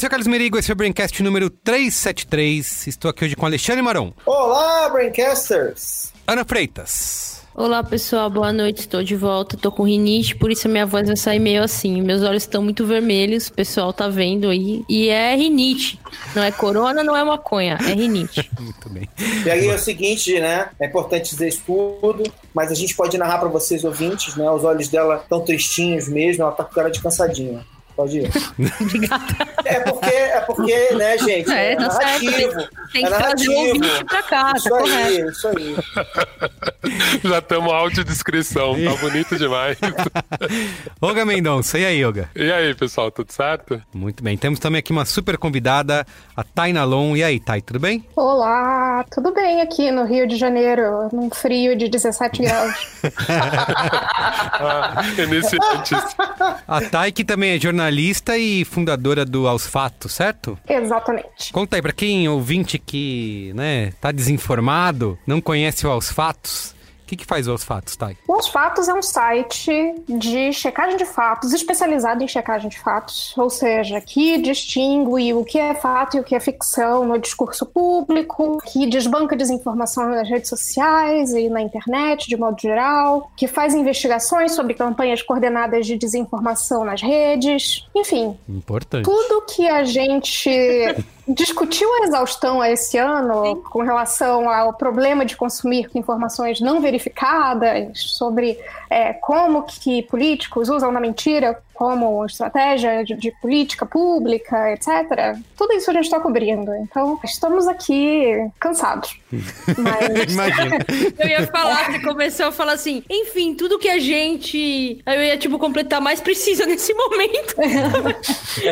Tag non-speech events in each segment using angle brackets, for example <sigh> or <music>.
eu sou o Carlos Merigo, esse é o Braincast número 373. Estou aqui hoje com Alexandre Maron. Olá, Braincasters! Ana Freitas. Olá pessoal, boa noite, estou de volta, tô com rinite, por isso a minha voz vai sair meio assim. Meus olhos estão muito vermelhos, o pessoal tá vendo aí. E é rinite, não é corona, não é maconha, é rinite. <laughs> muito bem. E aí é o seguinte, né? É importante dizer isso tudo, mas a gente pode narrar para vocês ouvintes, né? Os olhos dela estão tristinhos mesmo, ela tá com cara de cansadinha. Pode ir. <laughs> Obrigada. É porque, é porque, né, gente? É, É, tá certo, narrativo. tem- tem é que trazer o narrativo. pra cá, Isso tá aí, correto. isso aí. <laughs> Já estamos audiodescrição, tá bonito demais. <laughs> Olga Mendonça, e aí, Olga? E aí, pessoal, tudo certo? Muito bem, temos também aqui uma super convidada, a Taina Lon. E aí, Thay, tudo bem? Olá, tudo bem aqui no Rio de Janeiro, num frio de 17 graus. Ah, iniciantes. A Thay, que também é jornalista e fundadora do Aos Fatos, certo? Exatamente. Conta aí, pra quem ouvinte que, né, tá desinformado, não conhece o Aos Fatos, que que faz o Aos Fatos, Thay? Os Fatos é um site de checagem de fatos, especializado em checagem de fatos, ou seja, que distingue o que é fato e o que é ficção no discurso público, que desbanca desinformação nas redes sociais e na internet de modo geral, que faz investigações sobre campanhas coordenadas de desinformação nas redes, enfim, Importante. tudo que a gente discutiu a exaustão esse ano com relação ao problema de consumir informações não verificadas, sobre é, como que políticos usam na mentira como estratégia de, de política pública, etc. Tudo isso a gente está cobrindo. Então, estamos aqui cansados. <laughs> Mas Imagina. Eu ia falar, você começou a falar assim, enfim, tudo que a gente. Eu ia, tipo, completar mais precisa nesse momento. <laughs>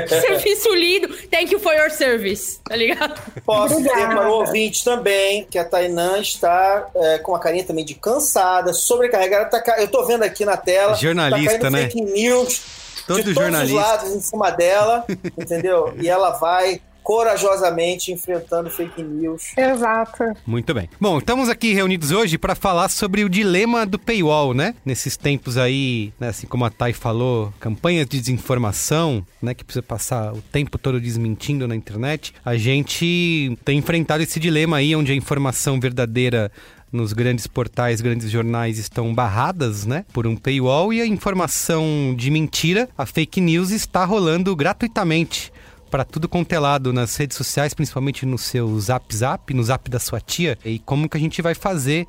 Serviço lindo. Thank you for your service, tá ligado? Posso dizer Obrigada. para o ouvinte também que a Tainã está é, com uma carinha também de cansada, sobrecarregada. Tá eu tô vendo aqui na tela. Jornalista, tá né? fake news Todo de todos jornalista. os lados em cima dela, <laughs> entendeu? E ela vai corajosamente enfrentando fake news. exato. Muito bem. Bom, estamos aqui reunidos hoje para falar sobre o dilema do paywall, né? Nesses tempos aí, né, assim como a Thay falou, campanhas de desinformação, né, que precisa passar o tempo todo desmentindo na internet. A gente tem enfrentado esse dilema aí onde a informação verdadeira nos grandes portais, grandes jornais estão barradas, né, por um paywall e a informação de mentira, a fake news está rolando gratuitamente para tudo quanto é lado nas redes sociais, principalmente no seu Zap Zap, no Zap da sua tia. E como que a gente vai fazer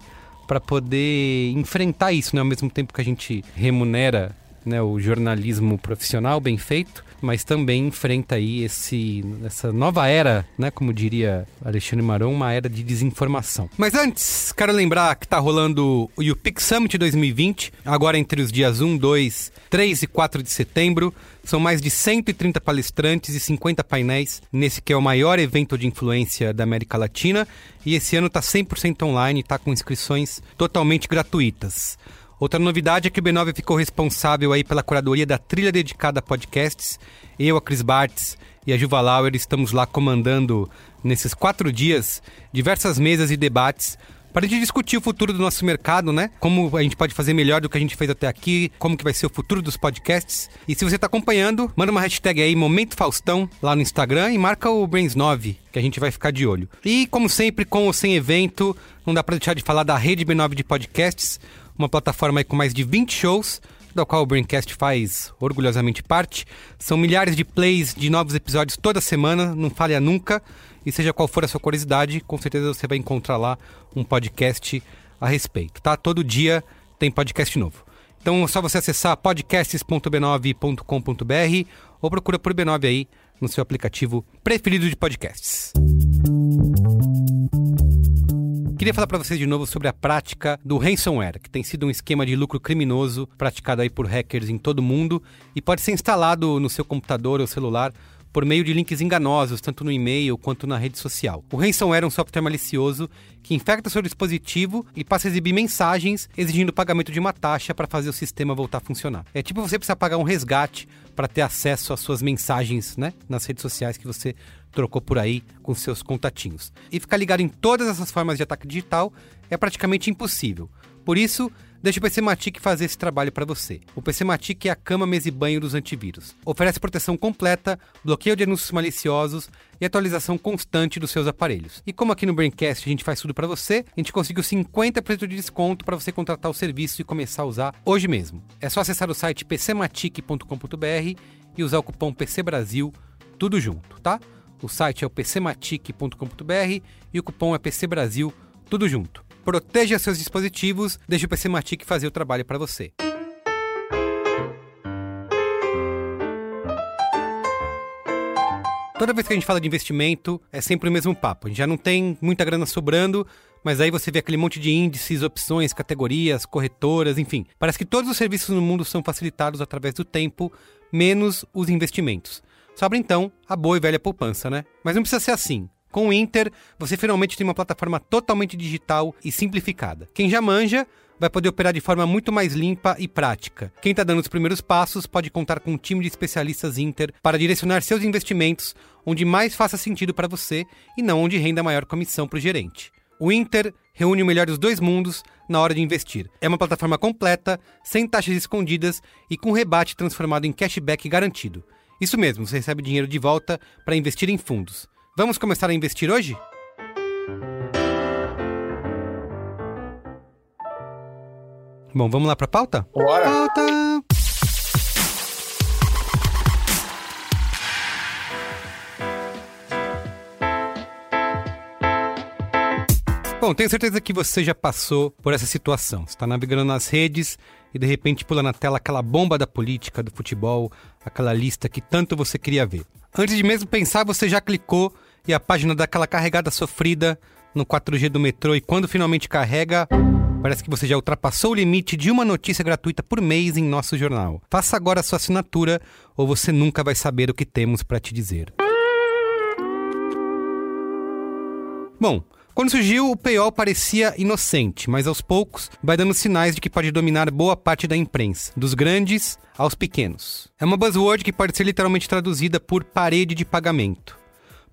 para poder enfrentar isso, né? Ao mesmo tempo que a gente remunera né, o jornalismo profissional bem feito, mas também enfrenta aí esse, essa nova era, né, como diria Alexandre Maron, uma era de desinformação. Mas antes, quero lembrar que tá rolando o YouPix Summit 2020, agora entre os dias 1, 2, 3 e 4 de setembro. São mais de 130 palestrantes e 50 painéis nesse que é o maior evento de influência da América Latina. E esse ano está 100% online está com inscrições totalmente gratuitas. Outra novidade é que o B9 ficou responsável aí pela curadoria da trilha dedicada a podcasts. Eu, a Cris Bartz e a Juva Lauer estamos lá comandando, nesses quatro dias, diversas mesas e debates para a gente discutir o futuro do nosso mercado, né? Como a gente pode fazer melhor do que a gente fez até aqui, como que vai ser o futuro dos podcasts. E se você está acompanhando, manda uma hashtag aí, Momento Faustão, lá no Instagram e marca o Brains9, que a gente vai ficar de olho. E, como sempre, com ou sem evento, não dá para deixar de falar da Rede B9 de Podcasts, uma plataforma com mais de 20 shows, da qual o Braincast faz orgulhosamente parte. São milhares de plays de novos episódios toda semana, não falha nunca. E seja qual for a sua curiosidade, com certeza você vai encontrar lá um podcast a respeito, tá? Todo dia tem podcast novo. Então é só você acessar podcasts.b9.com.br ou procura por B9 aí no seu aplicativo preferido de podcasts. Queria falar para vocês de novo sobre a prática do ransomware, que tem sido um esquema de lucro criminoso praticado aí por hackers em todo o mundo e pode ser instalado no seu computador ou celular por meio de links enganosos, tanto no e-mail quanto na rede social. O ransomware é um software malicioso que infecta seu dispositivo e passa a exibir mensagens exigindo o pagamento de uma taxa para fazer o sistema voltar a funcionar. É tipo você precisar pagar um resgate para ter acesso às suas mensagens né, nas redes sociais que você trocou por aí com seus contatinhos. E ficar ligado em todas essas formas de ataque digital é praticamente impossível. Por isso, Deixa o PC Matic fazer esse trabalho para você. O PC Matic é a cama, mesa e banho dos antivírus. Oferece proteção completa, bloqueio de anúncios maliciosos e atualização constante dos seus aparelhos. E como aqui no Braincast a gente faz tudo para você, a gente conseguiu 50% de desconto para você contratar o serviço e começar a usar hoje mesmo. É só acessar o site pcmatic.com.br e usar o cupom PC Brasil tudo junto, tá? O site é o pcmatic.com.br e o cupom é PC Brasil tudo junto. Proteja seus dispositivos, deixe o PC Matic fazer o trabalho para você. Toda vez que a gente fala de investimento, é sempre o mesmo papo. A gente já não tem muita grana sobrando, mas aí você vê aquele monte de índices, opções, categorias, corretoras, enfim. Parece que todos os serviços no mundo são facilitados através do tempo, menos os investimentos. Sobra então a boa e velha poupança, né? Mas não precisa ser assim. Com o Inter, você finalmente tem uma plataforma totalmente digital e simplificada. Quem já manja vai poder operar de forma muito mais limpa e prática. Quem está dando os primeiros passos pode contar com um time de especialistas Inter para direcionar seus investimentos onde mais faça sentido para você e não onde renda maior comissão para o gerente. O Inter reúne o melhor dos dois mundos na hora de investir. É uma plataforma completa, sem taxas escondidas e com rebate transformado em cashback garantido. Isso mesmo, você recebe dinheiro de volta para investir em fundos. Vamos começar a investir hoje? Bom, vamos lá para a pauta? Bora! Pauta! Bom, tenho certeza que você já passou por essa situação. Você está navegando nas redes e de repente pula na tela aquela bomba da política, do futebol, aquela lista que tanto você queria ver. Antes de mesmo pensar, você já clicou e a página dá aquela carregada sofrida no 4G do metrô e quando finalmente carrega, parece que você já ultrapassou o limite de uma notícia gratuita por mês em nosso jornal. Faça agora a sua assinatura ou você nunca vai saber o que temos para te dizer. Bom, quando surgiu, o paywall parecia inocente, mas aos poucos vai dando sinais de que pode dominar boa parte da imprensa, dos grandes aos pequenos. É uma buzzword que pode ser literalmente traduzida por parede de pagamento.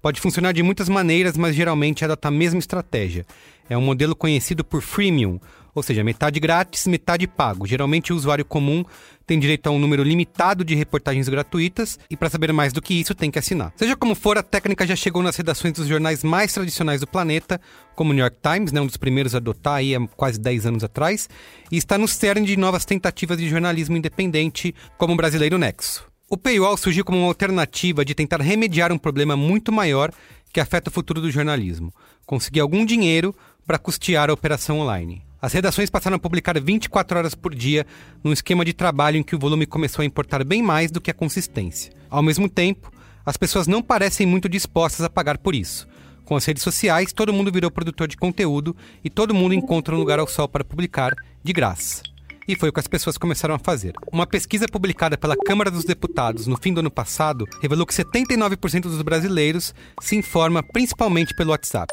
Pode funcionar de muitas maneiras, mas geralmente adota a mesma estratégia. É um modelo conhecido por freemium, ou seja, metade grátis, metade pago. Geralmente o usuário comum tem direito a um número limitado de reportagens gratuitas e para saber mais do que isso tem que assinar. Seja como for, a técnica já chegou nas redações dos jornais mais tradicionais do planeta, como o New York Times, né, um dos primeiros a adotar aí há quase 10 anos atrás, e está no cerne de novas tentativas de jornalismo independente, como o brasileiro Nexo. O paywall surgiu como uma alternativa de tentar remediar um problema muito maior que afeta o futuro do jornalismo: conseguir algum dinheiro para custear a operação online. As redações passaram a publicar 24 horas por dia, num esquema de trabalho em que o volume começou a importar bem mais do que a consistência. Ao mesmo tempo, as pessoas não parecem muito dispostas a pagar por isso. Com as redes sociais, todo mundo virou produtor de conteúdo e todo mundo encontra um lugar ao sol para publicar de graça. E foi o que as pessoas começaram a fazer. Uma pesquisa publicada pela Câmara dos Deputados no fim do ano passado revelou que 79% dos brasileiros se informa principalmente pelo WhatsApp.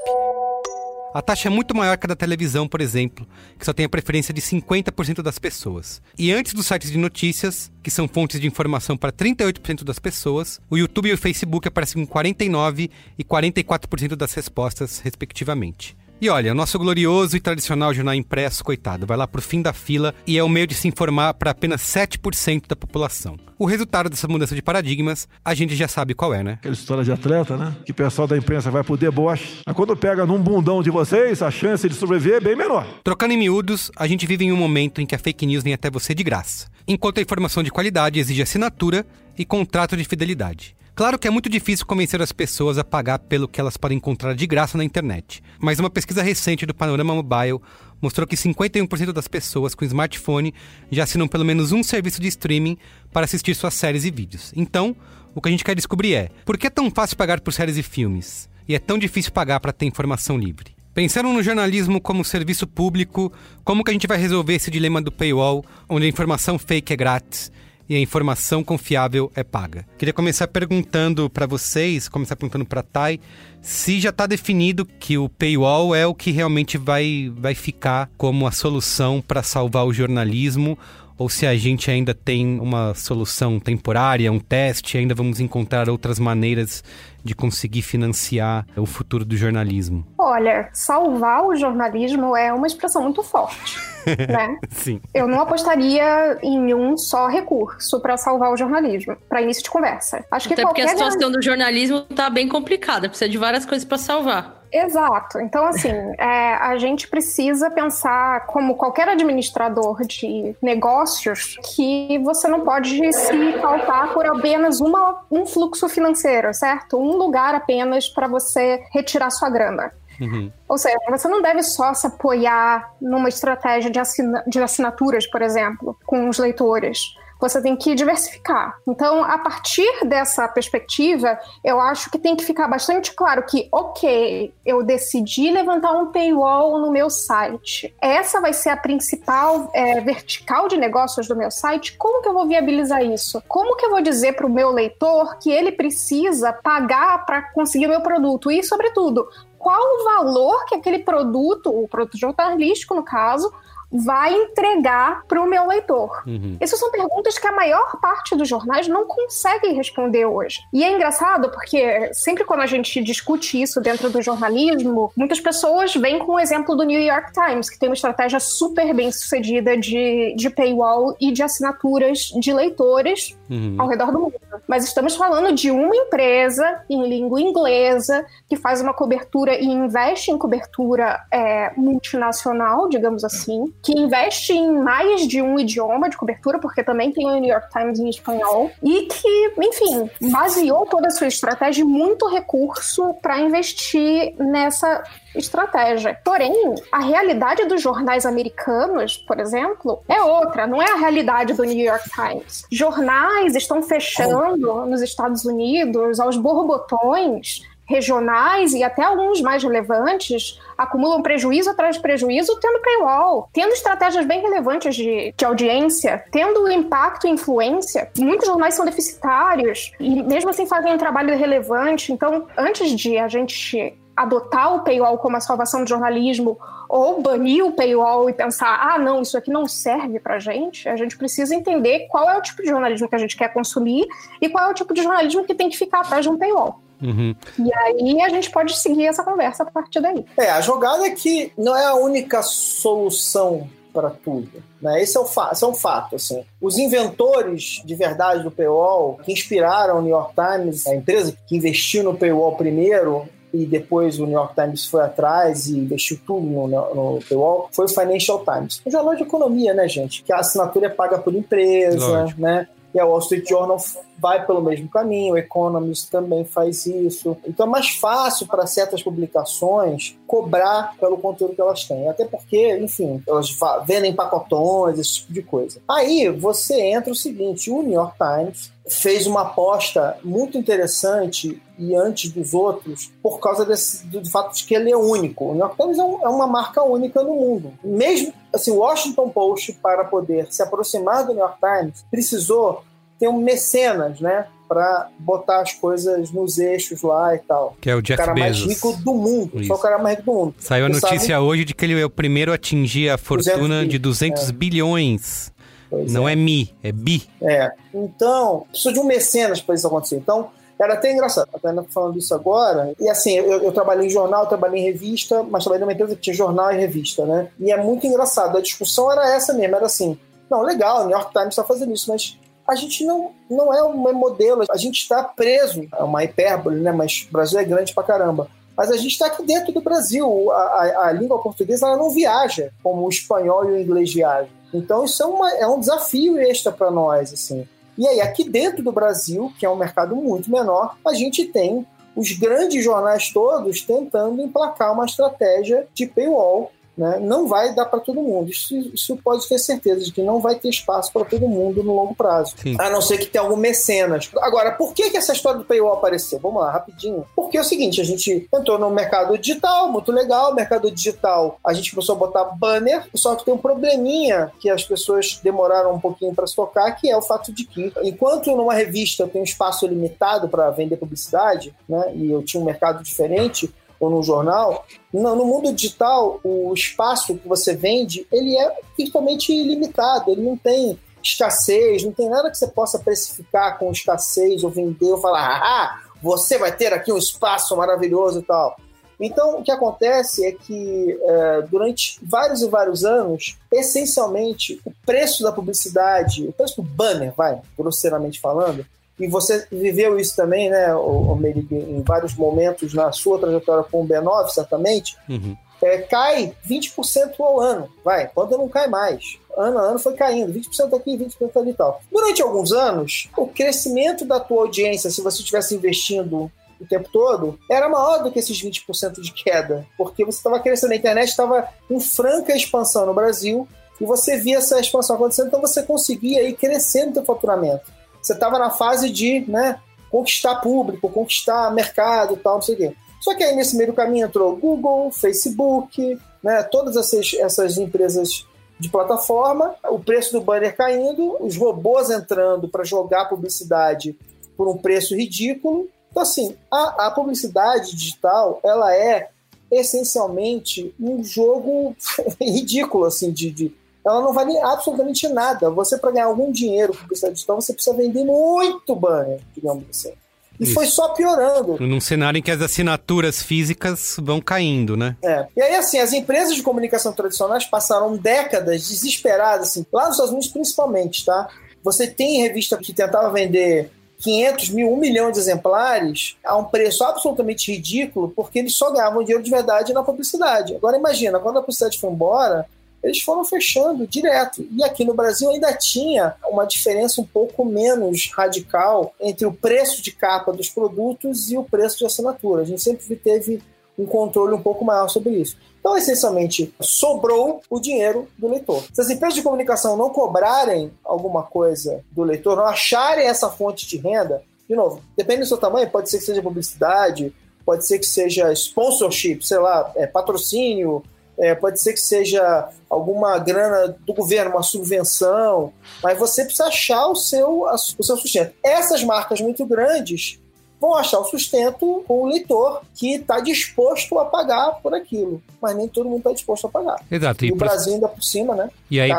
A taxa é muito maior que a da televisão, por exemplo, que só tem a preferência de 50% das pessoas. E antes dos sites de notícias, que são fontes de informação para 38% das pessoas, o YouTube e o Facebook aparecem com 49% e 44% das respostas, respectivamente. E olha, o nosso glorioso e tradicional jornal impresso, coitado, vai lá pro fim da fila e é o meio de se informar para apenas 7% da população. O resultado dessa mudança de paradigmas, a gente já sabe qual é, né? Aquela história de atleta, né? Que o pessoal da imprensa vai pro deboche. Mas quando pega num bundão de vocês, a chance de sobreviver é bem menor. Trocando em miúdos, a gente vive em um momento em que a fake news vem até você de graça, enquanto a informação de qualidade exige assinatura e contrato de fidelidade. Claro que é muito difícil convencer as pessoas a pagar pelo que elas podem encontrar de graça na internet, mas uma pesquisa recente do Panorama Mobile mostrou que 51% das pessoas com smartphone já assinam pelo menos um serviço de streaming para assistir suas séries e vídeos. Então, o que a gente quer descobrir é: por que é tão fácil pagar por séries e filmes? E é tão difícil pagar para ter informação livre? Pensando no jornalismo como serviço público, como que a gente vai resolver esse dilema do paywall, onde a informação fake é grátis e a informação confiável é paga. Queria começar perguntando para vocês, começar perguntando para Thay, se já está definido que o paywall é o que realmente vai, vai ficar como a solução para salvar o jornalismo ou se a gente ainda tem uma solução temporária, um teste, ainda vamos encontrar outras maneiras de conseguir financiar o futuro do jornalismo? Olha, salvar o jornalismo é uma expressão muito forte. Né? <laughs> Sim. Eu não apostaria em um só recurso para salvar o jornalismo, para início de conversa. Acho que Até porque a situação do jornalismo tá bem complicada, precisa de várias coisas para salvar. Exato. Então, assim, é, a gente precisa pensar, como qualquer administrador de negócios, que você não pode se pautar por apenas uma, um fluxo financeiro, certo? Um lugar apenas para você retirar sua grana. Uhum. Ou seja, você não deve só se apoiar numa estratégia de, assina de assinaturas, por exemplo, com os leitores você tem que diversificar. Então, a partir dessa perspectiva, eu acho que tem que ficar bastante claro que, ok, eu decidi levantar um paywall no meu site. Essa vai ser a principal é, vertical de negócios do meu site. Como que eu vou viabilizar isso? Como que eu vou dizer para o meu leitor que ele precisa pagar para conseguir o meu produto? E, sobretudo, qual o valor que aquele produto, o produto jornalístico, no caso, vai entregar para o meu leitor? Uhum. Essas são perguntas que a maior parte dos jornais não consegue responder hoje. E é engraçado porque sempre quando a gente discute isso dentro do jornalismo, muitas pessoas vêm com o exemplo do New York Times, que tem uma estratégia super bem sucedida de, de paywall e de assinaturas de leitores Uhum. ao redor do mundo. Mas estamos falando de uma empresa em língua inglesa que faz uma cobertura e investe em cobertura é, multinacional, digamos assim, que investe em mais de um idioma de cobertura, porque também tem o New York Times em espanhol, e que, enfim, baseou toda a sua estratégia em muito recurso para investir nessa estratégia. Porém, a realidade dos jornais americanos, por exemplo, é outra, não é a realidade do New York Times. Jornais estão fechando nos Estados Unidos aos borbotões regionais e até alguns mais relevantes acumulam prejuízo atrás de prejuízo tendo paywall, tendo estratégias bem relevantes de, de audiência, tendo impacto e influência. Muitos jornais são deficitários e mesmo assim fazem um trabalho relevante. Então, antes de a gente adotar o paywall como a salvação do jornalismo ou banir o paywall e pensar, ah, não, isso aqui não serve pra gente, a gente precisa entender qual é o tipo de jornalismo que a gente quer consumir e qual é o tipo de jornalismo que tem que ficar atrás de um paywall. Uhum. E aí a gente pode seguir essa conversa a partir daí. É, a jogada é que não é a única solução para tudo. Né? Esse, é o esse é um fato. Assim. Os inventores de verdade do paywall, que inspiraram o New York Times, a empresa que investiu no paywall primeiro, e depois o New York Times foi atrás e investiu tudo no, no, paywall, foi o Financial Times. Um jornal de economia, né, gente? Que a assinatura é paga por empresa, Lógico. né? E a Wall Street Journal vai pelo mesmo caminho, o Economist também faz isso. Então é mais fácil para certas publicações cobrar pelo conteúdo que elas têm. Até porque, enfim, elas vendem pacotões, esse tipo de coisa. Aí você entra o seguinte: o New York Times fez uma aposta muito interessante e antes dos outros por causa desse, do, fato de que ele é único. O New York Times é, um, é uma marca única no mundo. Mesmo assim, o Washington Post, para poder se aproximar do New York Times, precisou ter um mecenas, né? Para botar as coisas nos eixos lá e tal. Que é o Jeff o cara Bezos. mais rico do mundo. Isso. Só o cara mais rico do mundo. Saiu a Você notícia sabe? hoje de que ele é o primeiro a atingir a fortuna 200 de 200 bilhões. Pois Não é mi, é bi. É. Então, precisa de um mecenas para isso acontecer. Então, era até engraçado. Até falando isso agora. E assim, eu, eu trabalhei em jornal, trabalhei em revista, mas trabalhei numa empresa que tinha jornal e revista, né? E é muito engraçado. A discussão era essa mesmo, era assim. Não, legal, o New York Times está fazendo isso, mas a gente não, não é um modelo, a gente está preso, é uma hipérbole, né? Mas o Brasil é grande pra caramba. Mas a gente está aqui dentro do Brasil. A, a, a, língua portuguesa ela não viaja como o espanhol e o inglês viajam. Então isso é, uma, é um desafio extra para nós, assim. E aí, aqui dentro do Brasil, que é um mercado muito menor, a gente tem os grandes jornais todos tentando emplacar uma estratégia de paywall né, não vai dar para todo mundo. Isso, isso, pode ter certeza de que não vai ter espaço para todo mundo no longo prazo. Sim. A não ser que tenha algum mecenas. Agora, por que, que essa história do paywall apareceu? Vamos lá, rapidinho. Porque é o seguinte, a gente entrou no mercado digital, muito legal, mercado digital, a gente começou a botar banner, só que tem um probleminha que as pessoas demoraram um pouquinho para se tocar, que é o fato de que, enquanto numa revista eu tenho um espaço limitado para vender publicidade, né, e eu tinha um mercado diferente, ou num jornal, no, no, mundo digital, o espaço que você vende, ele é virtualmente ilimitado, ele não tem escassez, não tem nada que você possa precificar com escassez ou vender ou falar, ah, você vai ter aqui um espaço maravilhoso e tal. Então, o que acontece é que é, durante vários e vários anos, essencialmente, o preço da publicidade, o preço do banner, vai, grosseiramente falando, e você viveu isso também, né, o, em vários momentos na sua trajetória com o B9, certamente, uhum. é, cai 20% ao ano, vai, quando não cai mais. Ano a ano foi caindo, 20% aqui, 20% ali e tal. Durante alguns anos, o crescimento da tua audiência, se você estivesse investindo o tempo todo, era maior do que esses 20% de queda, porque você estava crescendo, a internet estava em franca expansão no Brasil, e você via essa expansão acontecendo, então você conseguia ir crescendo o seu faturamento você estava na fase de né, conquistar público, conquistar mercado tal, não sei o quê. Só que aí nesse meio do caminho entrou Google, Facebook, né, todas essas, essas empresas de plataforma, o preço do banner caindo, os robôs entrando para jogar publicidade por um preço ridículo. Então, assim, a, a publicidade digital, ela é essencialmente um jogo <laughs> ridículo, assim, de, de ela não vale absolutamente nada. Você, para ganhar algum dinheiro com publicidade digital, você precisa vender muito banner, digamos assim. E Isso. foi só piorando. Num cenário em que as assinaturas físicas vão caindo, né? É. E aí, assim, as empresas de comunicação tradicionais passaram décadas desesperadas, assim, lá nos Estados Unidos principalmente, tá? Você tem revista que tentava vender 500 mil, 1 milhão de exemplares a um preço absolutamente ridículo, porque eles só ganhavam dinheiro de verdade na publicidade. Agora imagina, quando a publicidade foi embora, eles foram fechando direto. E aqui no Brasil ainda tinha uma diferença um pouco menos radical entre o preço de capa dos produtos e o preço de assinatura. A gente sempre teve um controle um pouco maior sobre isso. Então, essencialmente, sobrou o dinheiro do leitor. Se as empresas de comunicação não cobrarem alguma coisa do leitor, não acharem essa fonte de renda, de novo, depende do seu tamanho, pode ser que seja publicidade, pode ser que seja sponsorship, sei lá, é, patrocínio, é, pode ser que seja alguma grana do governo, uma subvenção, mas você precisa achar o seu, o seu sustento. Essas marcas muito grandes vão achar o sustento com o leitor que está disposto a pagar por aquilo. Mas nem todo mundo está disposto a pagar. Exato. E, e o Brasil ainda por cima, né? E aí,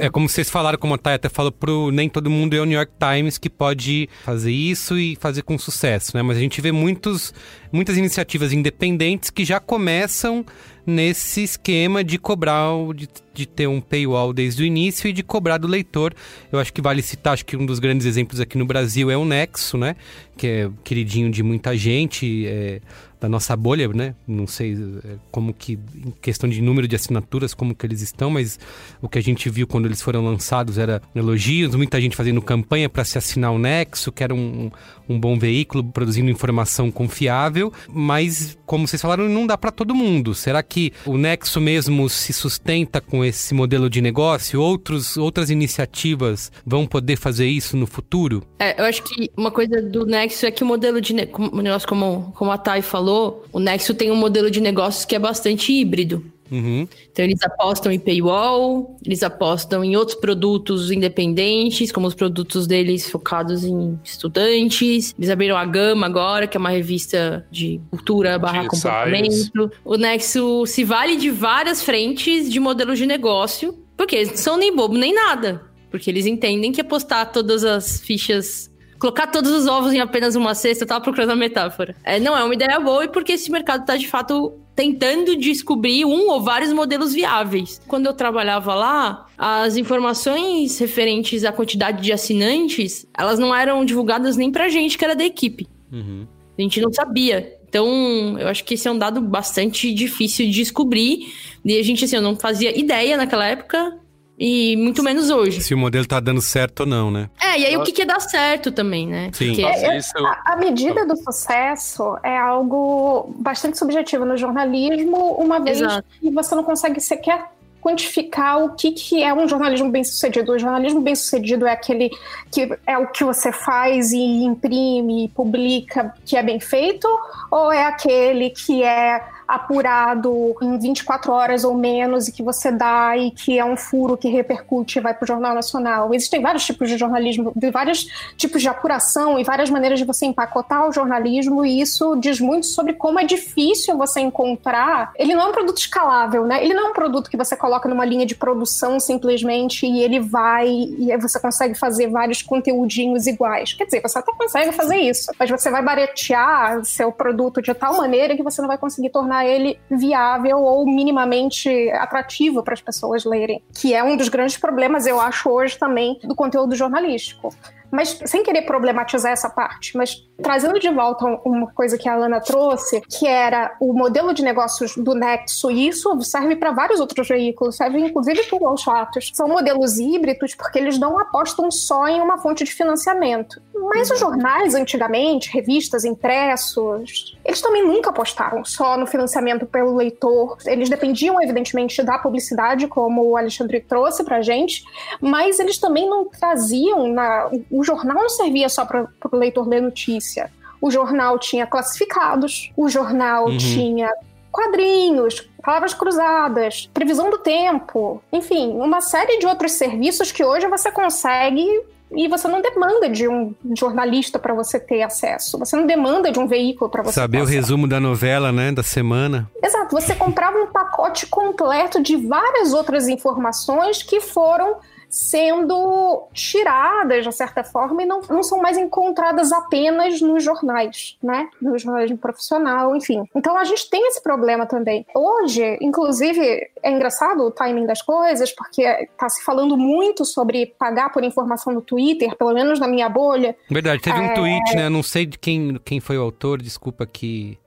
é como vocês falaram, como a Thay até falou, pro nem todo mundo é o New York Times que pode fazer isso e fazer com sucesso, né? Mas a gente vê muitos, muitas iniciativas independentes que já começam nesse esquema de cobrar, de, de, ter um paywall desde o início e de cobrar do leitor. Eu acho que vale citar, acho que um dos grandes exemplos aqui no Brasil é o Nexo, né? Que é queridinho de muita gente. É, da nossa bolha, né? Não sei é, como que, em questão de número de assinaturas, como que eles estão, mas o que a gente viu quando eles foram lançados era elogios, muita gente fazendo campanha para se assinar o Nexo, que era um, um bom veículo produzindo informação confiável, mas como vocês falaram, não dá para todo mundo. Será que o Nexo mesmo se sustenta com esse modelo de negócio? Outros, outras iniciativas vão poder fazer isso no futuro? É, eu acho que uma coisa do Nexo é que o modelo de negócio, como, como a Thay falou, falou, o Nexo tem um modelo de negócios que é bastante híbrido. Uhum. Então, eles apostam em paywall, eles apostam em outros produtos independentes, como os produtos deles focados em estudantes. Eles abriram a Gama agora, que é uma revista de cultura barra comportamento. O Nexo se vale de várias frentes de modelos de negócio, porque eles não são nem bobo nem nada. Porque eles entendem que apostar todas as fichas colocar todos os ovos em apenas uma cesta, eu tava procurando a metáfora. É, não é uma ideia boa e porque esse mercado tá de fato tentando descobrir um ou vários modelos viáveis. Quando eu trabalhava lá, as informações referentes à quantidade de assinantes, elas não eram divulgadas nem pra gente que era da equipe. Uhum. A gente não sabia. Então, eu acho que esse é um dado bastante difícil de descobrir. E a gente, assim, eu não fazia ideia naquela época E muito menos hoje. Se o modelo tá dando certo ou não, né? É, e aí o que, que dá certo também, né? Sim. Porque- Nossa, isso eu- A, a medida do sucesso é algo bastante subjetivo no jornalismo, uma vez Exato. que você não consegue sequer quantificar o que, que é um jornalismo bem sucedido. O jornalismo bem sucedido é aquele que é o que você faz e imprime e publica que é bem feito, ou é aquele que é apurado em 24 horas ou menos e que você dá e que é um furo que repercute e vai para o Jornal Nacional. Existem vários tipos de jornalismo, vários tipos de apuração e várias maneiras de você empacotar o jornalismo e isso diz muito sobre como é difícil você encontrar. Ele não é um produto escalável, né? Ele não é um produto que você coloca numa linha de produção simplesmente e ele vai e você consegue fazer vários conteúdinhos iguais. Quer dizer, você até consegue fazer isso, mas você vai baretear seu produto de tal maneira que você não vai conseguir tornar ele viável ou minimamente atrativo para as pessoas lerem, que é um dos grandes problemas, eu acho, hoje também do conteúdo jornalístico. Mas sem querer problematizar essa parte, mas trazendo de volta um- uma coisa que a Alana trouxe, que era o modelo de negócios do Nexo, e isso serve para vários outros veículos, serve inclusive para os fatos. São modelos híbridos porque eles não apostam só em uma fonte de financiamento. Mas os jornais, antigamente, revistas, impressos, eles também nunca apostaram só no financiamento pelo leitor. Eles dependiam, evidentemente, da publicidade, como o Alexandre trouxe pra gente, mas eles também não traziam. Na... O jornal não servia só para o leitor ler notícia. O jornal tinha classificados, o jornal Uhum. tinha quadrinhos, palavras cruzadas, previsão do tempo, enfim, uma série de outros serviços que hoje você consegue e você não demanda de um jornalista para você ter acesso. Você não demanda de um veículo para você Saber ter o resumo da novela, né? Da semana. Exato, você comprava um pacote completo de várias outras informações que foram sendo tiradas, de certa forma, e não, não são mais encontradas apenas nos jornais, né? No jornalismo profissional, enfim. Então a gente tem esse problema também. Hoje, inclusive, é engraçado o timing das coisas, porque tá se falando muito sobre pagar por informação no Twitter, pelo menos na minha bolha, Verdade, teve um É. tweet, né? Não sei de quem, quem foi o autor, desculpa que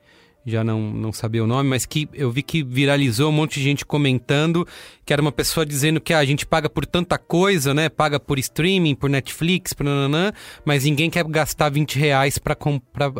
já não, não sabia o nome, mas que eu vi que viralizou um monte de gente comentando que era uma pessoa dizendo que ah, a gente paga por tanta coisa, né? Paga por streaming, por Netflix, por nananã, mas ninguém quer gastar 20 reais pra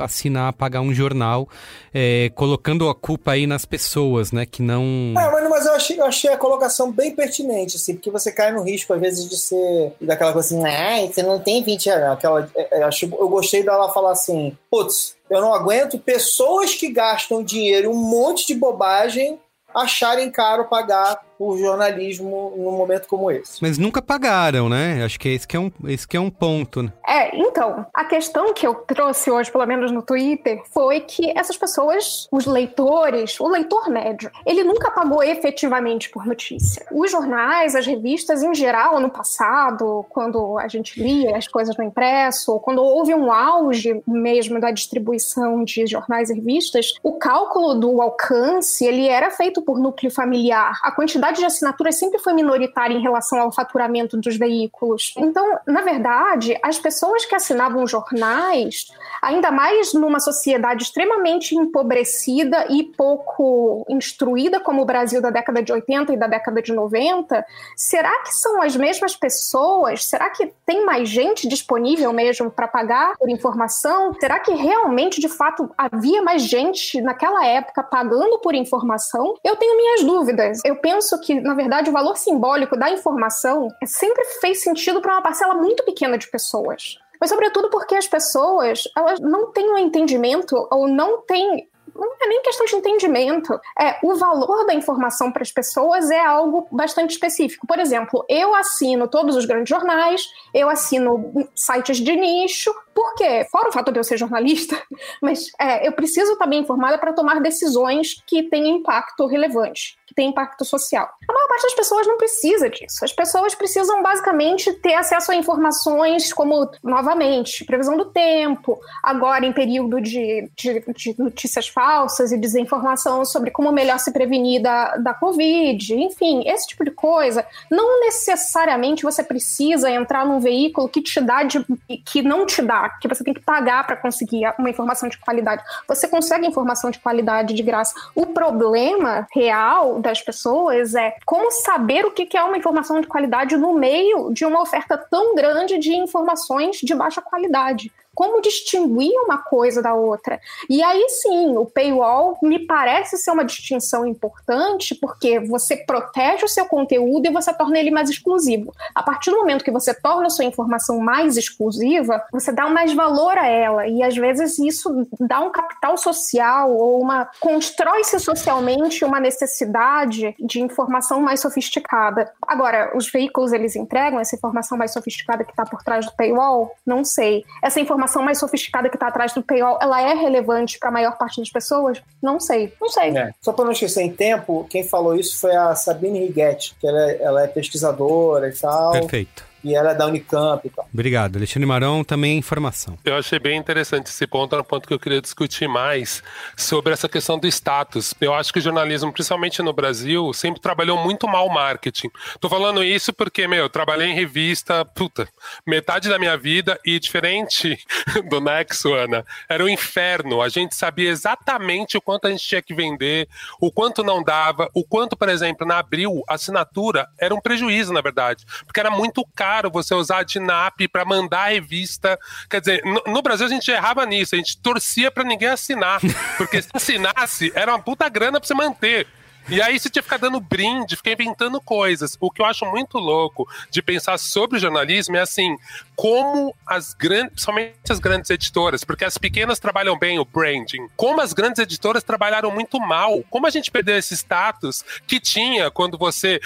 assinar, pagar um jornal, é, colocando a culpa aí nas pessoas, né? Que não. É, mas, mas eu, achei, eu achei a colocação bem pertinente, assim, porque você cai no risco, às vezes, de ser daquela coisa assim, ah, você não tem 20 reais. Aquela, é, é, acho, eu gostei dela falar assim, putz, eu não aguento pessoas que gastam dinheiro um monte de bobagem acharem caro pagar por jornalismo num momento como esse. Mas nunca pagaram, né? Acho que esse que é um, esse que é um ponto, né? É, então, a questão que eu trouxe hoje, pelo menos no Twitter, foi que essas pessoas, os leitores, o leitor médio, ele nunca pagou efetivamente por notícia. Os jornais, as revistas, em geral, no passado, quando a gente lia as coisas no impresso, ou quando houve um auge mesmo da distribuição de jornais e revistas, o cálculo do alcance, ele era feito por núcleo familiar. A quantidade de assinaturas sempre foi minoritária em relação ao faturamento dos veículos. Então, na verdade, as pessoas que assinavam jornais, ainda mais numa sociedade extremamente empobrecida e pouco instruída como o Brasil da década de 80 e da década de 90, será que são as mesmas pessoas? Será que tem mais gente disponível mesmo para pagar por informação? Será que realmente, de fato, havia mais gente naquela época pagando por informação? Eu tenho minhas dúvidas. Eu penso que, na verdade, o valor simbólico da informação sempre fez sentido para uma parcela muito pequena de pessoas. Mas, sobretudo, porque as pessoas elas não têm um entendimento ou não têm não é nem questão de entendimento. É, o valor da informação para as pessoas é algo bastante específico. Por exemplo, eu assino todos os grandes jornais, eu assino sites de nicho, por quê? Fora o fato de eu ser jornalista, <laughs> mas é, eu preciso estar bem informada para tomar decisões que tenham impacto relevante, que tenham impacto social. A maior parte das pessoas não precisa disso. As pessoas precisam basicamente ter acesso a informações como, novamente, previsão do tempo, agora em período de, de, de notícias falsas e desinformação sobre como melhor se prevenir da, da Covid, enfim, esse tipo de coisa. Não necessariamente você precisa entrar num veículo que te dá de, que não te dá que você tem que pagar para conseguir uma informação de qualidade. Você consegue informação de qualidade de graça. O problema real das pessoas é como saber o que é uma informação de qualidade no meio de uma oferta tão grande de informações de baixa qualidade como distinguir uma coisa da outra. E aí sim, o paywall me parece ser uma distinção importante porque você protege o seu conteúdo e você torna ele mais exclusivo. A partir do momento que você torna a sua informação mais exclusiva, você dá mais valor a ela e às vezes isso dá um capital social ou uma constrói-se socialmente uma necessidade de informação mais sofisticada. Agora, os veículos eles entregam essa informação mais sofisticada que está por trás do paywall? Não sei. Essa informação informação mais sofisticada que está atrás do paywall, ela é relevante para a maior parte das pessoas? Não sei, não sei. É. Só para não esquecer, em tempo, quem falou isso foi a Sabine Righetti, que ela é, ela é pesquisadora e tal. Perfeito e ela é da Unicamp e tal. Obrigado. Alexandre Marão, também informação. Eu achei bem interessante esse ponto, era um ponto que eu queria discutir mais sobre essa questão do status. Eu acho que o jornalismo, principalmente no Brasil, sempre trabalhou muito mal marketing. Tô falando isso porque, meu, eu trabalhei em revista, puta, metade da minha vida e diferente <laughs> do Nexo, Ana, era um inferno. A gente sabia exatamente o quanto a gente tinha que vender, o quanto não dava, o quanto, por exemplo, na Abril, assinatura era um prejuízo, na verdade, porque era muito caro caro você usar a DINAP para mandar a revista. Quer dizer, no, no, Brasil a gente errava nisso, a gente torcia para ninguém assinar. Porque se <laughs> assinasse, era uma puta grana para você manter. E aí você tinha que ficar dando brinde, ficar inventando coisas. O que eu acho muito louco de pensar sobre o jornalismo é assim, como as grandes, principalmente as grandes editoras, porque as pequenas trabalham bem o branding, como as grandes editoras trabalharam muito mal, como a gente perdeu esse status que tinha quando você,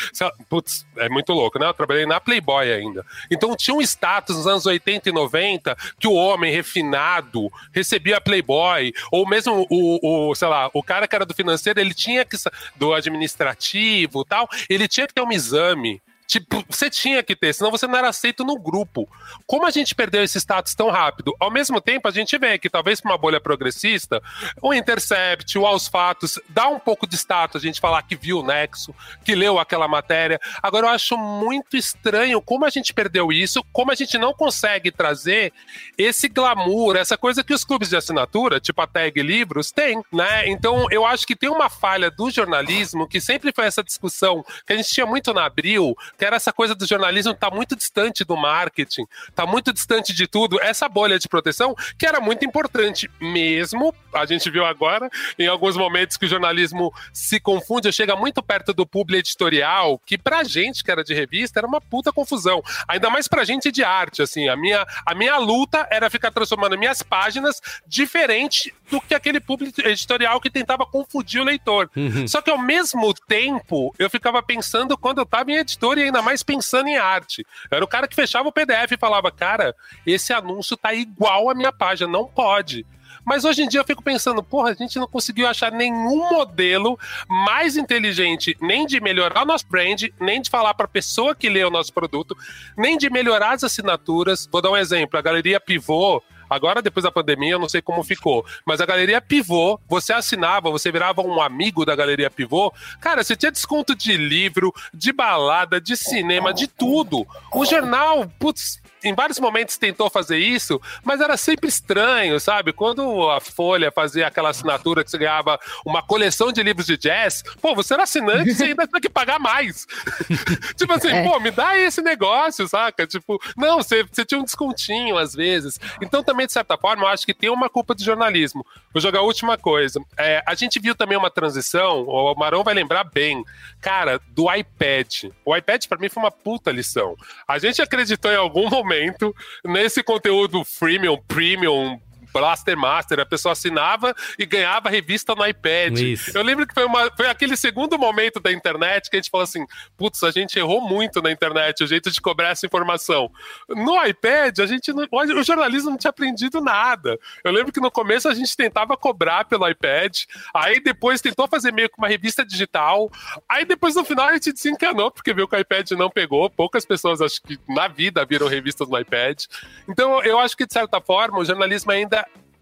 putz, é muito louco, né? Eu trabalhei na Playboy ainda. Então tinha um status nos anos 80 e 90 que o homem refinado recebia a Playboy, ou mesmo o, o sei lá, o cara que era do financeiro, ele tinha que do administrativo tal, ele tinha que ter um exame Tipo, você tinha que ter, senão você não era aceito no grupo. Como a gente perdeu esse status tão rápido? Ao mesmo tempo, a gente vê que talvez para uma bolha progressista, o Intercept, o Aos Fatos, dá um pouco de status a gente falar que viu o Nexo, que leu aquela matéria. Agora, eu acho muito estranho como a gente perdeu isso, como a gente não consegue trazer esse glamour, essa coisa que os clubes de assinatura, tipo a Tag Livros, têm, né? Então, eu acho que tem uma falha do jornalismo, que sempre foi essa discussão que a gente tinha muito na Abril, que era essa coisa do jornalismo tá muito distante do marketing, tá muito distante de tudo. Essa bolha de proteção que era muito importante mesmo, a gente viu agora em alguns momentos que o jornalismo se confunde, chega muito perto do público editorial, que pra gente que era de revista era uma puta confusão. Ainda mais pra gente de arte, assim, a minha, a minha luta era ficar transformando minhas páginas diferente do que aquele público editorial que tentava confundir o leitor. Uhum. Só que ao mesmo tempo, eu ficava pensando quando eu tava em editor e ainda mais pensando em arte. Era o cara que fechava o PDF e falava, cara, esse anúncio tá igual à minha página, não pode. Mas hoje em dia eu fico pensando, porra, a gente não conseguiu achar nenhum modelo mais inteligente, nem de melhorar o nosso brand, nem de falar para a pessoa que lê o nosso produto, nem de melhorar as assinaturas. Vou dar um exemplo: a Galeria Pivô Agora, depois da pandemia, eu não sei como ficou. Mas a Galeria Pivô, você assinava, você virava um amigo da Galeria Pivô. Cara, você tinha desconto de livro, de balada, de cinema, de tudo. O jornal, putz, em vários momentos tentou fazer isso, mas era sempre estranho, sabe? Quando a Folha fazia aquela assinatura que você ganhava uma coleção de livros de jazz, pô, você era assinante, você ainda tinha que pagar mais. <laughs> tipo assim, é. pô, me dá esse negócio, saca? Tipo, não, você, você tinha um descontinho às vezes. Então, também, de certa forma, eu acho que tem uma culpa do jornalismo. Vou jogar a última coisa. É, a gente viu também uma transição, o Marão vai lembrar bem, cara, do iPad. O iPad, para mim, foi uma puta lição. A gente acreditou em algum momento nesse conteúdo freemium, premium, Blaster Master, a pessoa assinava e ganhava revista no iPad. Isso. Eu lembro que foi, uma, foi aquele segundo momento da internet que a gente falou assim: putz, a gente errou muito na internet, o jeito de cobrar essa informação. No iPad, a gente não, o jornalismo não tinha aprendido nada. Eu lembro que no começo a gente tentava cobrar pelo iPad, aí depois tentou fazer meio que uma revista digital, aí depois no final a gente desencanou porque viu que o iPad não pegou. Poucas pessoas, acho que na vida, viram revistas no iPad. Então eu acho que de certa forma o jornalismo ainda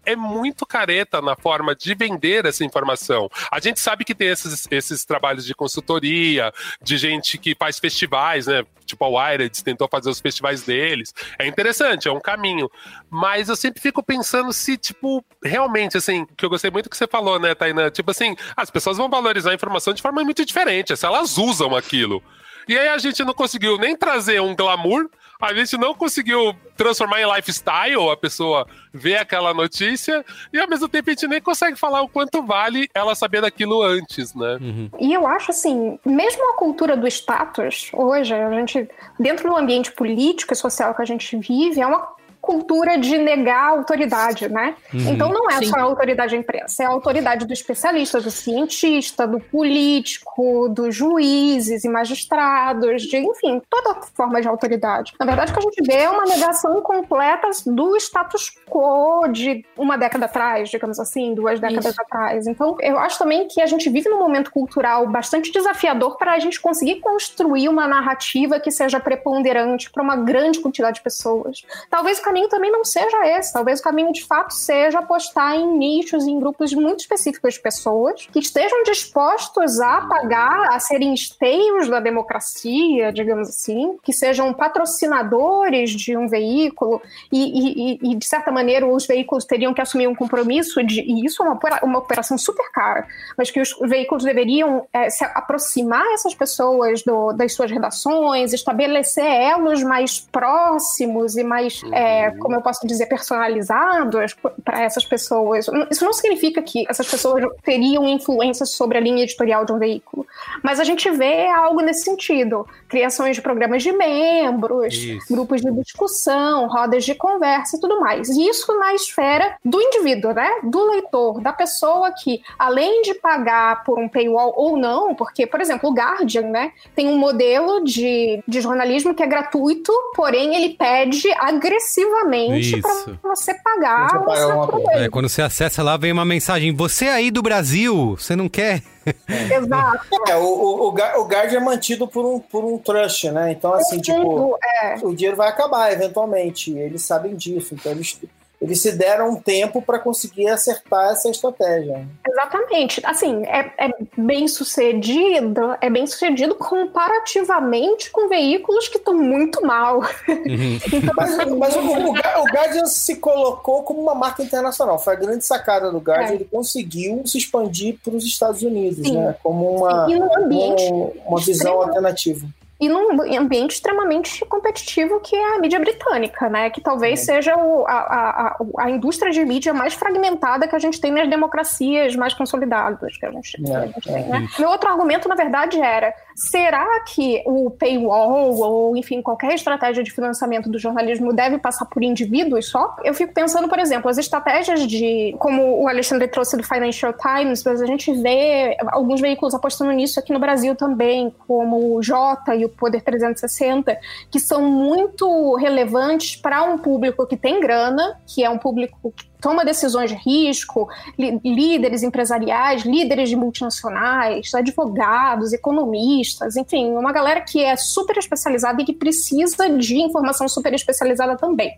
é muito careta na forma de vender essa informação. A gente sabe que tem esses, esses trabalhos de consultoria, de gente que faz festivais, né? Tipo a Wired tentou fazer os festivais deles. É interessante, é um caminho. Mas eu sempre fico pensando se, tipo, realmente, assim, que eu gostei muito que você falou, né, Tainan? Tipo assim, as pessoas vão valorizar a informação de forma muito diferente, se elas usam aquilo. E aí a gente não conseguiu nem trazer um glamour, a gente não conseguiu transformar em lifestyle, a pessoa vê aquela notícia, e ao mesmo tempo a gente nem consegue falar o quanto vale ela saber daquilo antes, né? Uhum. E eu acho assim, mesmo a cultura do status, hoje, a gente, dentro do ambiente político e social que a gente vive, é uma cultura de negar a autoridade, né? Uhum. Então não é Sim. só a autoridade da imprensa, é a autoridade do especialista, do cientista, do político, dos juízes e magistrados, de, enfim, toda forma de autoridade. Na verdade, o que a gente vê é uma negação completa do status quo de uma década atrás, digamos assim, duas décadas Isso. atrás. Então, eu acho também que a gente vive num momento cultural bastante desafiador para a gente conseguir construir uma narrativa que seja preponderante para uma grande quantidade de pessoas. Talvez o caminho caminho também não seja esse. Talvez o caminho de fato seja apostar em nichos, em grupos muito específicos de pessoas que estejam dispostos a pagar, a serem esteios da democracia, digamos assim, que sejam patrocinadores de um veículo e, e, e de certa maneira, os veículos teriam que assumir um compromisso de, e isso é uma, uma operação super cara, mas que os veículos deveriam é, se aproximar essas pessoas do, das suas redações, estabelecer elos mais próximos e mais é, como eu posso dizer, personalizados para essas pessoas. Isso não significa que essas pessoas teriam influência sobre a linha editorial de um veículo, mas a gente vê algo nesse sentido: criações de programas de membros, isso. grupos de discussão, rodas de conversa e tudo mais. E isso na esfera do indivíduo, né? Do leitor, da pessoa que, além de pagar por um paywall ou não, porque, por exemplo, o Guardian, né, tem um modelo de, de jornalismo que é gratuito, porém ele pede agressivamente exclusivamente para você pagar você é, Quando você acessa lá, vem uma mensagem: Você é aí do Brasil, você não quer? Exato. É, o, o, o Guard é mantido por um, por um trust, né? Então, assim, tipo, é. o dinheiro vai acabar eventualmente. Eles sabem disso. Então, eles eles se deram um tempo para conseguir acertar essa estratégia. Exatamente. Assim, é, é, bem sucedido, é bem sucedido comparativamente com veículos que estão muito mal. Uhum. <laughs> então, mas, mas o, o, o, Guardian se colocou como uma marca internacional. Foi a grande sacada do Guardian. É. Ele conseguiu se expandir para os Estados Unidos, Sim. né? Como uma, um uma visão alternativa e num ambiente extremamente competitivo que é a mídia britânica, né? Que talvez seja o, a, a, a, indústria de mídia mais fragmentada que a gente tem nas democracias mais consolidadas que a gente, é, a gente tem, né? Meu outro argumento, na verdade, era será que o paywall ou, enfim, qualquer estratégia de financiamento do jornalismo deve passar por indivíduos só? Eu fico pensando, por exemplo, as estratégias de, como o Alexandre trouxe do Financial Times, mas a gente vê alguns veículos apostando nisso aqui no Brasil também, como o Jota e o Poder 360, que são muito relevantes para um público que tem grana, que é um público que toma decisões de risco, líderes empresariais, líderes de multinacionais, advogados, economistas, enfim, uma galera que é super especializada e que precisa de informação super especializada também.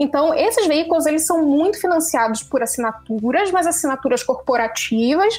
Então, esses veículos eles são muito financiados por assinaturas, mas assinaturas corporativas,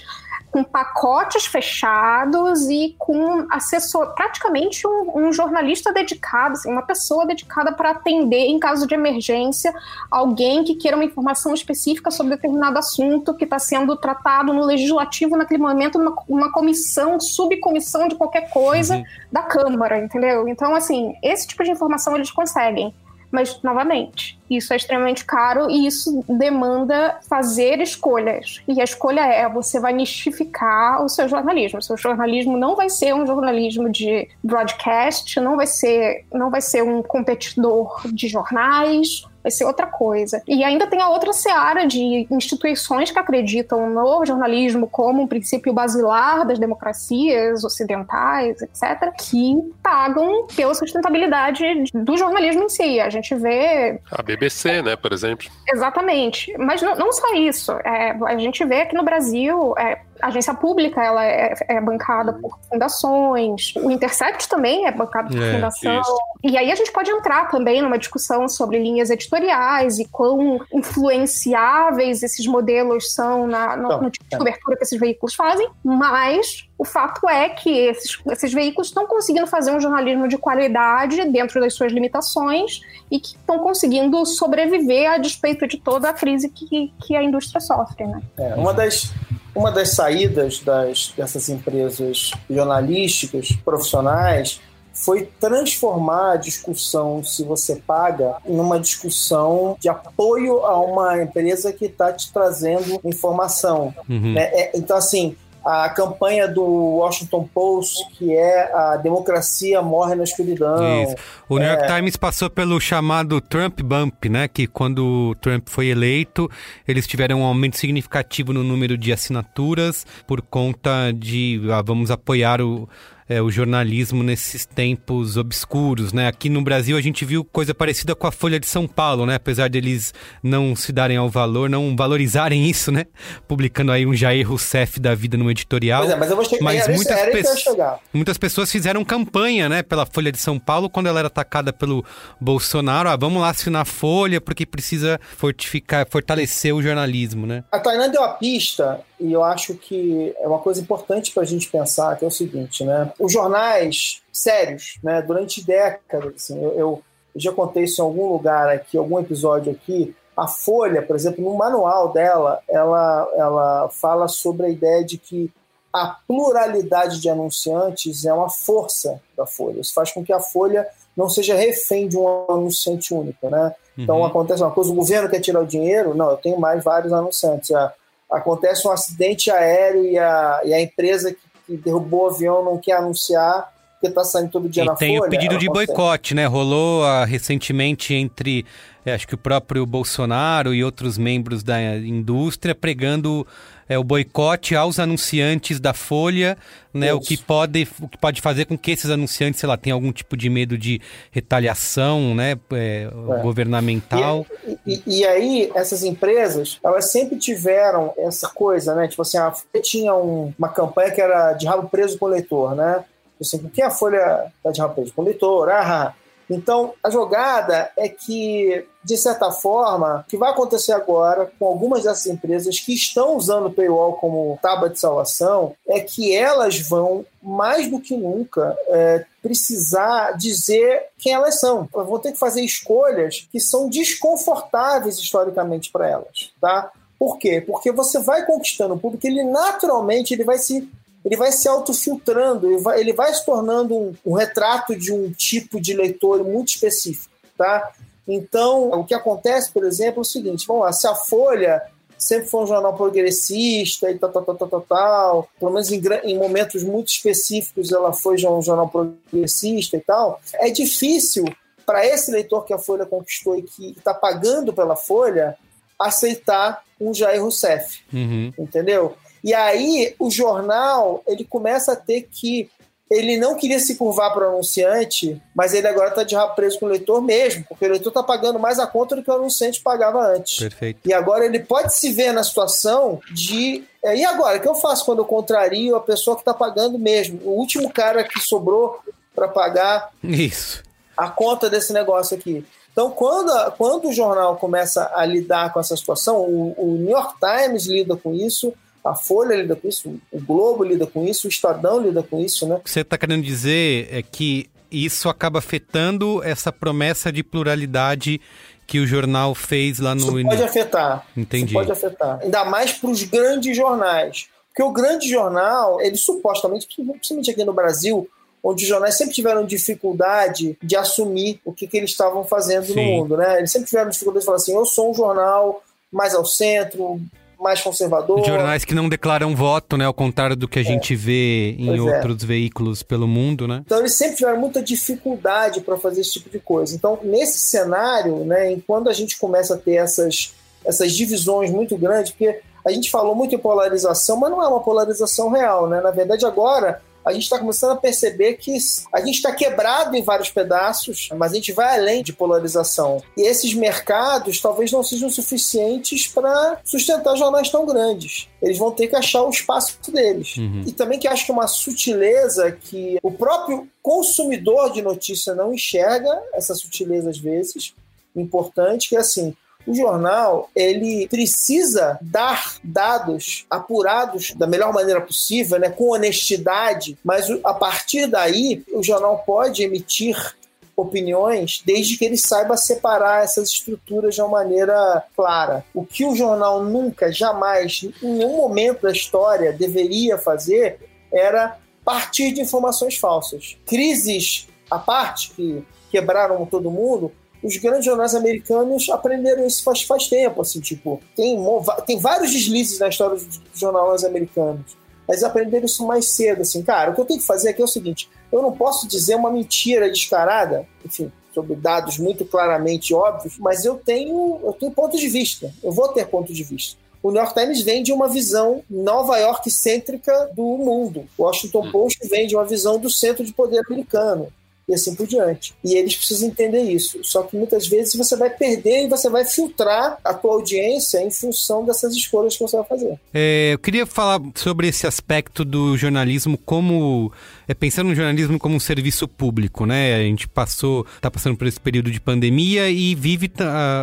com pacotes fechados e com assessor, praticamente um, um jornalista dedicado, assim, uma pessoa dedicada para atender em caso de emergência alguém que queira uma informação específica sobre determinado assunto que está sendo tratado no legislativo naquele momento, numa uma comissão, subcomissão de qualquer coisa uhum. da Câmara, entendeu? Então, assim, esse tipo de informação eles conseguem. Mas, novamente, isso é extremamente caro e isso demanda fazer escolhas. E a escolha é: você vai nichificar o seu jornalismo. O seu jornalismo não vai ser um jornalismo de broadcast, não vai ser, não vai ser um competidor de jornais, vai ser outra coisa. E ainda tem a outra seara de instituições que acreditam no jornalismo como um princípio basilar das democracias ocidentais, etc., que pagam pela sustentabilidade do jornalismo em si. A gente vê. A BBC, né, por exemplo. Exatamente. Mas não, não só isso. É, a gente vê aqui no Brasil. É, a agência pública ela é, é, bancada por fundações, o Intercept também é bancado por é, fundação. Isso. E aí a gente pode entrar também numa discussão sobre linhas editoriais e quão influenciáveis esses modelos são na, no, Então, no tipo de é. cobertura que esses veículos fazem, mas o fato é que esses, esses veículos estão conseguindo fazer um jornalismo de qualidade dentro das suas limitações e que estão conseguindo sobreviver a despeito de toda a crise que, que a indústria sofre, né? É, uma das uma das saídas das, dessas empresas jornalísticas profissionais foi transformar a discussão se você paga numa discussão de apoio a uma empresa que está te trazendo informação. Uhum. né? É, então, assim, a campanha do Washington Post, que é a democracia morre na escuridão. Isso. O New É. York Times passou pelo chamado Trump Bump, né? Que quando o Trump foi eleito, eles tiveram um aumento significativo no número de assinaturas por conta de ah, vamos apoiar o, é, o jornalismo nesses tempos obscuros, né? Aqui no Brasil a gente viu coisa parecida com a Folha de São Paulo, né? Apesar deles não se darem ao valor, não valorizarem isso, né? Publicando aí um Jair Rousseff da vida no editorial. Pois é, mas eu vou chegar Mas era, muitas era eu ia pessoas- chegar. Muitas pessoas fizeram campanha, né, pela Folha de São Paulo quando ela era atacada pelo Bolsonaro. Ah, vamos lá assinar a Folha porque precisa fortificar, fortalecer o jornalismo, né? A Tainá deu a pista, e eu acho que é uma coisa importante para a gente pensar, que é o seguinte, né? Os jornais sérios, né? Durante décadas, assim, eu, eu já contei isso em algum lugar aqui, algum episódio aqui. A Folha, por exemplo, no manual dela, ela, ela fala sobre a ideia de que a pluralidade de anunciantes é uma força da Folha. Isso faz com que a Folha não seja refém de um anunciante único, né? Então Uhum. acontece uma coisa, o governo quer tirar o dinheiro, não, eu tenho mais vários anunciantes. A- acontece um acidente aéreo e a, e a empresa que, que derrubou o avião não quer anunciar, porque está saindo todo dia E na tem folha. o pedido de consegue. boicote, né? Rolou ah, recentemente entre, eh, acho que o próprio Bolsonaro e outros membros da indústria pregando eh, o boicote aos anunciantes da Folha, né? O Isso. que pode, o que pode fazer com que esses anunciantes, sei lá, tenham algum tipo de medo de retaliação, né? eh, governamental. E, e- e aí, essas empresas, elas sempre tiveram essa coisa, né? Tipo assim, a Folha tinha um- uma campanha que era de rabo preso com o leitor, né? Assim, por que a Folha tá de rabo preso com o leitor? Ah, então, a jogada é que, de certa forma, o que vai acontecer agora com algumas dessas empresas que estão usando o paywall como tábua de salvação é que elas vão, mais do que nunca, é, precisar dizer quem elas são. Elas vão ter que fazer escolhas que são desconfortáveis historicamente para elas, tá? Por quê? Porque você vai conquistando o público, ele naturalmente ele vai se ele vai se autofiltrando, ele vai, ele vai se tornando um, um retrato de um tipo de leitor muito específico, tá? Então, o que acontece, por exemplo, é o seguinte, vamos lá, se a Folha sempre foi um jornal progressista e tal, tal, tal, tal, tal, tal pelo menos em, em momentos muito específicos ela foi um jornal progressista e tal, é difícil para esse leitor que a Folha conquistou e que está pagando pela Folha aceitar um Jair Rousseff Uhum. entendeu? E aí o jornal ele começa a ter que ele não queria se curvar para o anunciante, mas ele agora está de rabo preso com o leitor mesmo, porque o leitor está pagando mais a conta do que o anunciante pagava antes. Perfeito. E agora ele pode se ver na situação de. é, E agora, o que eu faço quando eu contrario a pessoa que está pagando mesmo? O último cara que sobrou para pagar Isso. a conta desse negócio aqui. Então, quando, a- quando o jornal começa a lidar com essa situação, o, o New York Times lida com isso, a Folha lida com isso, o Globo lida com isso, o Estadão lida com isso, né? O que você está querendo dizer é que isso acaba afetando essa promessa de pluralidade que o jornal fez lá no Isso pode afetar. Entendi. Isso pode afetar. Ainda mais para os grandes jornais. Porque o grande jornal, ele supostamente, principalmente aqui no Brasil, onde os jornais sempre tiveram dificuldade de assumir o que, que eles estavam fazendo no Sim. mundo, né? Eles sempre tiveram dificuldade de falar assim, eu sou um jornal mais ao centro, mais conservador. Jornais que não declaram voto, né? Ao contrário do que a gente vê em Pois é. outros veículos pelo mundo, né? Então eles sempre tiveram muita dificuldade para fazer esse tipo de coisa. Então, nesse cenário, né, quando a gente começa a ter essas, essas divisões muito grandes, porque a gente falou muito em polarização, mas não é uma polarização real, né? Na verdade, agora a gente está começando a perceber que a gente está quebrado em vários pedaços, mas a gente vai além de polarização. E esses mercados talvez não sejam suficientes para sustentar jornais tão grandes. Eles vão ter que achar o espaço deles. Uhum. E também que acho que uma sutileza que o próprio consumidor de notícia não enxerga, essa sutileza às vezes, importante, que é assim, o jornal ele precisa dar dados apurados da melhor maneira possível, né, com honestidade, mas a partir daí o jornal pode emitir opiniões, desde que ele saiba separar essas estruturas de uma maneira clara. O que o jornal nunca, jamais, em nenhum momento da história deveria fazer era partir de informações falsas. Crises à parte, que quebraram todo mundo, os grandes jornais americanos aprenderam isso faz, faz tempo, assim, tipo, tem, tem vários deslizes na história dos jornais americanos. Mas aprenderam isso mais cedo, assim, cara, o que eu tenho que fazer aqui é o seguinte, eu não posso dizer uma mentira descarada, enfim, sobre dados muito claramente óbvios, mas eu tenho, eu tenho ponto de vista, eu vou ter ponto de vista. O New York Times vem de uma visão Nova York cêntrica do mundo. O Washington hum. Post vem de uma visão do centro de poder americano e assim por diante. E eles precisam entender isso. Só que muitas vezes você vai perder e você vai filtrar a tua audiência em função dessas escolhas que você vai fazer. É, eu queria falar sobre esse aspecto do jornalismo como é pensando no jornalismo como um serviço público, né? A gente passou, está passando por esse período de pandemia e vive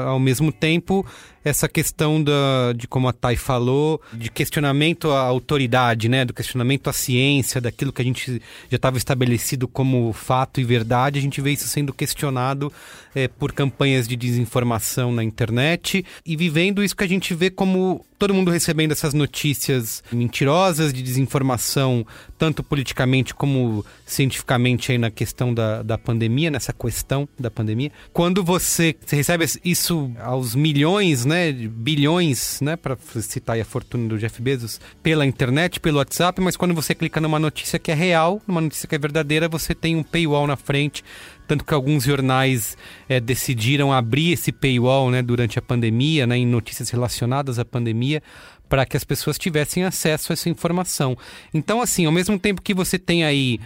ao mesmo tempo essa questão da, de como a Thay falou, de questionamento à autoridade, né? Do questionamento à ciência, daquilo que a gente já estava estabelecido como fato e verdade, a gente vê isso sendo questionado é, por campanhas de desinformação na internet e vivendo isso que a gente vê como todo mundo recebendo essas notícias mentirosas de desinformação, tanto politicamente como cientificamente aí na questão da, da pandemia, nessa questão da pandemia. Quando você, você recebe isso aos milhões, né, bilhões, né, para citar a fortuna do Jeff Bezos, pela internet, pelo WhatsApp, mas quando você clica numa notícia que é real, numa notícia que é verdadeira, você tem um paywall na frente tanto que alguns jornais é, decidiram abrir esse paywall né, durante a pandemia, né, em notícias relacionadas à pandemia, para que as pessoas tivessem acesso a essa informação. Então, assim, ao mesmo tempo que você tem aí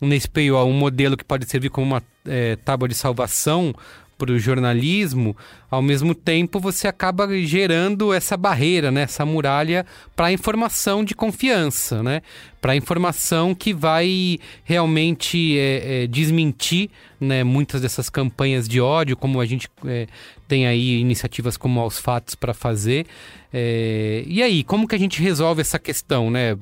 nesse paywall um modelo que pode servir como uma é, tábua de salvação para o jornalismo, ao mesmo tempo você acaba gerando essa barreira, né, essa muralha para a informação de confiança, né, para a informação que vai realmente é, é, desmentir né, muitas dessas campanhas de ódio, como a gente é, tem aí iniciativas como aos fatos para fazer. É, e aí, como que a gente resolve essa questão, né?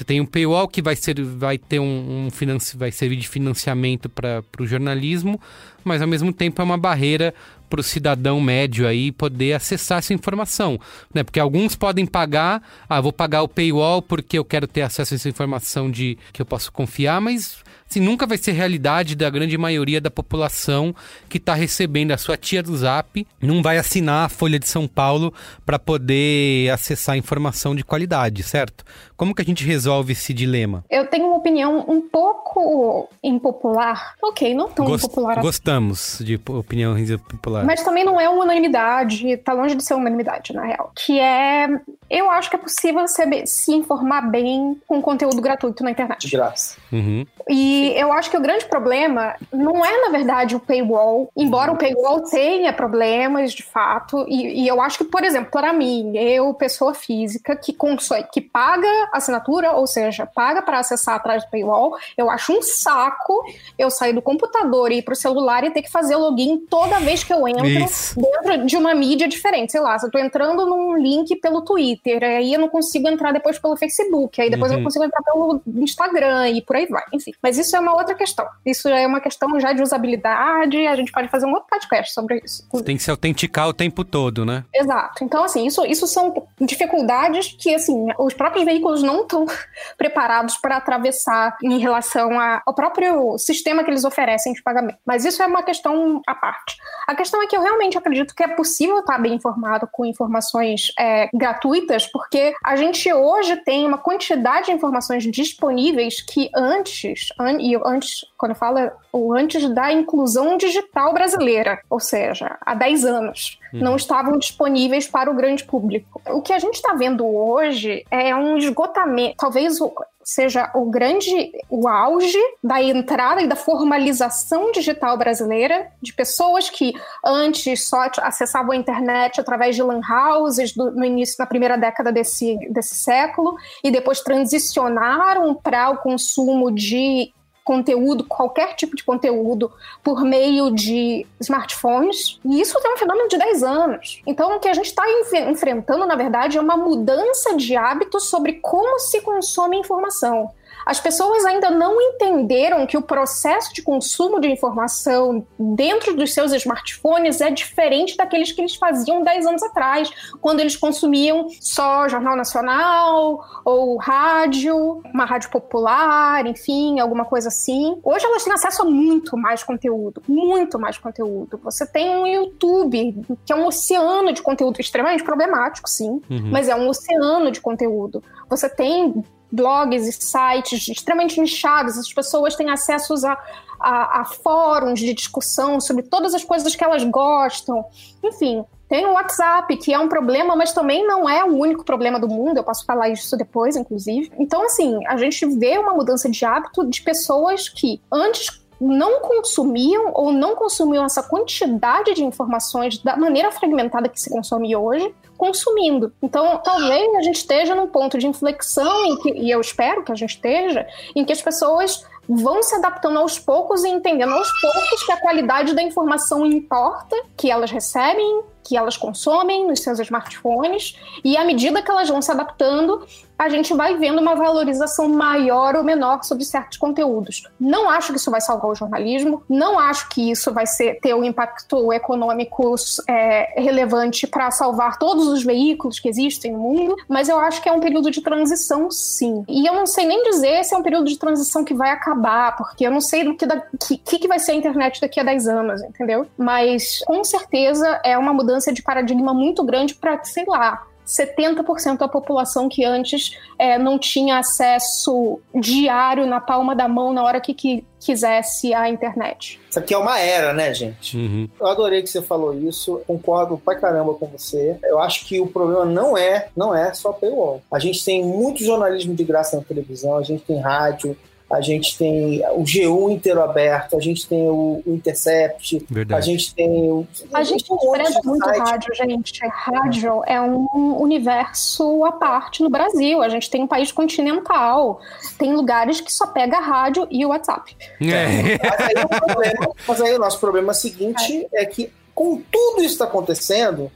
Você tem um paywall que vai, ser, vai ter um, um financi, vai servir de financiamento para o jornalismo, mas ao mesmo tempo é uma barreira para o cidadão médio aí poder acessar essa informação, né? Porque alguns podem pagar, ah, vou pagar o paywall porque eu quero ter acesso a essa informação de que eu posso confiar, mas assim, nunca vai ser realidade da grande maioria da população que está recebendo a sua tia do Zap, não vai assinar a Folha de São Paulo para poder acessar informação de qualidade, certo? Como que a gente resolve esse dilema? Eu tenho uma opinião um pouco impopular. Ok, não tão Gost impopular. Gostamos de opinião impopular. Mas também não é uma unanimidade, tá longe de ser uma unanimidade, na real. Que é. Eu acho que é possível se, se informar bem com conteúdo gratuito na internet. De graça. Uhum. E eu acho que o grande problema não é, na verdade, o paywall, embora o paywall tenha problemas de fato. E, e eu acho que, por exemplo, para mim, eu, pessoa física, que, consome, que paga assinatura, ou seja, paga para acessar atrás do paywall, eu acho um saco eu sair do computador e ir pro celular e ter que fazer login toda vez que eu entro Isso. dentro de uma mídia diferente. Sei lá, se eu tô entrando num link pelo Twitter, aí eu não consigo entrar depois pelo Facebook, aí depois uhum. eu não consigo entrar pelo Instagram e por aí vai. Enfim. Mas isso é uma outra questão. Isso é uma questão já de usabilidade, a gente pode fazer um outro podcast sobre isso. Tem que se autenticar o tempo todo, né? Exato. Então, assim, isso, isso são dificuldades que, assim, os próprios veículos não estão <laughs> preparados para atravessar em relação ao próprio sistema que eles oferecem de pagamento. Mas isso é uma questão à parte. A questão é que eu realmente acredito que é possível estar bem informado com informações é, gratuitas, porque a gente hoje tem uma quantidade de informações disponíveis que antes, an e antes, quando eu falo o antes da inclusão digital brasileira, ou seja, há 10 anos, uhum. não estavam disponíveis para o grande público. O que a gente está vendo hoje é um esgotamento, talvez seja o grande, o auge da entrada e da formalização digital brasileira, de pessoas que antes só acessavam a internet através de lan houses do, no início, na primeira década desse, desse século, e depois transicionaram para o consumo de conteúdo, qualquer tipo de conteúdo, por meio de smartphones. E isso é um fenômeno de 10 anos. Então, o que a gente está enfrentando, na verdade, é uma mudança de hábitos sobre como se consome informação. As pessoas ainda não entenderam que o processo de consumo de informação dentro dos seus smartphones é diferente daqueles que eles faziam 10 anos atrás, quando eles consumiam só Jornal Nacional ou rádio, uma rádio popular, enfim, alguma coisa assim. Hoje elas têm acesso a muito mais conteúdo, muito mais conteúdo. Você tem um YouTube, que é um oceano de conteúdo extremamente problemático, sim, uhum. mas é um oceano de conteúdo. Você tem blogs e sites extremamente nichados, as pessoas têm acesso a, a, a, fóruns de discussão sobre todas as coisas que elas gostam. Enfim, tem o WhatsApp, que é um problema, mas também não é o único problema do mundo, eu posso falar isso depois, inclusive. Então, assim, a gente vê uma mudança de hábito de pessoas que antes não consumiam ou não consumiam essa quantidade de informações da maneira fragmentada que se consome hoje, consumindo. Então, talvez a gente esteja num ponto de inflexão, em que, e eu espero que a gente esteja, em que as pessoas vão se adaptando aos poucos e entendendo aos poucos que a qualidade da informação importa, que elas recebem, que elas consomem nos seus smartphones, e à medida que elas vão se adaptando, a gente vai vendo uma valorização maior ou menor sobre certos conteúdos. Não acho que isso vai salvar o jornalismo, não acho que isso vai ser, ter um impacto econômico é, relevante para salvar todos os veículos que existem no mundo, mas eu acho que é um período de transição, sim. E eu não sei nem dizer se é um período de transição que vai acabar, porque eu não sei do que, da, que, que vai ser a internet daqui a 10 anos, entendeu? Mas com certeza é uma mudança de paradigma muito grande para, sei lá, 70% da população que antes é, não tinha acesso diário na palma da mão na hora que, que quisesse a internet. Isso aqui é uma era, né, gente? Uhum. Eu adorei que você falou isso, concordo pra caramba com você. Eu acho que o problema não é, não é só paywall. A gente tem muito jornalismo de graça na televisão, a gente tem rádio, a gente tem o G1 inteiro aberto, a gente tem o, Intercept, Verdade. a gente tem o. A, gente preza muito site. rádio, gente. Rádio é um universo à parte no Brasil. A gente tem um país continental. Tem lugares que só pega rádio e o WhatsApp. É. Mas, aí o problema, mas aí o nosso problema seguinte é, é que, com tudo isso está acontecendo,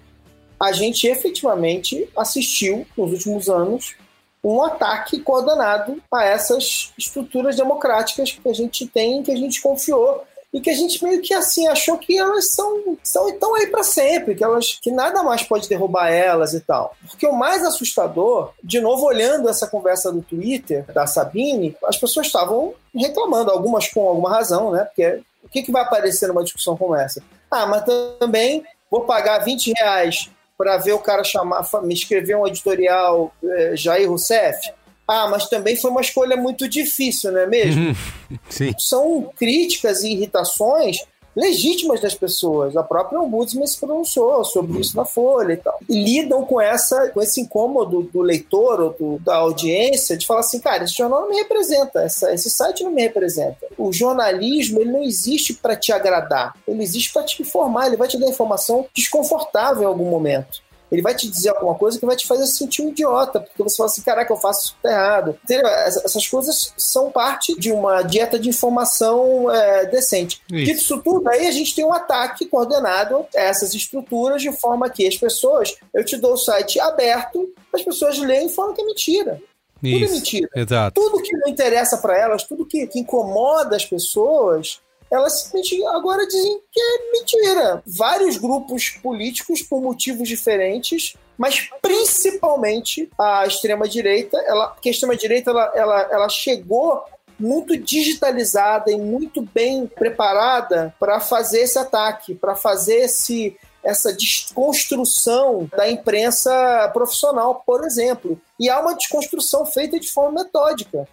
a gente efetivamente assistiu nos últimos anos um ataque coordenado a essas estruturas democráticas que a gente tem, que a gente confiou e que a gente meio que assim achou que elas são, são estão aí para sempre, que elas que nada mais pode derrubar elas e tal. Porque o mais assustador, de novo olhando essa conversa do Twitter da Sabine, as pessoas estavam reclamando, algumas com alguma razão, né? Porque o que, que vai aparecer numa discussão como essa? Ah, mas também vou pagar 20 reais para ver o cara chamar, me escrever um editorial é, Jair Rousseff. Ah, mas também foi uma escolha muito difícil, não é mesmo? <laughs> Sim. São críticas e irritações legítimas das pessoas. A própria Ombudsman se pronunciou sobre isso na Folha e tal. E lidam com, essa, com esse incômodo do leitor ou do, da audiência de falar assim, cara, esse jornal não me representa, essa, esse site não me representa. O jornalismo, ele não existe para te agradar, ele existe para te informar, ele vai te dar informação desconfortável em algum momento ele vai te dizer alguma coisa que vai te fazer sentir um idiota, porque você fala assim, caraca, eu faço isso errado. Entendeu? Essas coisas são parte de uma dieta de informação é, decente. Isso. Dito isso tudo, aí a gente tem um ataque coordenado a essas estruturas de forma que as pessoas, eu te dou o site aberto, as pessoas leem e falam que é mentira. Tudo é mentira. Exato. Tudo que não interessa para elas, tudo que, que incomoda as pessoas, elas simplesmente agora dizem que é mentira. Vários grupos políticos, por motivos diferentes, mas principalmente a extrema-direita, ela, porque a extrema-direita ela, ela, ela chegou muito digitalizada e muito bem preparada para fazer esse ataque, para fazer esse, essa desconstrução da imprensa profissional, por exemplo. E há uma desconstrução feita de forma metódica.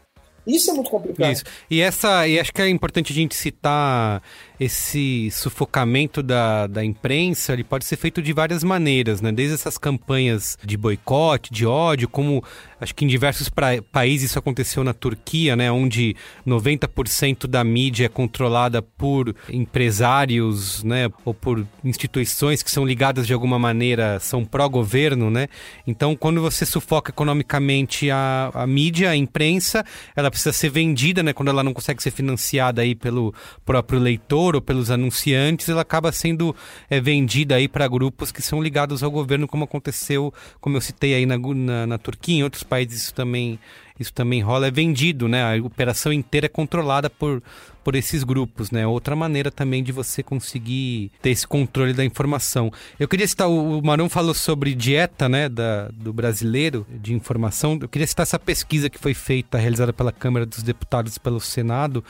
Isso é muito complicado. Isso. E essa, e acho que é importante a gente citar esse sufocamento da, da imprensa, ele pode ser feito de várias maneiras, né? Desde essas campanhas de boicote, de ódio, como acho que em diversos pra, países isso aconteceu na Turquia, né, onde 90% da mídia é controlada por empresários, né, ou por instituições que são ligadas de alguma maneira, são pró-governo, né? Então, quando você sufoca economicamente a, a mídia, a imprensa, ela precisa ser vendida, né, quando ela não consegue ser financiada aí pelo próprio leitor ou pelos anunciantes, ela acaba sendo é, vendida aí para grupos que são ligados ao governo, como aconteceu, como eu citei aí na, na, na Turquia, em outros países isso também isso também rola, é vendido, né? A operação inteira é controlada por, por esses grupos, né? Outra maneira também de você conseguir ter esse controle da informação. Eu queria citar, o Marão falou sobre dieta, né, da, do brasileiro de informação. Eu queria citar essa pesquisa que foi feita, realizada pela Câmara dos Deputados e pelo Senado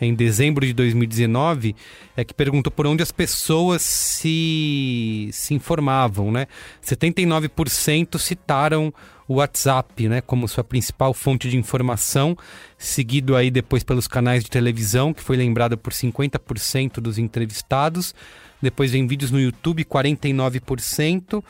em dezembro de 2019, é que perguntou por onde as pessoas se, se informavam, né? 79% citaram o WhatsApp, né, como sua principal fonte de informação, seguido aí depois pelos canais de televisão, que foi lembrado por 50% dos entrevistados. Depois vem vídeos no YouTube, 49%.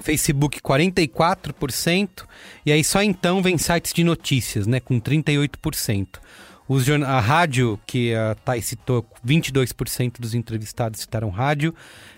Facebook 44%, e aí só então vem sites de notícias, né, com 38%. Os, a rádio, que a Thay citou, 22% dos entrevistados citaram rádio.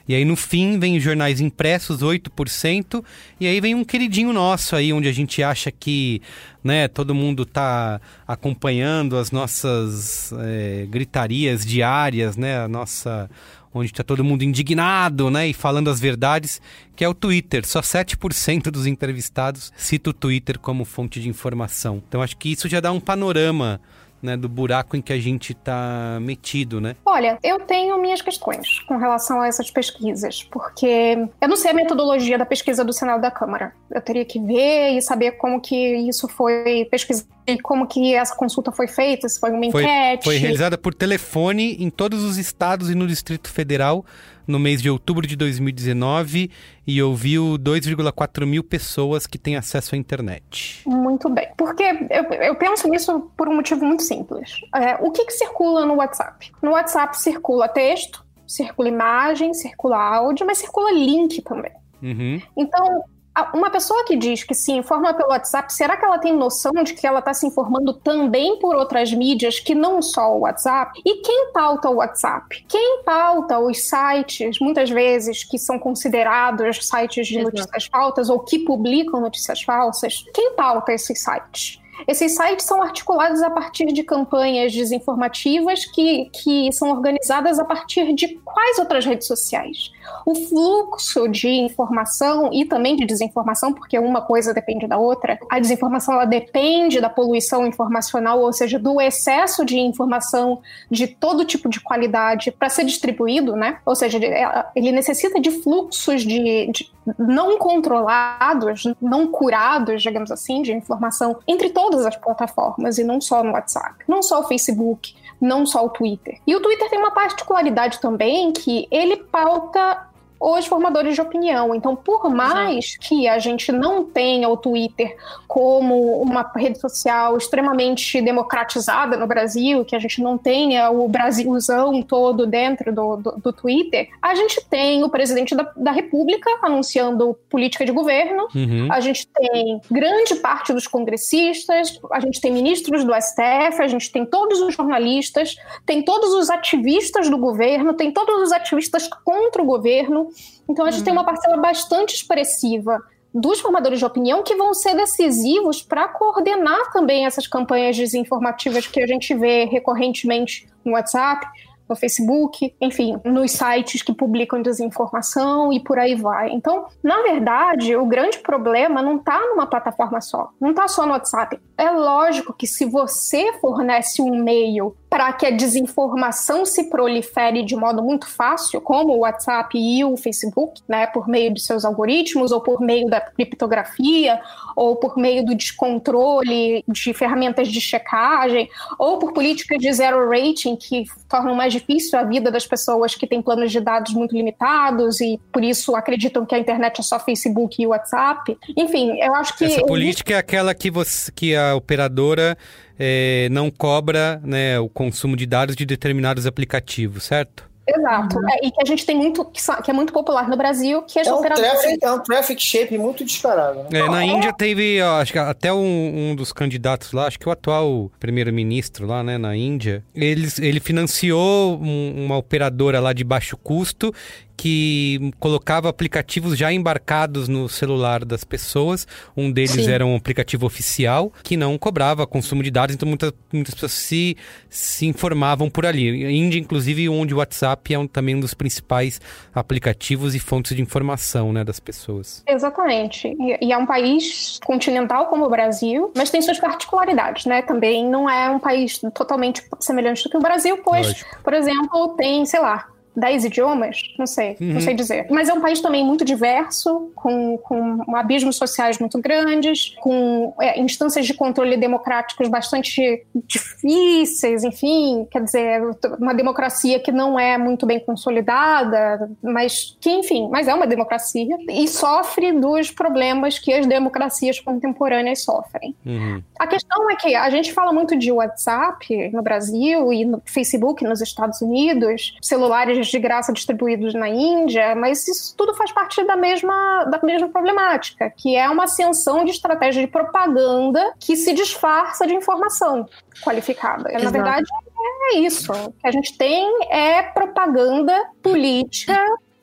E aí no fim vem os jornais impressos, 8%. E aí vem um queridinho nosso aí, onde a gente acha que né, todo mundo está acompanhando as nossas é, gritarias diárias, né? A nossa onde está todo mundo indignado, né, e falando as verdades, que é o Twitter. Só 7% dos entrevistados cita o Twitter como fonte de informação. Então acho que isso já dá um panorama né, do buraco em que a gente está metido, né? Olha, eu tenho minhas questões com relação a essas pesquisas, porque eu não sei a metodologia da pesquisa do Senado da Câmara. Eu teria que ver e saber como que isso foi pesquisado como que essa consulta foi feita, se foi uma foi, enquete. Foi realizada por telefone em todos os estados e no Distrito Federal no mês de outubro de 2019 e ouviu 2,4 mil pessoas que têm acesso à internet. Muito bem. Porque eu, eu penso nisso por um motivo muito simples. É, o que, que circula no WhatsApp? No WhatsApp circula texto, circula imagem, circula áudio, mas circula link também. Uhum. Então, uma pessoa que diz que se informa pelo WhatsApp, será que ela tem noção de que ela está se informando também por outras mídias que não só o WhatsApp? E quem pauta o WhatsApp? Quem pauta os sites, muitas vezes, que são considerados sites de notícias falsas ou que publicam notícias falsas? Quem pauta esses sites? Esses sites são articulados a partir de campanhas desinformativas que, que são organizadas a partir de quais outras redes sociais? O fluxo de informação e também de desinformação, porque uma coisa depende da outra, a desinformação ela depende da poluição informacional, ou seja, do excesso de informação de todo tipo de qualidade para ser distribuído, né? Ou seja, ele necessita de fluxos de, de não controlados, não curados, digamos assim, de informação entre todas as plataformas e não só no WhatsApp, não só o Facebook, não só o Twitter. E o Twitter tem uma particularidade também que ele pauta os formadores de opinião. Então, por mais Exato. que a gente não tenha o Twitter como uma rede social extremamente democratizada no Brasil, que a gente não tenha o Brasilzão todo dentro do, do, do Twitter, a gente tem o presidente da, da República anunciando política de governo, uhum. a gente tem grande parte dos congressistas, a gente tem ministros do STF, a gente tem todos os jornalistas, tem todos os ativistas do governo, tem todos os ativistas contra o governo, então a gente uhum. tem uma parcela bastante expressiva dos formadores de opinião que vão ser decisivos para coordenar também essas campanhas desinformativas que a gente vê recorrentemente no WhatsApp, no Facebook, enfim, nos sites que publicam desinformação e por aí vai. Então, na verdade, o grande problema não está numa plataforma só, não está só no WhatsApp. É lógico que se você fornece um meio para que a desinformação se prolifere de modo muito fácil, como o WhatsApp e o Facebook, né, por meio de seus algoritmos, ou por meio da criptografia, ou por meio do descontrole de ferramentas de checagem, ou por políticas de zero rating que tornam mais difícil a vida das pessoas que têm planos de dados muito limitados e por isso acreditam que a internet é só Facebook e WhatsApp. Enfim, eu acho que essa política é aquela que você que a operadora é, não cobra né, o consumo de dados de determinados aplicativos, certo? Exato. Uhum. É, e que a gente tem muito, que, que é muito popular no Brasil, que as É um, operadoras. traffic, é um traffic shape muito descarado. Né? É, na Índia teve, ó, acho que até um, um dos candidatos lá, acho que o atual primeiro-ministro lá, né, na Índia, eles, ele financiou um- uma operadora lá de baixo custo que colocava aplicativos já embarcados no celular das pessoas. Um deles Sim. era um aplicativo oficial que não cobrava consumo de dados, então muitas, muitas pessoas se, se informavam por ali. Índia, inclusive, onde o WhatsApp é um- também um dos principais aplicativos e fontes de informação né, das pessoas. Exatamente. E, e é um país continental como o Brasil, mas tem suas particularidades, né? Também não é um país totalmente semelhante do que o Brasil, pois, Lógico. por exemplo, tem, sei lá, 10 idiomas, não sei, Uhum. não sei dizer. Mas é um país também muito diverso, com, com abismos sociais muito grandes, com é, instâncias de controle democráticos bastante difíceis, enfim, quer dizer, uma democracia que não é muito bem consolidada, mas que, enfim, mas é uma democracia e sofre dos problemas que as democracias contemporâneas sofrem. Uhum. A questão é que a gente fala muito de WhatsApp no Brasil e no Facebook nos Estados Unidos, celulares de graça distribuídos na Índia, mas isso tudo faz parte da mesma, da mesma problemática, que é uma ascensão de estratégia de propaganda que se disfarça de informação qualificada. Na Exato. verdade, é isso. O que a gente tem é propaganda política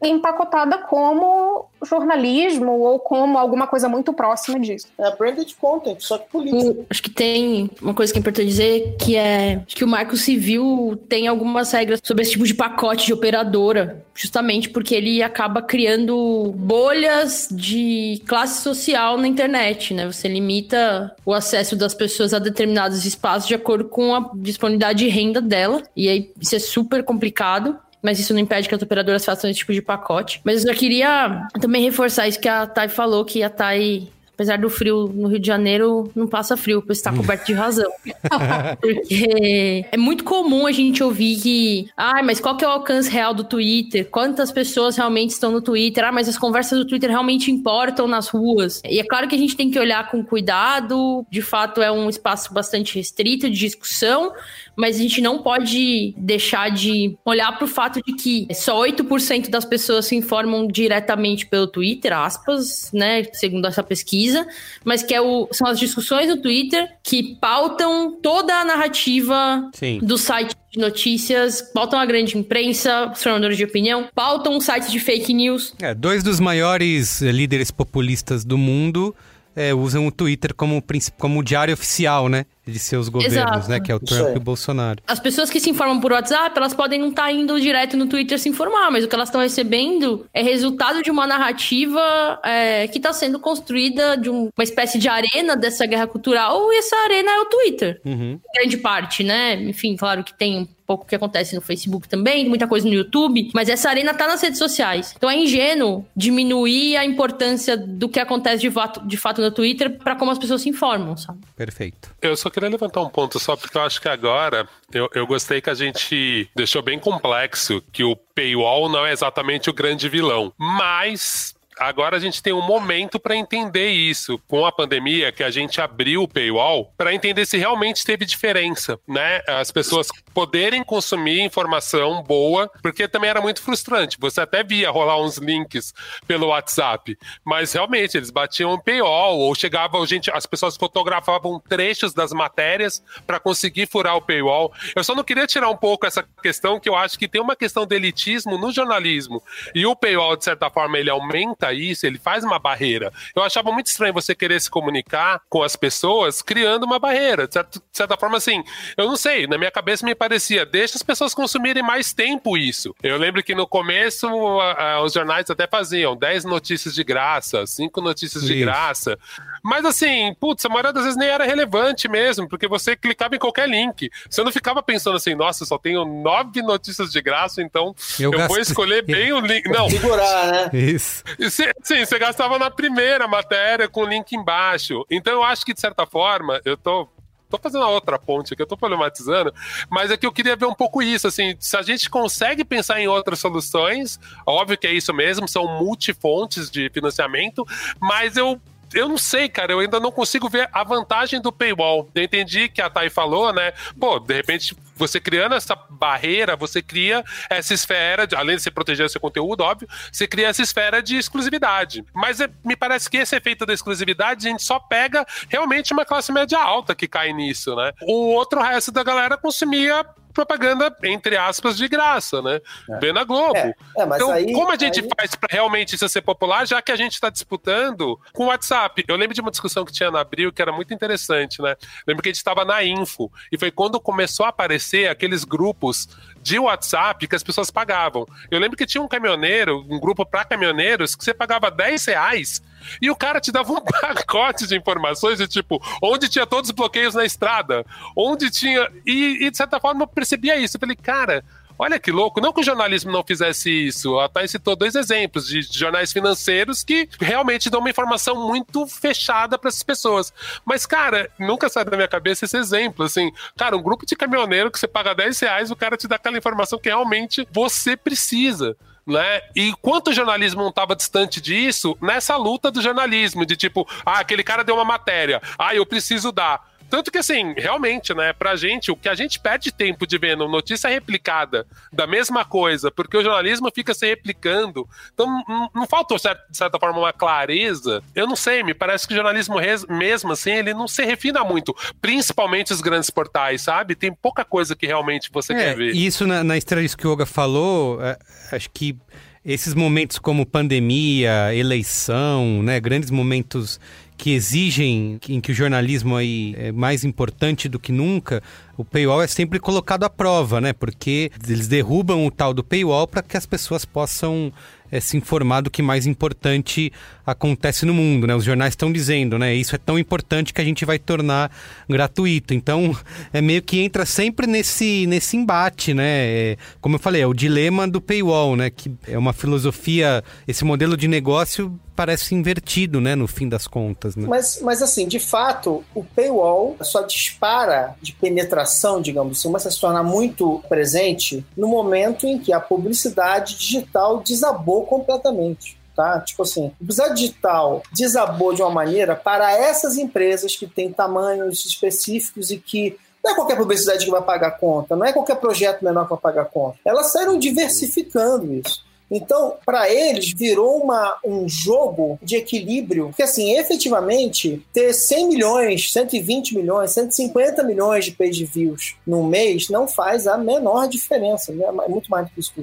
empacotada como jornalismo ou como alguma coisa muito próxima disso. É branded content, só que político. O- acho que tem uma coisa que é importante dizer, que é acho que o Marco Civil tem algumas regras sobre esse tipo de pacote de operadora, justamente porque ele acaba criando bolhas de classe social na internet, né? Você limita o acesso das pessoas a determinados espaços de acordo com a disponibilidade de renda dela, e aí isso é super complicado. Mas isso não impede que as operadoras façam esse tipo de pacote. Mas eu só queria também reforçar isso que a Thay falou, que a Thay Apesar do frio no Rio de Janeiro, não passa frio, pois está coberto de razão. <laughs> Porque é muito comum a gente ouvir que, ah, mas qual que é o alcance real do Twitter? Quantas pessoas realmente estão no Twitter? Ah, mas as conversas do Twitter realmente importam nas ruas. E é claro que a gente tem que olhar com cuidado, de fato é um espaço bastante restrito de discussão, mas a gente não pode deixar de olhar para o fato de que só 8% das pessoas se informam diretamente pelo Twitter, aspas, né, segundo essa pesquisa, mas que é o, são as discussões no Twitter que pautam toda a narrativa Sim. do site de notícias, pautam a grande imprensa, os formadores de opinião, pautam sites de fake news. É, dois dos maiores líderes populistas do mundo eh, usam o Twitter como, como diário oficial, né? De seus governos, Exato. né? Que é o Trump e o Bolsonaro. As pessoas que se informam por WhatsApp, elas podem não estar indo direto no Twitter se informar, mas o que elas estão recebendo é resultado de uma narrativa é, que está sendo construída de um- uma espécie de arena dessa guerra cultural, e essa arena é o Twitter. Uhum. Grande parte, né? Enfim, claro que tem um pouco que acontece no Facebook também, muita coisa no YouTube, mas essa arena tá nas redes sociais. Então é ingênuo diminuir a importância do que acontece de fato, de fato no Twitter para como as pessoas se informam, sabe? Perfeito. Eu só queria levantar um ponto só, porque eu acho que agora eu, eu gostei que a gente deixou bem complexo que o paywall não é exatamente o grande vilão. Mas. Agora a gente tem um momento para entender isso. Com a pandemia, que a gente abriu o paywall para entender se realmente teve diferença, né? As pessoas poderem consumir informação boa, porque também era muito frustrante. Você até via rolar uns links pelo WhatsApp, mas realmente eles batiam um paywall ou chegava gente, as pessoas fotografavam trechos das matérias para conseguir furar o paywall. Eu só não queria tirar um pouco essa questão que eu acho que tem uma questão de elitismo no jornalismo e o paywall de certa forma ele aumenta isso, ele faz uma barreira. Eu achava muito estranho você querer se comunicar com as pessoas criando uma barreira. De certa, de certa forma assim, eu não sei, na minha cabeça me parecia, deixa as pessoas consumirem mais tempo isso. Eu lembro que no começo a- a- os jornais até faziam 10 notícias de graça, 5 notícias de Isso. graça. Mas assim, putz, a maioria das vezes nem era relevante mesmo, porque você clicava em qualquer link. Você não ficava pensando assim, nossa, só tenho nove notícias de graça, então Eu eu, vou gasto- escolher <laughs> bem o link. Não, Segurar, né? Isso. cê- Sim, você gastava na primeira matéria com o link embaixo. Então eu acho que, de certa forma, eu tô. Tô fazendo uma outra ponte aqui, eu tô problematizando, mas é que eu queria ver um pouco isso, assim, se a gente consegue pensar em outras soluções, óbvio que é isso mesmo, são multifontes de financiamento, mas eu eu não sei, cara, eu ainda não consigo ver a vantagem do paywall. Eu entendi que a Thay falou, né? Pô, de repente Você criando essa barreira, você cria essa esfera, de, além de você proteger o seu conteúdo, óbvio, você cria essa esfera de exclusividade. Mas é, me parece que esse efeito da exclusividade, a gente só pega realmente uma classe média alta que cai nisso, né? O outro resto da galera consumia propaganda, entre aspas, de graça, né? É. Vê na Globo. É, é, então, aí, como a gente aí... faz para realmente isso ser popular, já que a gente está disputando com o WhatsApp? Eu lembro de uma discussão que tinha na Abril que era muito interessante, né? Lembro que a gente estava na Info, e foi quando começou a aparecer aqueles grupos de WhatsApp que as pessoas pagavam. Eu lembro que tinha um caminhoneiro, um grupo para caminhoneiros, que você pagava 10 reais e o cara te dava um <laughs> pacote de informações de tipo, onde tinha todos os bloqueios na estrada, onde tinha. E, e de certa forma eu percebia isso. Eu falei, cara. Olha que louco, não que o jornalismo não fizesse isso. A Thais citou dois exemplos de jornais financeiros que realmente dão uma informação muito fechada para essas pessoas. Mas, cara, nunca sai da minha cabeça esse exemplo. Assim, cara, um grupo de caminhoneiro que você paga 10 reais, o cara te dá aquela informação que realmente você precisa né? E quanto o jornalismo não estava distante disso, nessa luta do jornalismo, de tipo, ah, aquele cara deu uma matéria, ah, eu preciso dar. Tanto que, assim, realmente, né, pra gente, o que a gente perde tempo de ver notícia replicada da mesma coisa, porque o jornalismo fica se replicando. Então, não, não falta, de certa forma, uma clareza. Eu não sei, me parece que o jornalismo mesmo, assim, ele não se refina muito, principalmente os grandes portais, sabe? Tem pouca coisa que realmente você é, quer ver. E isso na, na estreia que o Yoga falou, é, acho que esses momentos como pandemia, eleição, né, grandes momentos que exigem em que o jornalismo aí é mais importante do que nunca, o paywall é sempre colocado à prova, né? Porque eles derrubam o tal do paywall para que as pessoas possam é, se informar do que mais importante acontece no mundo, né? Os jornais estão dizendo, né? Isso é tão importante que a gente vai tornar gratuito. Então, é meio que entra sempre nesse, nesse embate, né? É, como eu falei, é o dilema do paywall, né? Que é uma filosofia, esse modelo de negócio parece invertido, né, no fim das contas. Né? Mas, mas assim, de fato, o paywall só dispara de penetração, digamos assim, começa a se tornar muito presente no momento em que a publicidade digital desabou completamente tá? Tipo assim, o publicidade digital desabou de uma maneira para essas empresas que têm tamanhos específicos e que não é qualquer publicidade que vai pagar conta, não é qualquer projeto menor que vai pagar conta. Elas saíram diversificando isso. Então, para eles, virou uma, um jogo de equilíbrio, porque assim, efetivamente, ter 100 milhões, 120 milhões, 150 milhões de page views no mês não faz a menor diferença, né? é muito mais do que isso.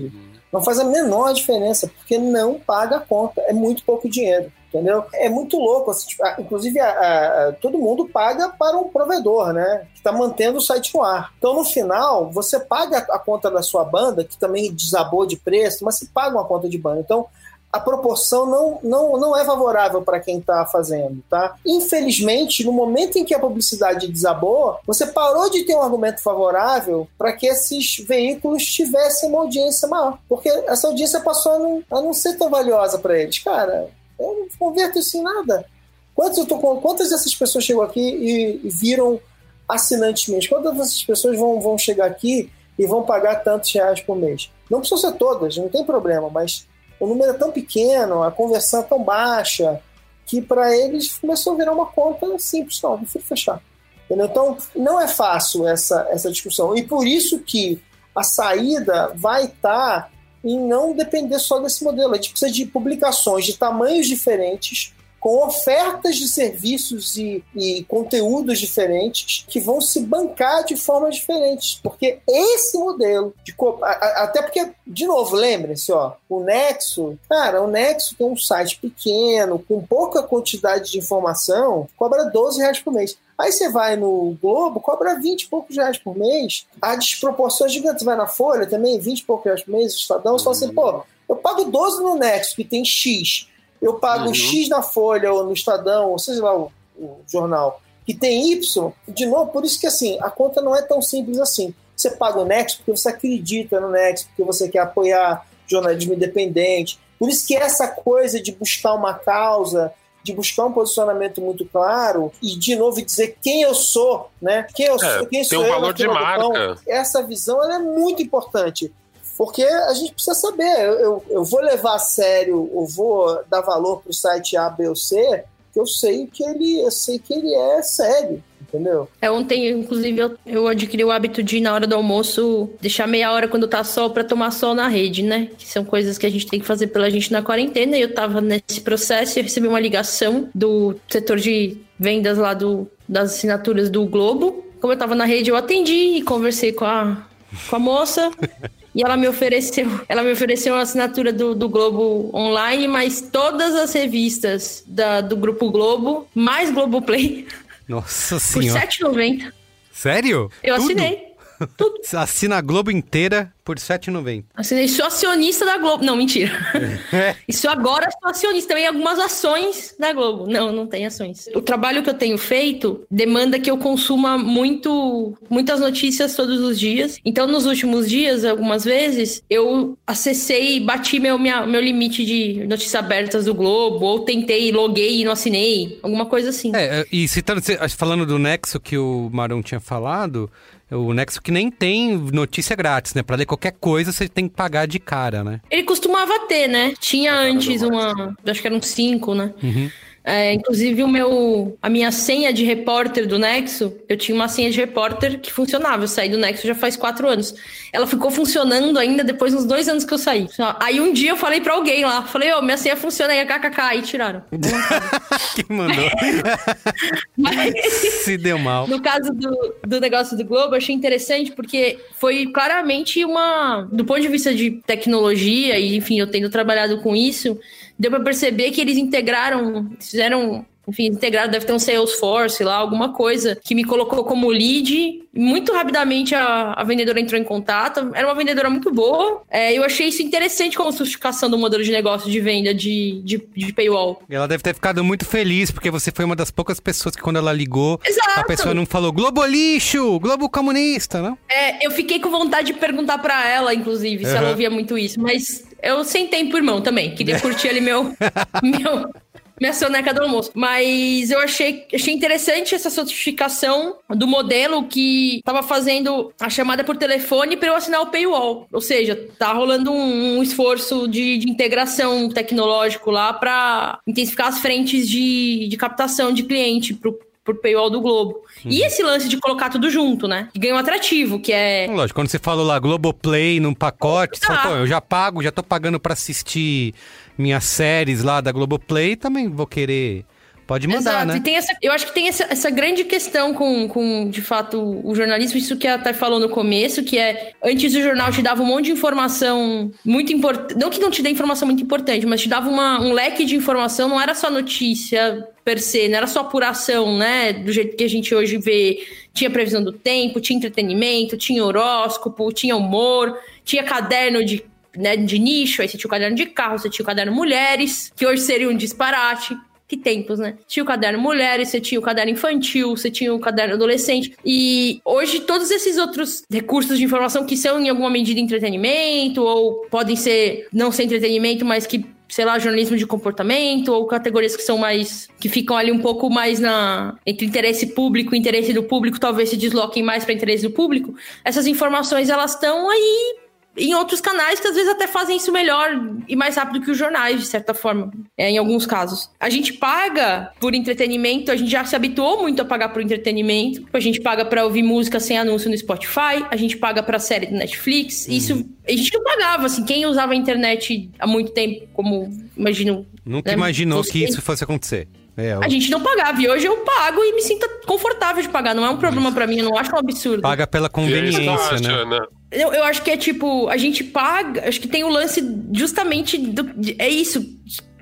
Não faz a menor diferença, porque não paga a conta, é muito pouco dinheiro entendeu? É muito louco. Assim, tipo, inclusive, a, a, todo mundo paga para um provedor, né? Que está mantendo o site no ar. Então, no final, você paga a conta da sua banda, que também desabou de preço, mas você paga uma conta de banda. Então, a proporção não, não, não é favorável para quem está fazendo, tá? Infelizmente, no momento em que a publicidade desabou, você parou de ter um argumento favorável para que esses veículos tivessem uma audiência maior, porque essa audiência passou a não, a não ser tão valiosa para eles. Cara, eu não converto isso em nada. Quantas, tô, quantas dessas pessoas chegam aqui e, e viram assinantes meus? Quantas dessas pessoas vão, vão chegar aqui e vão pagar tantos reais por mês? Não precisam ser todas, não tem problema, mas o número é tão pequeno, a conversão é tão baixa, que para eles começou a virar uma conta simples. Não, prefiro fechar. Entendeu? Então, não é fácil essa, essa discussão. E por isso que a saída vai estar tá em não depender só desse modelo. A gente precisa de publicações de tamanhos diferentes, com ofertas de serviços e, e, conteúdos diferentes que vão se bancar de formas diferentes. Porque esse modelo, de até porque, de novo, lembrem-se, ó, o Nexo, cara, o Nexo tem um site pequeno, com pouca quantidade de informação, cobra 12 reais por mês. Aí você vai no Globo, cobra 20 e poucos reais por mês. Há desproporções gigantes. Vai na Folha também, 20 e poucos reais por mês. O Estadão, você fala assim, pô, eu pago 12 no Nexo, que tem X. Eu pago uhum. X na Folha ou no Estadão, ou seja lá o, o jornal, que tem Y. De novo, por isso que assim, a conta não é tão simples assim. Você paga o Nexo porque você acredita no Nexo, porque você quer apoiar jornalismo independente. Por isso que essa coisa de buscar uma causa, de buscar um posicionamento muito claro e de novo dizer quem eu sou, né? Quem eu é, sou, quem sou um eu valor de marca. Essa visão é muito importante. Porque a gente precisa saber, eu, eu, eu vou levar a sério, eu vou dar valor para o site A, B ou C, que eu sei que ele, eu sei que ele é sério entendeu? É, ontem, inclusive, eu, eu adquiri o hábito de, na hora do almoço, deixar meia hora quando tá sol pra tomar sol na rede, né? Que são coisas que a gente tem que fazer pela gente na quarentena. E eu tava nesse processo e recebi uma ligação do setor de vendas lá do, das assinaturas do Globo. Como eu tava na rede, eu atendi e conversei com a, com a moça. <laughs> E ela me ofereceu, ela me ofereceu uma assinatura do, do Globo online, mas todas as revistas da, do Grupo Globo, mais Globoplay, Nossa por senhora. R$ 7,90. Sério? Eu Tudo? assinei. Tudo. <laughs> Assina a Globo inteira por R$ 7,90. Assinei, sou acionista da Globo. Não, mentira. <laughs> É. Isso agora sou acionista. Também algumas ações da Globo. Não, não tem ações. O trabalho que eu tenho feito demanda que eu consuma muito, muitas notícias todos os dias. Então, nos últimos dias, algumas vezes, eu acessei e bati meu, minha, meu limite de notícias abertas do Globo, ou tentei, loguei e não assinei. Alguma coisa assim. É, e citando, falando do Nexo que o Marão tinha falado, o Nexo que nem tem notícia grátis, né? Pra ler qualquer coisa você tem que pagar de cara, né? Ele costumava ter, né? Tinha antes uma. Acho que eram cinco, né? É, inclusive o meu, a minha senha de repórter do Nexo, eu tinha uma senha de repórter que funcionava. Eu saí do Nexo já faz quatro anos. Ela ficou funcionando ainda depois dos dois anos que eu saí. Aí um dia eu falei pra alguém lá, falei, ô, minha senha funciona aí, kkk, aí tiraram. <laughs> Quem mandou? <laughs> Mas- Se deu mal. No caso do, do negócio do Globo, eu achei interessante porque foi claramente uma. Do ponto de vista de tecnologia, e enfim, eu tendo trabalhado com isso, deu pra perceber que eles integraram, fizeram. Enfim, integraram, deve ter um Salesforce lá, alguma coisa, que me colocou como lead. Muito rapidamente a, a vendedora entrou em contato. Era uma vendedora muito boa. É, eu achei isso interessante como sofisticação do modelo de negócio de venda de, de, de paywall. Ela deve ter ficado muito feliz, porque você foi uma das poucas pessoas que quando ela ligou, Exato. a pessoa não falou Globo lixo, Globo comunista, não? É, eu fiquei com vontade de perguntar pra ela, inclusive, se ela ouvia muito isso. Mas eu sem tempo, irmão, também. Queria curtir ali meu, <laughs> meu, minha soneca do almoço. Mas eu achei, achei interessante essa sofisticação do modelo que tava fazendo a chamada por telefone para eu assinar o paywall. Ou seja, tá rolando um, um esforço de, de integração tecnológico lá para intensificar as frentes de, de captação de cliente pro por paywall do Globo. E esse lance de colocar tudo junto, né? Que ganha um atrativo, que é Lógico, quando você falou lá Globoplay num pacote, você Tá. falou, pô, eu já pago, já tô pagando pra assistir minhas séries lá da Globoplay, também vou querer. Pode mandar, Exato. né? E tem essa, eu acho que tem essa, essa grande questão com, com, de fato, o jornalismo, isso que a Thay falou no começo, que é, antes o jornal te dava um monte de informação muito importante, não que não te dê informação muito importante, mas te dava uma, um leque de informação, não era só notícia per se, não era só apuração, né, do jeito que a gente hoje vê, tinha previsão do tempo, tinha entretenimento, tinha horóscopo, tinha humor, tinha caderno de né, de nicho, aí você tinha o caderno de carro, você tinha o caderno mulheres, que hoje seria um disparate. Que tempos, né? Tinha o caderno mulheres, você tinha o caderno infantil, você tinha o caderno adolescente. E hoje todos esses outros recursos de informação que são em alguma medida entretenimento, ou podem ser não ser entretenimento, mas que sei lá, jornalismo de comportamento ou categorias que são mais que ficam ali um pouco mais na entre interesse público e interesse do público, talvez se desloquem mais para interesse do público. Essas informações elas estão aí em outros canais que às vezes até fazem isso melhor e mais rápido que os jornais, de certa forma, é, em alguns casos. A gente paga por entretenimento, a gente já se habituou muito a pagar por entretenimento. A gente paga pra ouvir música sem anúncio no Spotify, a gente paga pra série do Netflix. Isso a gente não pagava, assim, quem usava a internet há muito tempo, como imagino. Nunca né, imaginou que isso fosse acontecer. É, A gente não pagava, e hoje eu pago e me sinto confortável de pagar. Não é um problema pra mim, eu não acho um absurdo. paga pela eu conveniência, né? né? Eu, eu acho que é tipo, a gente paga, acho que tem o lance justamente do, de- é isso.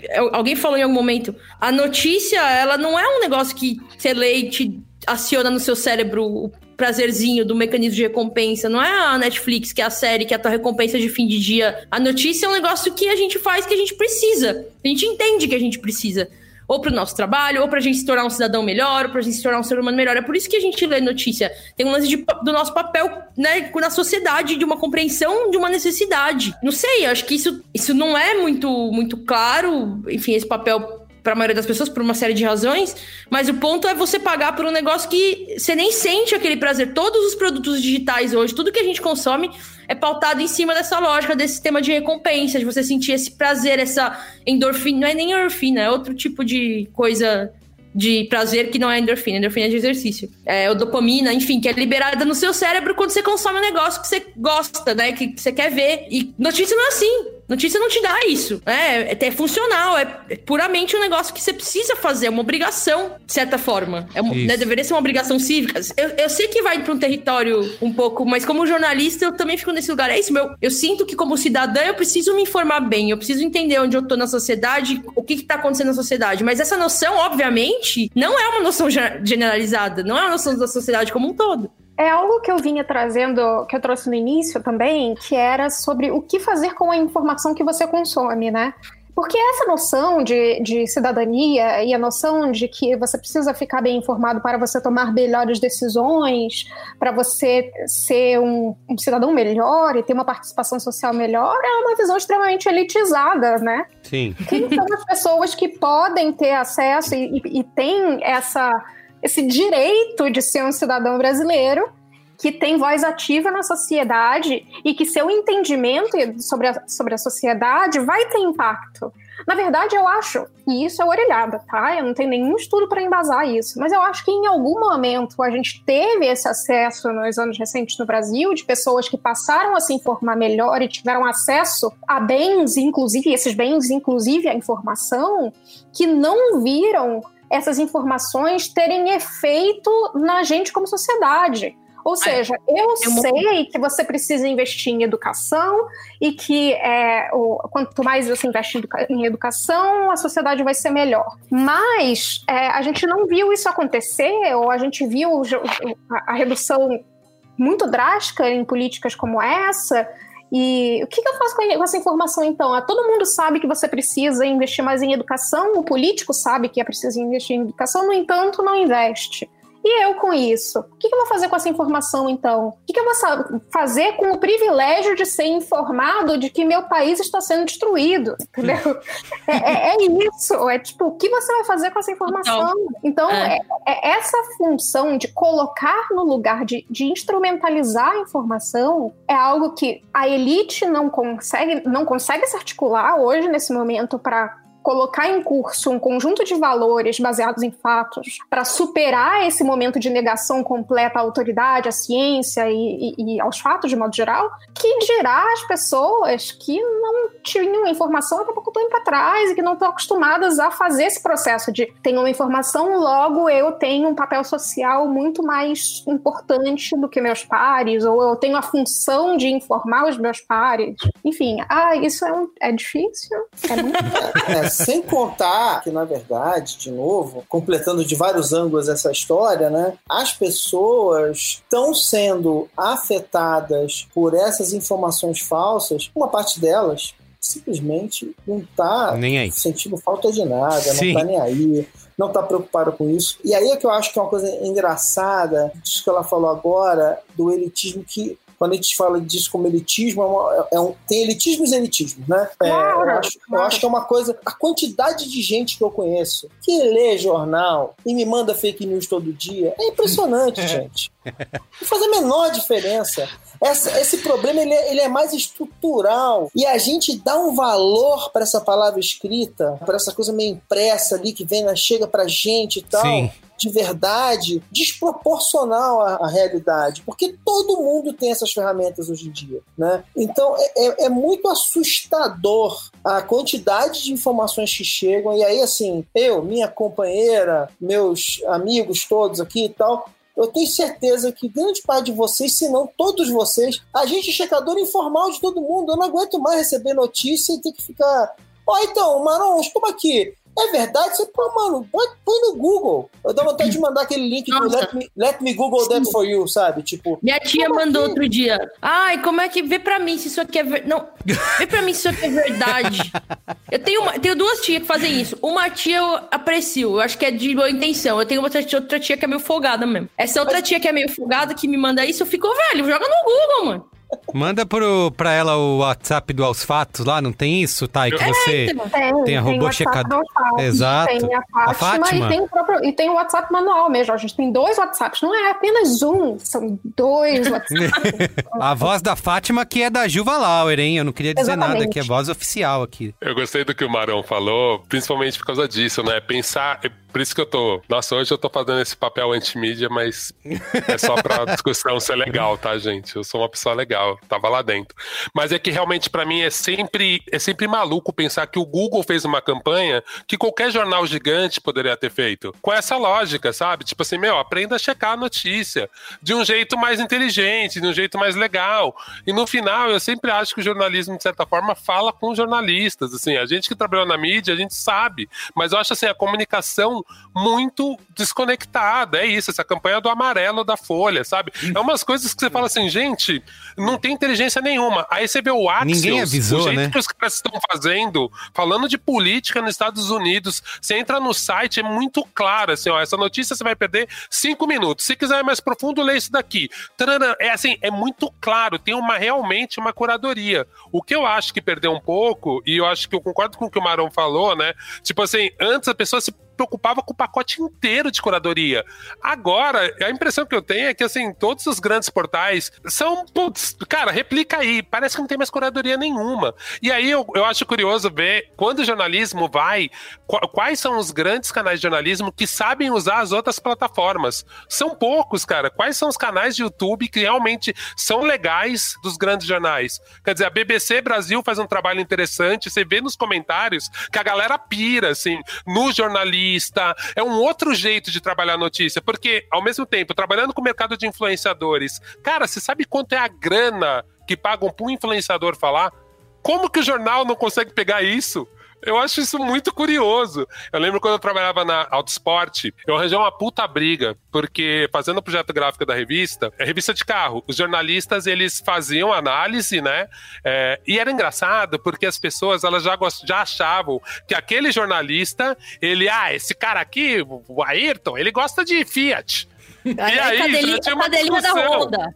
É, Alguém falou em algum momento, a notícia, ela não é um negócio que você lê e te aciona no seu cérebro o prazerzinho do mecanismo de recompensa. Não é a Netflix, que é a série, que é a tua recompensa de fim de dia. A notícia é um negócio que a gente faz que a gente precisa. A gente entende que a gente precisa ou para o nosso trabalho, ou para a gente se tornar um cidadão melhor, ou para a gente se tornar um ser humano melhor. É por isso que a gente lê notícia. Tem um lance de- do nosso papel né, na sociedade, de uma compreensão de uma necessidade. Não sei, acho que isso, isso não é muito, muito claro, enfim, esse papel para a maioria das pessoas por uma série de razões, mas o ponto é você pagar por um negócio que você nem sente aquele prazer. Todos os produtos digitais hoje, tudo que a gente consome é pautado em cima dessa lógica, desse sistema de recompensa, de você sentir esse prazer, essa endorfina, não é nem endorfina, é outro tipo de coisa de prazer que não é endorfina, endorfina é de exercício. É o dopamina, enfim, que é liberada no seu cérebro quando você consome um negócio que você gosta, né? Que, que você quer ver. E notícia não é assim. Notícia não te dá isso. É, é, é funcional, é puramente um negócio que você precisa fazer, é uma obrigação, de certa forma. É uma, né, deveria ser uma obrigação cívica. Eu, eu sei que vai para um território um pouco, mas como jornalista, eu também fico nesse lugar. É isso, meu. Eu sinto que, como cidadã, eu preciso me informar bem, eu preciso entender onde eu tô na sociedade, o que, que tá acontecendo na sociedade. Mas essa noção, obviamente, não é uma noção generalizada, não é uma noção da sociedade como um todo. É algo que eu vinha trazendo, que eu trouxe no início também, que era sobre o que fazer com a informação que você consome, né? Porque essa noção de, de cidadania e a noção de que você precisa ficar bem informado para você tomar melhores decisões, para você ser um, um, cidadão melhor e ter uma participação social melhor, é uma visão extremamente elitizada, né? Sim. Quem são as pessoas que podem ter acesso e, e, e têm essa esse direito de ser um cidadão brasileiro que tem voz ativa na sociedade e que seu entendimento sobre a, sobre a sociedade vai ter impacto. Na verdade, eu acho, e isso é orelhada, tá? Eu não tenho nenhum estudo para embasar isso, mas eu acho que em algum momento a gente teve esse acesso nos anos recentes no Brasil de pessoas que passaram a se informar melhor e tiveram acesso a bens, inclusive, esses bens, inclusive a informação, que não viram essas informações terem efeito na gente como sociedade. Ou seja, eu sei que você precisa investir em educação e que é, o, quanto mais você investe em educação, a sociedade vai ser melhor. Mas é, a gente não viu isso acontecer, ou a gente viu a, a redução muito drástica em políticas como essa, e o que, que eu faço com essa informação então? Ah, todo mundo sabe que você precisa investir mais em educação, o político sabe que é preciso investir em educação, no entanto, não investe. E eu com isso? O que eu vou fazer com essa informação, então? O que eu vou fazer com o privilégio de ser informado de que meu país está sendo destruído? <laughs> Entendeu? é, é, é, isso. É tipo, o que você vai fazer com essa informação? Então, é. é, é essa função de colocar no lugar de, de instrumentalizar a informação é algo que a elite não consegue, não consegue se articular hoje, nesse momento, para colocar em curso um conjunto de valores baseados em fatos para superar esse momento de negação completa à autoridade, à ciência e, e, e, aos fatos de modo geral, que dirá às pessoas que não tinham informação até pouco tempo atrás e que não estão acostumadas a fazer esse processo de tenho uma informação, logo eu tenho um papel social muito mais importante do que meus pares, ou eu tenho a função de informar os meus pares. Enfim, ah, isso é, um, é difícil. É muito... <laughs> sem contar que, na verdade, de novo, completando de vários ângulos essa história, né? As pessoas estão sendo afetadas por essas informações falsas, uma parte delas simplesmente não está sentindo falta de nada, Sim. não está nem aí não está preocupado com isso. E aí é que eu acho que é uma coisa engraçada, disso que ela falou agora, do elitismo que quando a gente fala disso como elitismo, é, uma, é um, tem elitismos e elitismos, né? É, eu, acho, eu, acho, que é uma coisa. A quantidade de gente que eu conheço que lê jornal e me manda fake news todo dia é impressionante, <laughs> gente. Não faz a menor diferença. Essa, esse problema ele é, ele é, mais estrutural e a gente dá um valor para essa palavra escrita, para essa coisa meio impressa ali que vem, chega pra gente e tal. Sim de verdade desproporcional à, à, realidade, porque todo mundo tem essas ferramentas hoje em dia, né? Então é, é, é muito assustador a quantidade de informações que chegam e aí assim eu, minha companheira, meus amigos todos aqui e tal, eu tenho certeza que grande parte de vocês, se não todos vocês, a gente é checador informal de todo mundo. Eu não aguento mais receber notícia e ter que ficar. Ó, oh, então, Maron, como aqui? É verdade? Você, pô, mano, põe, põe no Google. Eu dou vontade de mandar aquele link do let me, let me Google Sim. that for you, sabe? Tipo. Minha tia mandou aqui? outro dia. Ai, como é que. Vê pra mim se isso aqui é verdade. Não, vê pra mim se isso aqui é verdade. <laughs> Eu tenho, uma, tenho duas tias que fazem isso. Uma tia eu aprecio, eu acho que é de boa intenção. Eu tenho outra tia, outra tia que é meio folgada mesmo. Essa outra tia que é meio folgada que me manda isso, eu fico, velho, joga no Google, mano. Manda pro, pra ela o WhatsApp do Aos Fatos lá, não tem isso, Thay? Que você é, tem, tem a robô checador. Exato. Tem a Fátima, a Fátima. E, tem o próprio, e tem o WhatsApp manual mesmo. A gente tem dois WhatsApps, não é apenas um, são dois <laughs> WhatsApps. a voz da Fátima que é da Juva Lauer, hein? Eu não queria dizer Exatamente. nada, que é voz oficial aqui. Eu gostei do que o Marão falou, principalmente por causa disso, né? Pensar Por isso que eu tô. Nossa, hoje eu tô fazendo esse papel anti-mídia, mas é só pra <laughs> discussão ser legal, tá, gente? Eu sou uma pessoa legal, tava lá dentro. Mas é que realmente para mim é sempre, é sempre maluco pensar que o Google fez uma campanha que qualquer jornal gigante poderia ter feito. Com essa lógica, sabe? Tipo assim, meu, aprenda a checar a notícia de um jeito mais inteligente, de um jeito mais legal. E no final, eu sempre acho que o jornalismo, de certa forma, fala com jornalistas. Assim, a gente que trabalhou na mídia, a gente sabe. Mas eu acho assim, a comunicação muito desconectada. É isso, essa campanha do amarelo da Folha, sabe? É umas coisas que você fala assim, gente, não tem inteligência nenhuma. Aí você vê o Axios, Ninguém avisou, o jeito né? que os caras estão fazendo, falando de política nos Estados Unidos. Você entra no site, é muito claro, assim, ó, essa notícia você vai perder cinco minutos. Se quiser mais profundo, lê isso daqui. É assim, é muito claro, tem uma realmente uma curadoria. O que eu acho que perdeu um pouco, e eu acho que eu concordo com o que o Marão falou, né? Tipo assim, antes a pessoa se preocupava com o pacote inteiro de curadoria. Agora, a impressão que eu tenho é que, assim, todos os grandes portais são, putz, cara, replica aí, parece que não tem mais curadoria nenhuma. E aí eu, eu acho curioso ver quando o jornalismo vai, qu- quais são os grandes canais de jornalismo que sabem usar as outras plataformas. São poucos, cara. Quais são os canais de YouTube que realmente são legais dos grandes jornais? Quer dizer, a BBC Brasil faz um trabalho interessante, você vê nos comentários que a galera pira, assim, no jornalismo é um outro jeito de trabalhar notícia, porque ao mesmo tempo, trabalhando com o mercado de influenciadores, cara, você sabe quanto é a grana que pagam para um influenciador falar? Como que o jornal não consegue pegar isso? Eu acho isso muito curioso. Eu lembro quando eu trabalhava na Autosport, eu arranjei uma puta briga, porque fazendo o projeto gráfico da revista, é revista de carro, os jornalistas eles faziam análise, né? É, e era engraçado porque as pessoas elas já, gost- já achavam que aquele jornalista, ele, ah, esse cara aqui, o Ayrton, ele gosta de Fiat. <laughs> E aí, já cadelinha, tinha uma cadelinha da. Honda.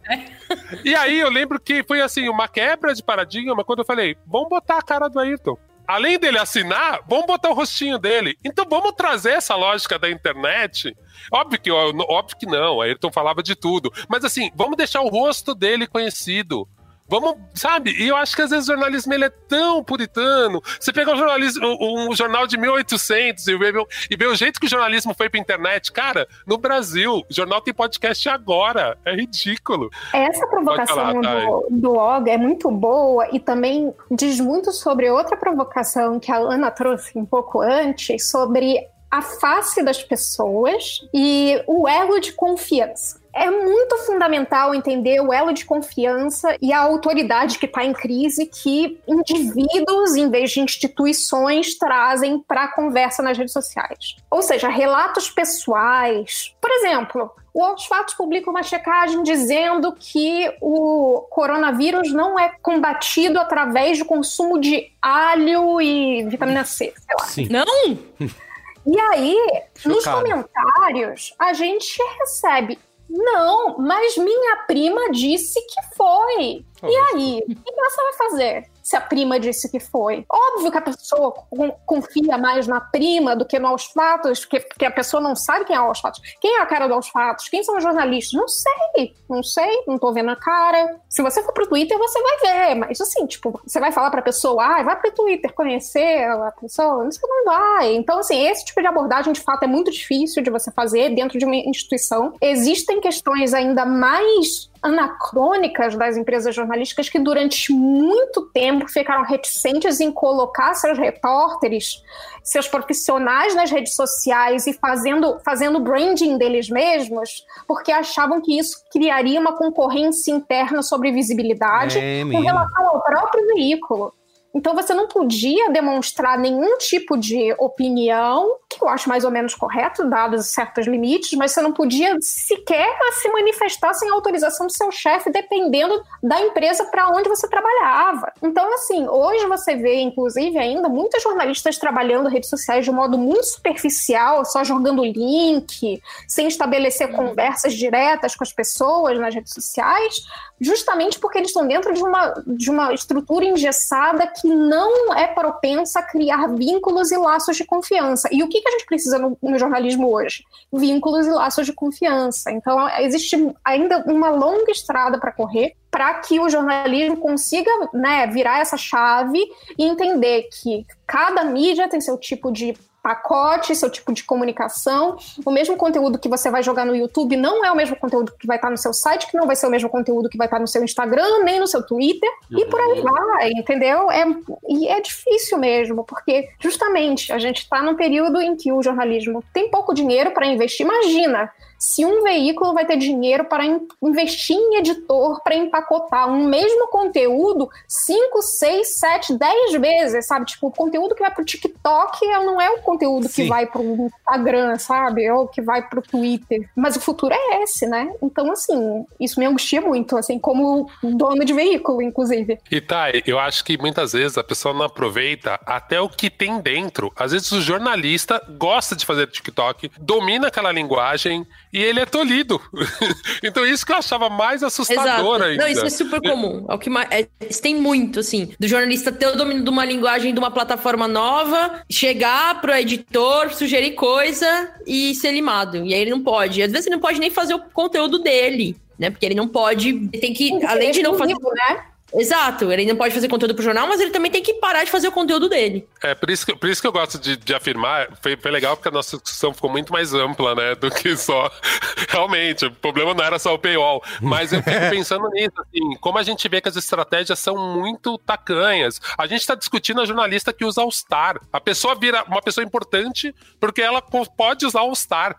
E aí eu lembro que foi assim, uma quebra de paradigma quando eu falei, vamos botar a cara do Ayrton. Além dele assinar, vamos botar o rostinho dele. Então vamos trazer essa lógica da internet. Óbvio que, óbvio que não, Ayrton falava de tudo. Mas assim, vamos deixar o rosto dele conhecido. Vamos, sabe? E eu acho que às vezes o jornalismo ele é tão puritano. Você pega um, jornalismo, um, um jornal de 1800 e vê, e vê o jeito que o jornalismo foi pra internet. Cara, no Brasil, o jornal tem podcast agora. É ridículo. Essa provocação falar, do, do Og é muito boa e também diz muito sobre outra provocação que a Ana trouxe um pouco antes, sobre a face das pessoas e o elo de confiança. É muito fundamental entender o elo de confiança e a autoridade que está em crise que indivíduos, em vez de instituições, trazem para a conversa nas redes sociais. Ou seja, relatos pessoais. Por exemplo, o Aos Fatos publica uma checagem dizendo que o coronavírus não é combatido através do consumo de alho e vitamina C, sei lá. Sim. Não? E aí, nos Chocado. comentários, a gente recebe. Não, mas minha prima disse que foi. E aí? O que você vai fazer se a prima disse que foi? Óbvio que a pessoa con- confia mais na prima do que no aos fatos, porque, porque a pessoa não sabe quem é o aos fatos. Quem é a cara do aos fatos? Quem são os jornalistas? Não sei, não sei, não tô vendo a cara. Se você for pro Twitter, você vai ver, mas assim, tipo, você vai falar pra pessoa, ah, vai pro Twitter conhecer a pessoa? Isso não vai. Então, assim, esse tipo de abordagem, de fato, é muito difícil de você fazer dentro de uma instituição. Existem questões ainda mais anacrônicas das empresas jornalísticas que durante muito tempo ficaram reticentes em colocar seus repórteres, seus profissionais nas redes sociais e fazendo, fazendo branding deles mesmos, porque achavam que isso criaria uma concorrência interna sobre visibilidade É com relação ao próprio veículo. Então você não podia demonstrar nenhum tipo de opinião, que eu acho mais ou menos correto, dados certos limites, mas você não podia sequer se manifestar sem autorização do seu chefe, dependendo da empresa para onde você trabalhava. Então, assim, hoje você vê, inclusive, ainda muitos jornalistas trabalhando redes sociais de um modo muito superficial, só jogando link, sem estabelecer conversas diretas com as pessoas nas redes sociais, justamente porque eles estão dentro de uma, de uma estrutura engessada que não é propensa a criar vínculos e laços de confiança. E o que, que a gente precisa no, no jornalismo hoje? Vínculos e laços de confiança. Então, existe ainda uma longa estrada para correr para que o jornalismo consiga né, virar essa chave e entender que cada mídia tem seu tipo de pacote, seu tipo de comunicação. O mesmo conteúdo que você vai jogar no YouTube não é o mesmo conteúdo que vai estar no seu site, que não vai ser o mesmo conteúdo que vai estar no seu Instagram, nem no seu Twitter, uhum. e por aí uhum. vai, entendeu? É, e é difícil mesmo, porque justamente a gente está num período em que o jornalismo tem pouco dinheiro para investir. Imagina se um veículo vai ter dinheiro para investir em editor para empacotar um mesmo conteúdo 5, 6, 7, 10 vezes, sabe? Tipo, o conteúdo que vai pro TikTok não é o conteúdo Sim. que vai pro Instagram, sabe? Ou que vai pro Twitter. Mas o futuro é esse, né? Então, assim, isso me angustia muito, assim, como dono de veículo, inclusive. E tá, eu acho que muitas vezes a pessoa não aproveita até o que tem dentro. Às vezes o jornalista gosta de fazer TikTok, domina aquela linguagem e ele é tolhido. <laughs> então isso que eu achava mais assustador Exato. ainda. Não, isso é super comum. É o que mais, é, tem muito, assim, do jornalista ter o domínio de uma linguagem de uma plataforma nova, chegar pro editor, sugerir coisa e ser limado. E aí ele não pode. Às vezes ele não pode nem fazer o conteúdo dele, né? Porque ele não pode. Tem que, além de não fazer. Né? Exato, ele não pode fazer conteúdo pro jornal, mas ele também tem que parar de fazer o conteúdo dele. É, por isso que, por isso que eu gosto de, de afirmar, foi, foi legal porque a nossa discussão ficou muito mais ampla, né, do que só. <laughs> Realmente, o problema não era só o paywall, mas eu fico pensando nisso, assim, como a gente vê que as estratégias são muito tacanhas. A gente está discutindo a jornalista que usa All-Star. A pessoa vira uma pessoa importante porque ela pode usar All-Star.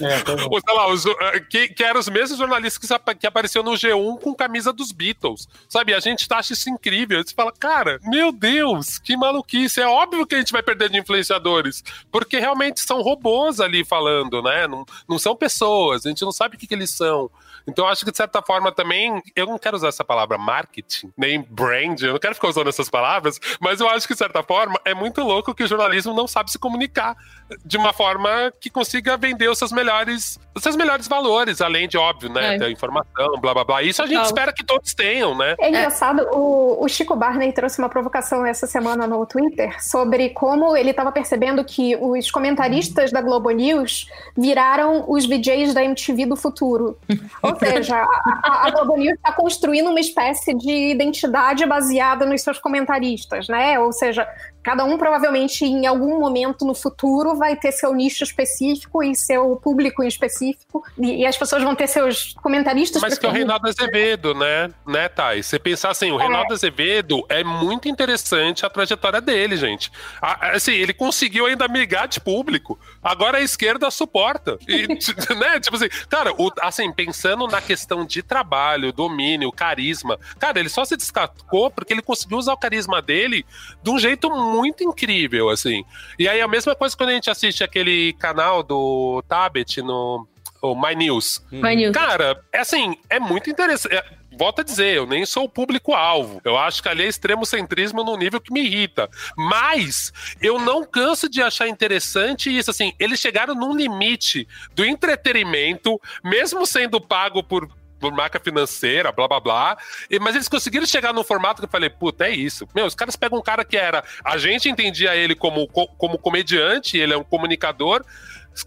É, tá <laughs> Ou sei lá, os, eh, que, que eram os mesmos jornalistas que, que apareciam no G1 com camisa dos Beatles. Sabe, a gente gente acha isso incrível. Você fala, cara, meu Deus, que maluquice. É óbvio que a gente vai perder de influenciadores, porque realmente são robôs ali falando, né? Não, não são pessoas, a gente não sabe o que, que eles são. Então, eu acho que, de certa forma, também, eu não quero usar essa palavra marketing, nem brand, eu não quero ficar usando essas palavras, mas eu acho que, de certa forma, é muito louco que o jornalismo não sabe se comunicar de uma forma que consiga vender os seus melhores, os seus melhores valores, além de, óbvio, né, é. da informação, blá, blá, blá. Isso a gente espera que todos tenham, né? É engraçado, é. O, o Chico Barney trouxe uma provocação essa semana no Twitter sobre como ele estava percebendo que os comentaristas da Globo News viraram os VJs da MTV do futuro. Ou ou seja, a, a Globo News está construindo uma espécie de identidade baseada nos seus comentaristas, né? Ou seja, Cada um provavelmente em algum momento no futuro vai ter seu nicho específico e seu público em específico e, e as pessoas vão ter seus comentaristas. Mas que é o Reinaldo Azevedo, né, né, Thay? Você pensar assim, o é. Reinaldo Azevedo é muito interessante a trajetória dele, gente. Assim, ele conseguiu ainda migrar de público. Agora a esquerda suporta. E, <laughs> né, tipo assim, cara, o, assim, pensando na questão de trabalho, domínio, carisma, cara, ele só se destacou porque ele conseguiu usar o carisma dele de um jeito muito muito incrível, assim. E aí a mesma coisa quando a gente assiste aquele canal do Tabet no o My News. My News. Cara, é assim, é muito interessante. É, volto a dizer, eu nem sou o público-alvo. Eu acho que ali é extremo centrismo no nível que me irrita. Mas eu não canso de achar interessante isso. Assim, eles chegaram num limite do entretenimento, mesmo sendo pago por marca financeira, blá blá blá. E, mas eles conseguiram chegar num formato que eu falei, puta, é isso. Meu, os caras pegam um cara que era. A gente entendia ele como, como comediante, ele é um comunicador.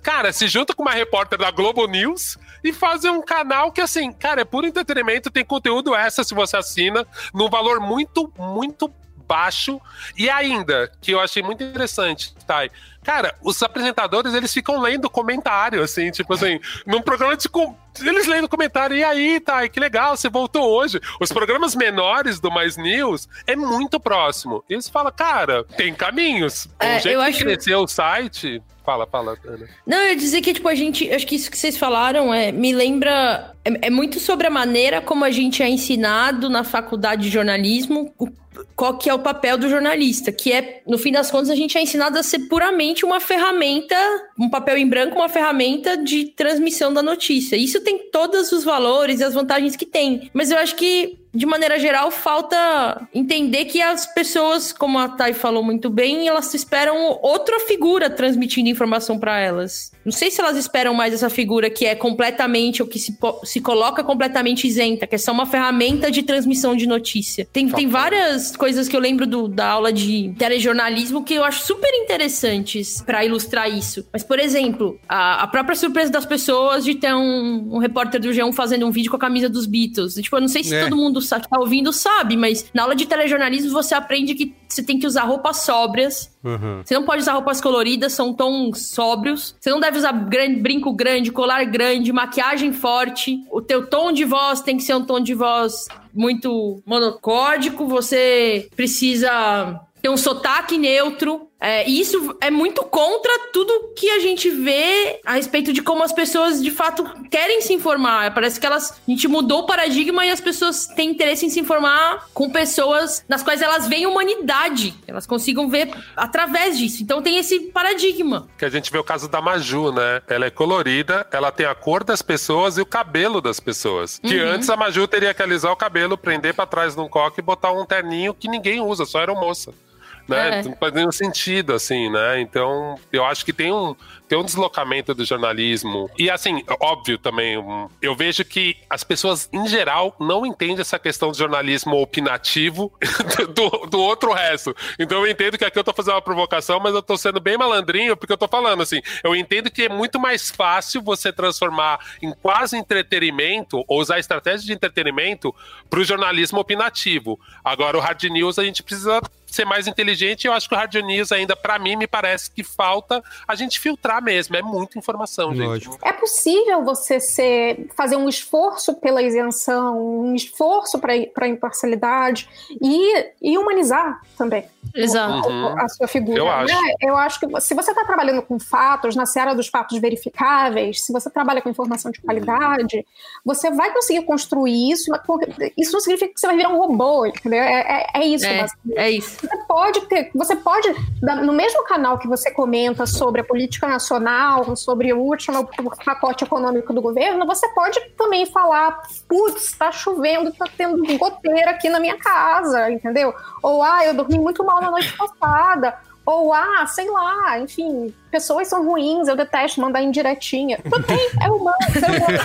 Cara, se junta com uma repórter da Globo News e fazem um canal que, assim, cara, é puro entretenimento, tem conteúdo essa se você assina, num valor muito, muito baixo. E ainda, que eu achei muito interessante, Thay, Cara, os apresentadores, eles ficam lendo comentário, assim, tipo assim, num programa de. Eles lendo comentário, e aí, tá, que legal, você voltou hoje. Os programas menores do Mais News é muito próximo. E eles falam, cara, tem caminhos. É, o jeito eu acho... cresceu o site. Fala, fala, Ana. Não, eu ia dizer que, tipo, a gente. Acho que isso que vocês falaram é, me lembra. É, é muito sobre a maneira como a gente é ensinado na faculdade de jornalismo, o qual que é o papel do jornalista, que é, no fim das contas, a gente é ensinado a ser puramente uma ferramenta, um papel em branco, uma ferramenta de transmissão da notícia. Isso tem todos os valores e as vantagens que tem. Mas eu acho que de maneira geral, falta entender que as pessoas, como a Thay falou muito bem, elas esperam outra figura transmitindo informação para elas. Não sei se elas esperam mais essa figura que é completamente, ou que se, se coloca completamente isenta, que é só uma ferramenta de transmissão de notícia. Tem, tem várias coisas que eu lembro do, da aula de telejornalismo que eu acho super interessantes para ilustrar isso. Mas, por exemplo, a, a, própria surpresa das pessoas de ter um, um repórter do G1 fazendo um vídeo com a camisa dos Beatles. Tipo, eu não sei se é. todo mundo mundo que tá ouvindo sabe, mas na aula de telejornalismo você aprende que você tem que usar roupas sóbrias. Uhum. Você não pode usar roupas coloridas, são tons sóbrios. Você não deve usar gran- brinco grande, colar grande, maquiagem forte. O teu tom de voz tem que ser um tom de voz muito monocórdico. Você precisa ter um sotaque neutro. É, e isso é muito contra tudo que a gente vê a respeito de como as pessoas de fato querem se informar. Parece que elas. A gente mudou o paradigma e as pessoas têm interesse em se informar com pessoas nas quais elas veem humanidade. Elas consigam ver através disso. Então tem esse paradigma. Que a gente vê o caso da Maju, né? Ela é colorida, ela tem a cor das pessoas e o cabelo das pessoas. Que Uhum. antes a Maju teria que alisar o cabelo, prender pra trás num coque e botar um terninho que ninguém usa, só era moça. Né? É. Não faz nenhum sentido, assim, né? Então, eu acho que tem um, tem um deslocamento do jornalismo. E, assim, óbvio também, eu vejo que as pessoas, em geral, não entendem essa questão do jornalismo opinativo <laughs> do, do outro resto. Então, eu entendo que aqui eu tô fazendo uma provocação, mas eu tô sendo bem malandrinho, porque eu tô falando, assim, eu entendo que é muito mais fácil você transformar em quase entretenimento, ou usar estratégia de entretenimento pro jornalismo opinativo. Agora, o hard news, a gente precisa ser mais inteligente. Eu acho que o Hard News ainda, pra mim, me parece que falta a gente filtrar mesmo. É muita informação, gente. Lógico. É possível você ser, fazer um esforço pela isenção, um esforço para a imparcialidade e, e humanizar também Exato. Uhum. a sua figura. Eu acho. né? Eu acho que se você está trabalhando com fatos, na seara dos fatos verificáveis, se você trabalha com informação de qualidade, você vai conseguir construir isso. mas Isso não significa que você vai virar um robô, entendeu? É, é, é isso. É, é isso. Você pode ter, você pode, no mesmo canal que você comenta sobre a política nacional, sobre o último pacote econômico do governo, você pode também falar, putz, tá chovendo, tá tendo goteira aqui na minha casa, entendeu? Ou, ah, eu dormi muito mal na noite passada. Ou, ah, sei lá, enfim, pessoas são ruins, eu detesto mandar indiretinha. Tudo bem, é humano, ser humano.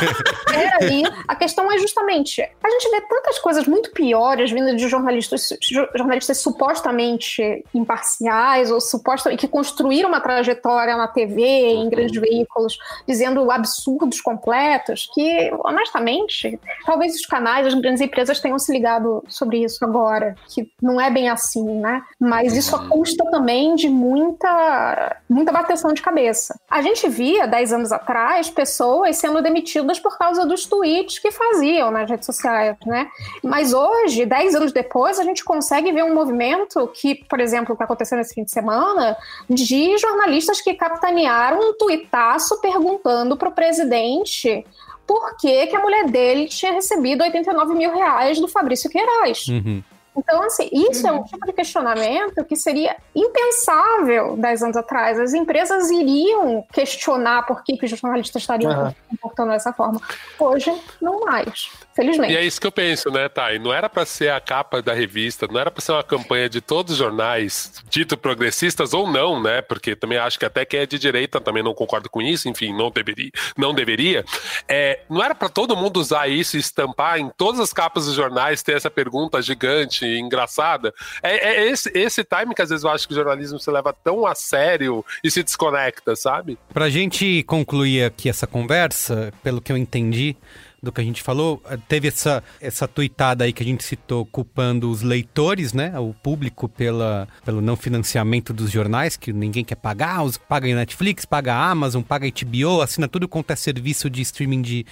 <laughs> Peraí, a questão é justamente, a gente vê tantas coisas muito piores vindo de jornalistas, jo- jornalistas supostamente imparciais ou supostamente que construíram uma trajetória na TV, em grandes veículos, dizendo absurdos completos, que, honestamente, talvez os canais, as grandes empresas tenham se ligado sobre isso agora, que não é bem assim, né? Mas isso custa também de muita, muita bateção de cabeça. A gente via, 10 anos atrás, pessoas sendo demitidas por causa dos tweets que faziam nas redes sociais, né? Mas hoje, 10 anos depois, a gente consegue ver um movimento que, por exemplo, o que aconteceu nesse fim de semana, de jornalistas que capitanearam um tuitaço perguntando para o presidente por que, que a mulher dele tinha recebido 89 mil reais do Fabrício Queiroz. Uhum. Então, assim, isso é um tipo de questionamento que seria impensável 10 anos atrás. As empresas iriam questionar por que, que os jornalistas estariam se comportando dessa forma. Hoje, não mais. Felizmente. E é isso que eu penso, né, Thay? Não era pra ser a capa da revista, não era pra ser uma campanha de todos os jornais, dito progressistas ou não, né? Porque também acho que até quem é de direita também não concorda com isso, enfim, não deveria. Não deveria. É, não era pra todo mundo usar isso e estampar em todas as capas dos jornais, ter essa pergunta gigante, engraçada. É, é esse, esse time que às vezes eu acho que o jornalismo se leva tão a sério e se desconecta, sabe? Pra gente concluir aqui essa conversa, pelo que eu entendi do que a gente falou, eh, teve essa, essa tuitada aí que a gente citou culpando os leitores, né? O público pela, pelo não financiamento dos jornais, que ninguém quer pagar, os, paga Netflix, paga Amazon, paga HBO, assina tudo quanto é serviço de streaming de,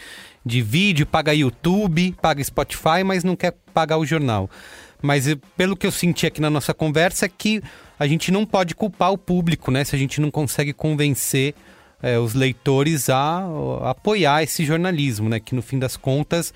de vídeo, paga YouTube, paga Spotify, mas não quer pagar o jornal. Mas eh, pelo que eu senti aqui na nossa conversa é que a gente não pode culpar o público, né? Se a gente não consegue convencer é, os leitores a, a apoiar esse jornalismo, né? Que no fim das contas,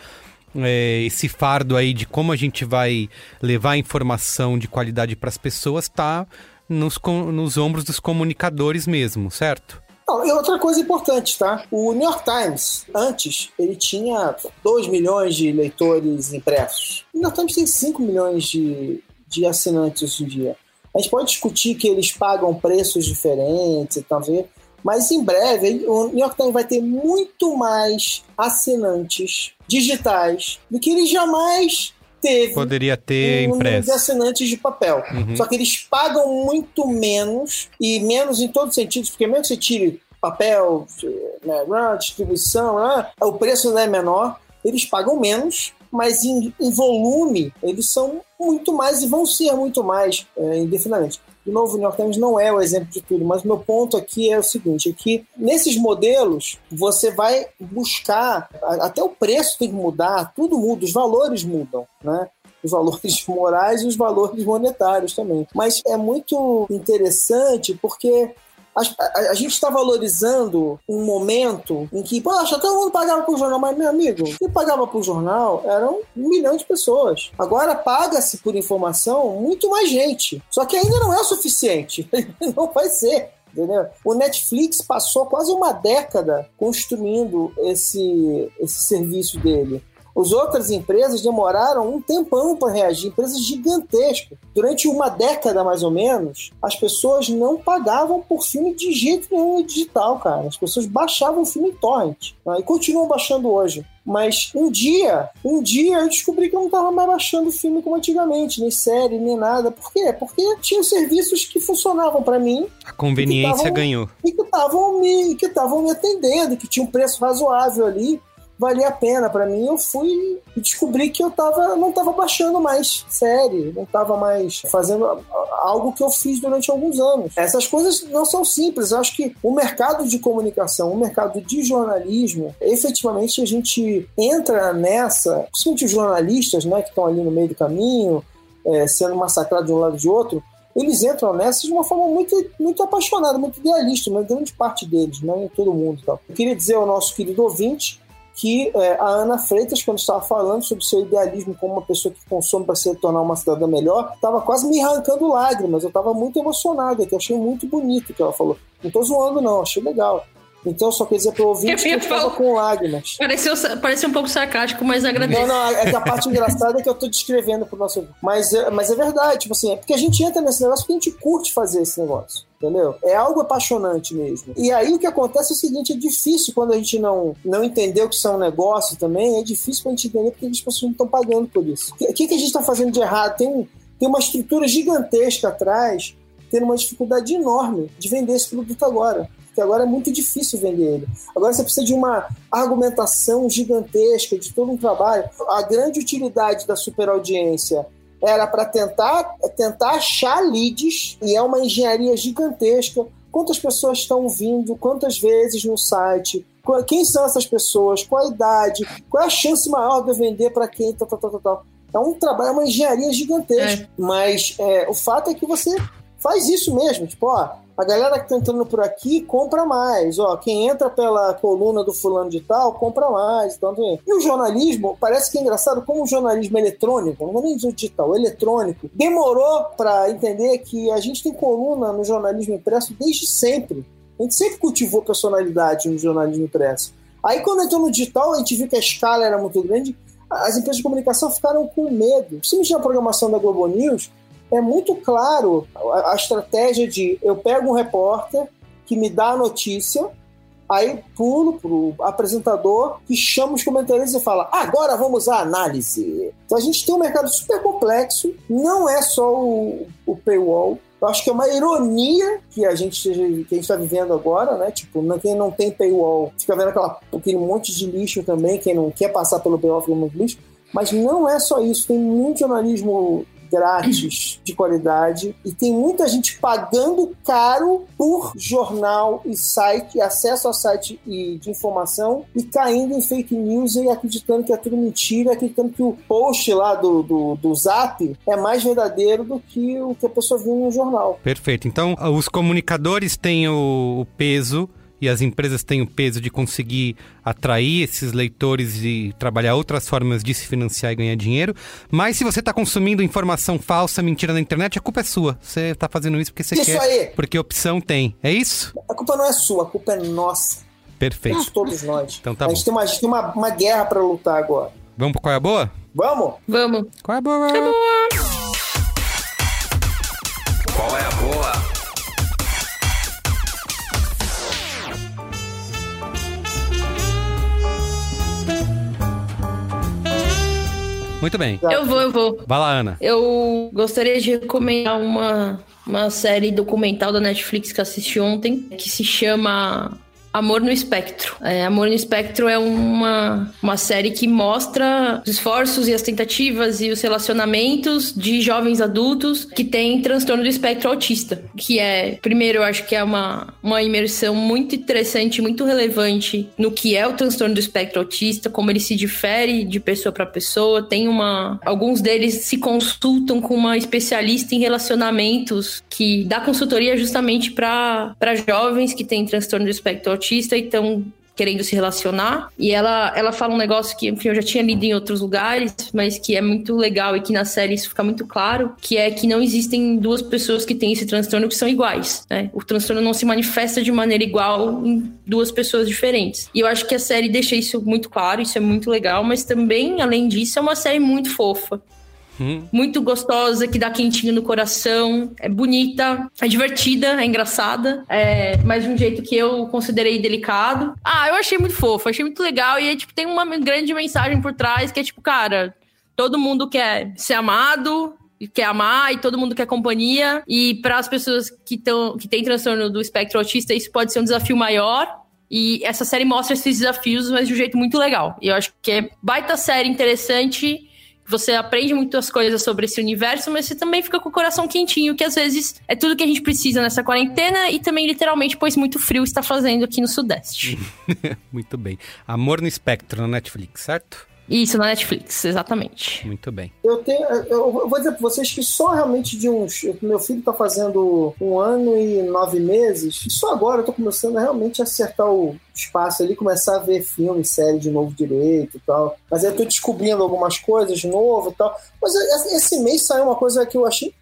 é, esse fardo aí de como a gente vai levar informação de qualidade para as pessoas está nos, nos ombros dos comunicadores mesmo, certo? E outra coisa importante, tá? O New York Times, antes, ele tinha 2 milhões de leitores impressos. O New York Times tem 5 milhões de, de assinantes hoje em dia. A gente pode discutir que eles pagam preços diferentes e tal, ver, mas em breve o New York Times vai ter muito mais assinantes digitais do que ele jamais teve Poderia ter impresso. assinantes de papel. Uhum. Só que eles pagam muito menos, e menos em todos os sentidos, porque mesmo que você tire papel, né, distribuição, né, o preço não é menor, eles pagam menos mas em, em volume eles são muito mais e vão ser muito mais é, indefinidamente. De novo, o New York Times não é o exemplo de tudo, mas meu ponto aqui é o seguinte: é que nesses modelos você vai buscar, até o preço tem que mudar, tudo muda, os valores mudam, né? os valores <laughs> morais e os valores monetários também. Mas é muito interessante porque a, a, a, gente está valorizando um momento em que, poxa, todo mundo pagava por jornal, mas, meu amigo, quem pagava por jornal eram um milhão de pessoas. Agora paga-se por informação muito mais gente. Só que ainda não é o suficiente. <laughs> não vai ser. Entendeu? O Netflix passou quase uma década construindo esse, esse serviço dele. As outras empresas demoraram um tempão para reagir, empresas gigantescas. Durante uma década, mais ou menos, as pessoas não pagavam por filme de jeito nenhum digital, cara. As pessoas baixavam o filme em torrent. Né? E continuam baixando hoje. Mas um dia, um dia eu descobri que eu não estava mais baixando filme como antigamente, nem série, nem nada. Por quê? Porque tinha serviços que funcionavam para mim. A conveniência tavam, ganhou. E que estavam me, que me atendendo, que tinha um preço razoável ali valia a pena para mim. Eu fui e descobri que eu tava, não estava baixando mais série, não estava mais fazendo algo que eu fiz durante alguns anos. Essas coisas não são simples. Eu acho que o mercado de comunicação, o mercado de jornalismo, efetivamente a gente entra nessa, principalmente os jornalistas né, que estão ali no meio do caminho, é, sendo massacrados de um lado de outro, eles entram nessa de uma forma muito, muito apaixonada, muito idealista, uma grande parte deles, não né, todo mundo. Então. Eu queria dizer ao nosso querido ouvinte que é, a Ana Freitas, quando estava falando sobre seu idealismo como uma pessoa que consome para se tornar uma cidadã melhor, estava quase me arrancando lágrimas. Eu estava muito emocionado, que eu achei muito bonito o que ela falou. Não estou zoando, não, achei legal. Então, só quer dizer para o ouvinte que eu estava com lágrimas. Pareceu, pareceu um pouco sarcástico, mas agradeço. Não, não, é que a <laughs> parte engraçada é que eu estou descrevendo para o nosso mas, é, mas é verdade, tipo assim, é porque a gente entra nesse negócio porque a gente curte fazer esse negócio. Entendeu? É algo apaixonante mesmo. E aí o que acontece é o seguinte: é difícil quando a gente não, não entendeu que isso é um negócio também, é difícil pra gente entender porque as pessoas não estão pagando por isso. O que, que a gente está fazendo de errado? Tem, tem uma estrutura gigantesca atrás, tendo uma dificuldade enorme de vender esse produto agora que agora é muito difícil vender ele. Agora você precisa de uma argumentação gigantesca, de todo um trabalho. A grande utilidade da superaudiência era para tentar, tentar achar leads, e é uma engenharia gigantesca. Quantas pessoas estão vindo, quantas vezes no site, quem são essas pessoas, qual a idade, qual é a chance maior de eu vender para quem, tal, tal, tal, tal. É um trabalho, é uma engenharia gigantesca. É. Mas é, o fato é que você faz isso mesmo. Tipo, ó, a galera que tá entrando por aqui compra mais. Ó, quem entra pela coluna do fulano de tal, compra mais. Então, e o jornalismo, parece que é engraçado, como o jornalismo eletrônico, não vou nem dizer digital, eletrônico, demorou para entender que a gente tem coluna no jornalismo impresso desde sempre. A gente sempre cultivou personalidade no jornalismo impresso. Aí, quando entrou no digital, a gente viu que a escala era muito grande, as empresas de comunicação ficaram com medo. Principalmente na programação da Globo News, é muito claro a, a estratégia de eu pego um repórter que me dá a notícia, aí pulo pro apresentador que chama os comentários e fala: agora vamos à análise. Então a gente tem um mercado super complexo, não é só o, o paywall. Eu acho que é uma ironia que a gente está vivendo agora, né? Tipo, quem não tem paywall fica vendo aquela, aquele monte de lixo também, quem não quer passar pelo paywall fica muito lixo. Mas não é só isso, tem muito jornalismo grátis de qualidade e tem muita gente pagando caro por jornal e site, acesso a site e de informação e caindo em fake news e acreditando que é tudo mentira, acreditando que o post lá do, do, do Zap é mais verdadeiro do que o que a pessoa viu no jornal. Perfeito. Então, os comunicadores têm o peso e as empresas têm o peso de conseguir atrair esses leitores e trabalhar outras formas de se financiar e ganhar dinheiro. Mas se você está consumindo informação falsa, mentira na internet, a culpa é sua. Você está fazendo isso porque você isso quer. Aí. Porque opção tem. É isso? A culpa não é sua, a culpa é nossa. Perfeito. De todos nós. Então tá a bom. gente tem uma, a gente tem uma, uma guerra para lutar agora. Vamos pro qual é a boa? Vamos? Vamos. Qual é a boa? Boa. Qual é Muito bem. Eu vou, eu vou. Vai lá, Ana. Eu gostaria de recomendar uma, uma série documental da Netflix que assisti ontem, que se chama Amor no Espectro. É, Amor no Espectro é uma, uma série que mostra os esforços e as tentativas e os relacionamentos de jovens adultos que têm transtorno do espectro autista. Que é, primeiro, eu acho que é uma, uma imersão muito interessante, muito relevante no que é o transtorno do espectro autista, como ele se difere de pessoa para pessoa. Tem uma. Alguns deles se consultam com uma especialista em relacionamentos que dá consultoria justamente para jovens que têm transtorno do espectro autista e estão querendo se relacionar. E ela, ela fala um negócio que, enfim, eu já tinha lido em outros lugares, mas que é muito legal e que na série isso fica muito claro, que é que não existem duas pessoas que têm esse transtorno que são iguais. Né? O transtorno não se manifesta de maneira igual em duas pessoas diferentes. E eu acho que a série deixa isso muito claro, isso é muito legal, mas também, além disso, é uma série muito fofa. Hum. Muito gostosa, que dá quentinho no coração. É bonita, é divertida, é engraçada. É, mas de um jeito que eu considerei delicado. Ah, eu achei muito fofo, achei muito legal. E aí, tipo, tem uma grande mensagem por trás que é tipo, cara, todo mundo quer ser amado, quer amar e todo mundo quer companhia. E para as pessoas que, tão, que têm transtorno do espectro autista, isso pode ser um desafio maior. E essa série mostra esses desafios, mas de um jeito muito legal. E eu acho que é baita série interessante você aprende muitas coisas sobre esse universo, mas você também fica com o coração quentinho, que às vezes é tudo que a gente precisa nessa quarentena e também literalmente, pois muito frio está fazendo aqui no Sudeste. <laughs> muito bem. Amor no Espectro na Netflix, certo? Isso, na Netflix, exatamente. Muito bem. Eu tenho. Eu vou dizer pra vocês que só realmente de uns. Meu filho tá fazendo um ano e nove meses. E só agora eu tô começando a realmente acertar o espaço ali, começar a ver filme, série de novo direito e tal. Mas aí eu tô descobrindo algumas coisas de novo e tal. Mas esse mês saiu uma coisa que eu achei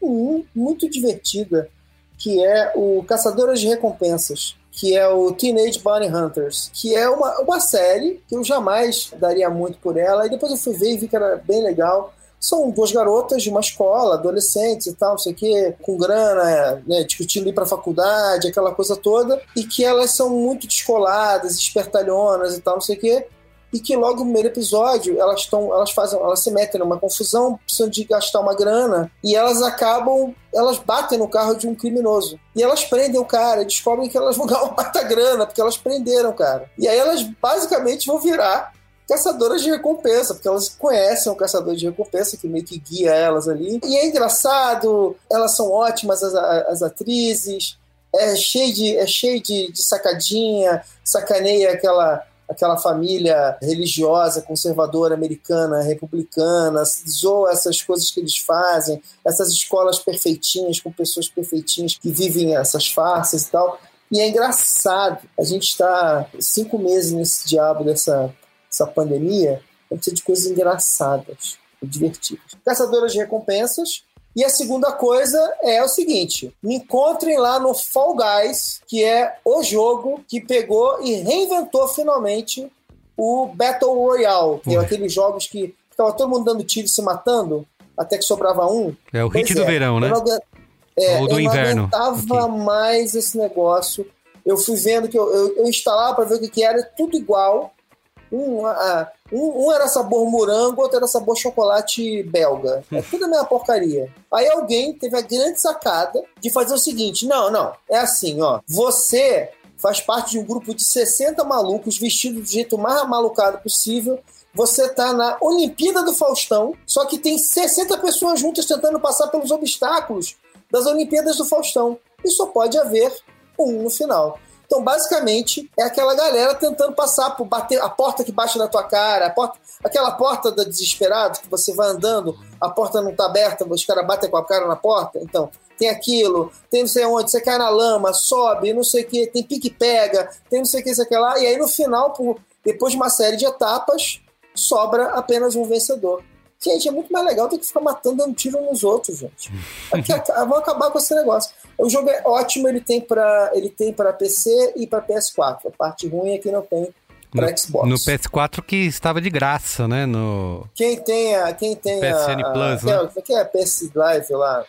muito divertida, que é o Caçadoras de Recompensas que é o Teenage Bunny Hunters, que é uma, uma série que eu jamais daria muito por ela, e depois eu fui ver e vi que era bem legal. São duas garotas de uma escola, adolescentes e tal, não sei o quê, com grana, né, discutindo ir pra faculdade, aquela coisa toda, e que elas são muito descoladas, espertalhonas e tal, não sei o quê e que logo no primeiro episódio elas estão, elas fazem, elas se metem numa confusão, precisam de gastar uma grana e elas acabam, elas batem no carro de um criminoso e elas prendem o cara e descobrem que elas vão ganhar uma <laughs> baita grana porque elas prenderam o cara. E aí elas basicamente vão virar caçadoras de recompensa, porque elas conhecem o caçador de recompensa que meio que guia elas ali. E é engraçado, elas são ótimas as, as atrizes, é cheio de, é cheio de, de sacadinha, sacaneia aquela aquela família religiosa, conservadora, americana, republicana, zoa essas coisas que eles fazem, essas escolas perfeitinhas, com pessoas perfeitinhas que vivem essas farsas e tal. E é engraçado, a gente está cinco meses nesse diabo dessa essa pandemia, a gente precisa de coisas engraçadas, divertidas. Caçadoras de recompensas, e a segunda coisa é o seguinte: me encontrem lá no Fall Guys, que é o jogo que pegou e reinventou finalmente o Battle Royale, que é aqueles jogos que estava todo mundo dando tiro e se matando, até que sobrava um. É o hit do é, verão, né? Não, é, Ou do eu inverno. Eu não okay. mais esse negócio. Eu fui vendo que eu, eu, eu instalava para ver o que, que era, tudo igual. Um, uh, um, um, era sabor morango, outro era sabor chocolate belga. É tudo a mesma porcaria. Aí alguém teve a grande sacada de fazer o seguinte: não, não, é assim, ó. Você faz parte de um grupo de 60 malucos vestidos do jeito mais malucado possível. Você tá na Olimpíada do Faustão, só que tem 60 pessoas juntas tentando passar pelos obstáculos das Olimpíadas do Faustão. E só pode haver um no final. Então, basicamente, é aquela galera tentando passar por bater a porta que bate na tua cara, a porta, aquela porta da desesperado que você vai andando, a porta não tá aberta, os caras batem com a cara na porta. Então, tem aquilo, tem não sei onde, você cai na lama, sobe, não sei o que, tem pique-pega, tem não sei o que, sei lá, e aí no final, por, depois de uma série de etapas, sobra apenas um vencedor. Gente, é muito mais legal do que ficar matando, dando tiro nos outros, gente. <laughs> Aqui, vão acabar com esse negócio. O jogo é ótimo, ele tem para ele tem para PC e para PS4. A parte ruim é que não tem para Xbox. No PS4 que estava de graça, né? No quem tem a quem tem PSN a, Plus, a, né? Que é, é PS Live lá.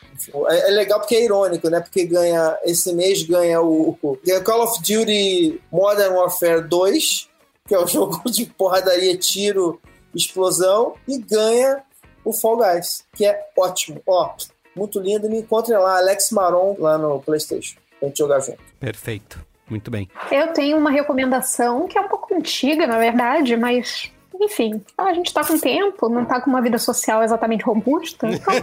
É, é, legal porque é irônico, né? Porque ganha esse mês ganha o, o ganha Call of Duty Modern Warfare 2, que é o <laughs> jogo de porradaria, tiro, explosão e ganha o Fall Guys, que é ótimo. Ó, muito lindo. Me encontrem lá, Alex Maron, lá no PlayStation, pra gente jogar junto. Perfeito. Muito bem. Eu tenho uma recomendação que é um pouco antiga, na verdade, mas enfim, a gente tá com tempo, não tá com uma vida social exatamente robusta, <laughs> então.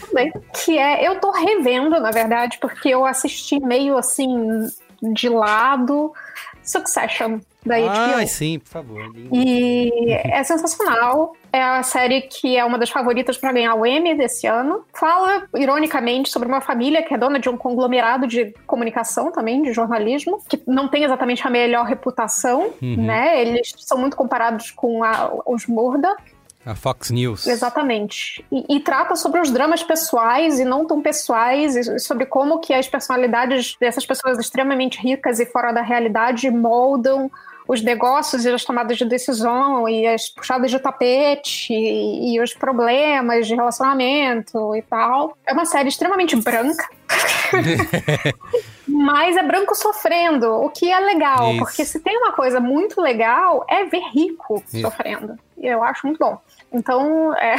tudo bem. Que é, eu tô revendo, na verdade, porque eu assisti meio assim de lado Succession da HBO. Ah, sim, por favor. E é sensacional. É a série que é uma das favoritas para ganhar o Emmy desse ano. Fala, ironicamente, sobre uma família que é dona de um conglomerado de comunicação também, de jornalismo, que não tem exatamente a melhor reputação, Uhum. né? Eles são muito comparados com a- os Murdoch. A Fox News. Exatamente. E, e trata sobre os dramas pessoais e não tão pessoais, e sobre como que as personalidades dessas pessoas extremamente ricas e fora da realidade moldam os negócios e as tomadas de decisão e as puxadas de tapete e, e os problemas de relacionamento e tal. É uma série extremamente branca. <laughs> Mas é branco sofrendo, o que é legal, Isso. porque se tem uma coisa muito legal é ver rico Isso. sofrendo. Eu acho muito bom. Então, é,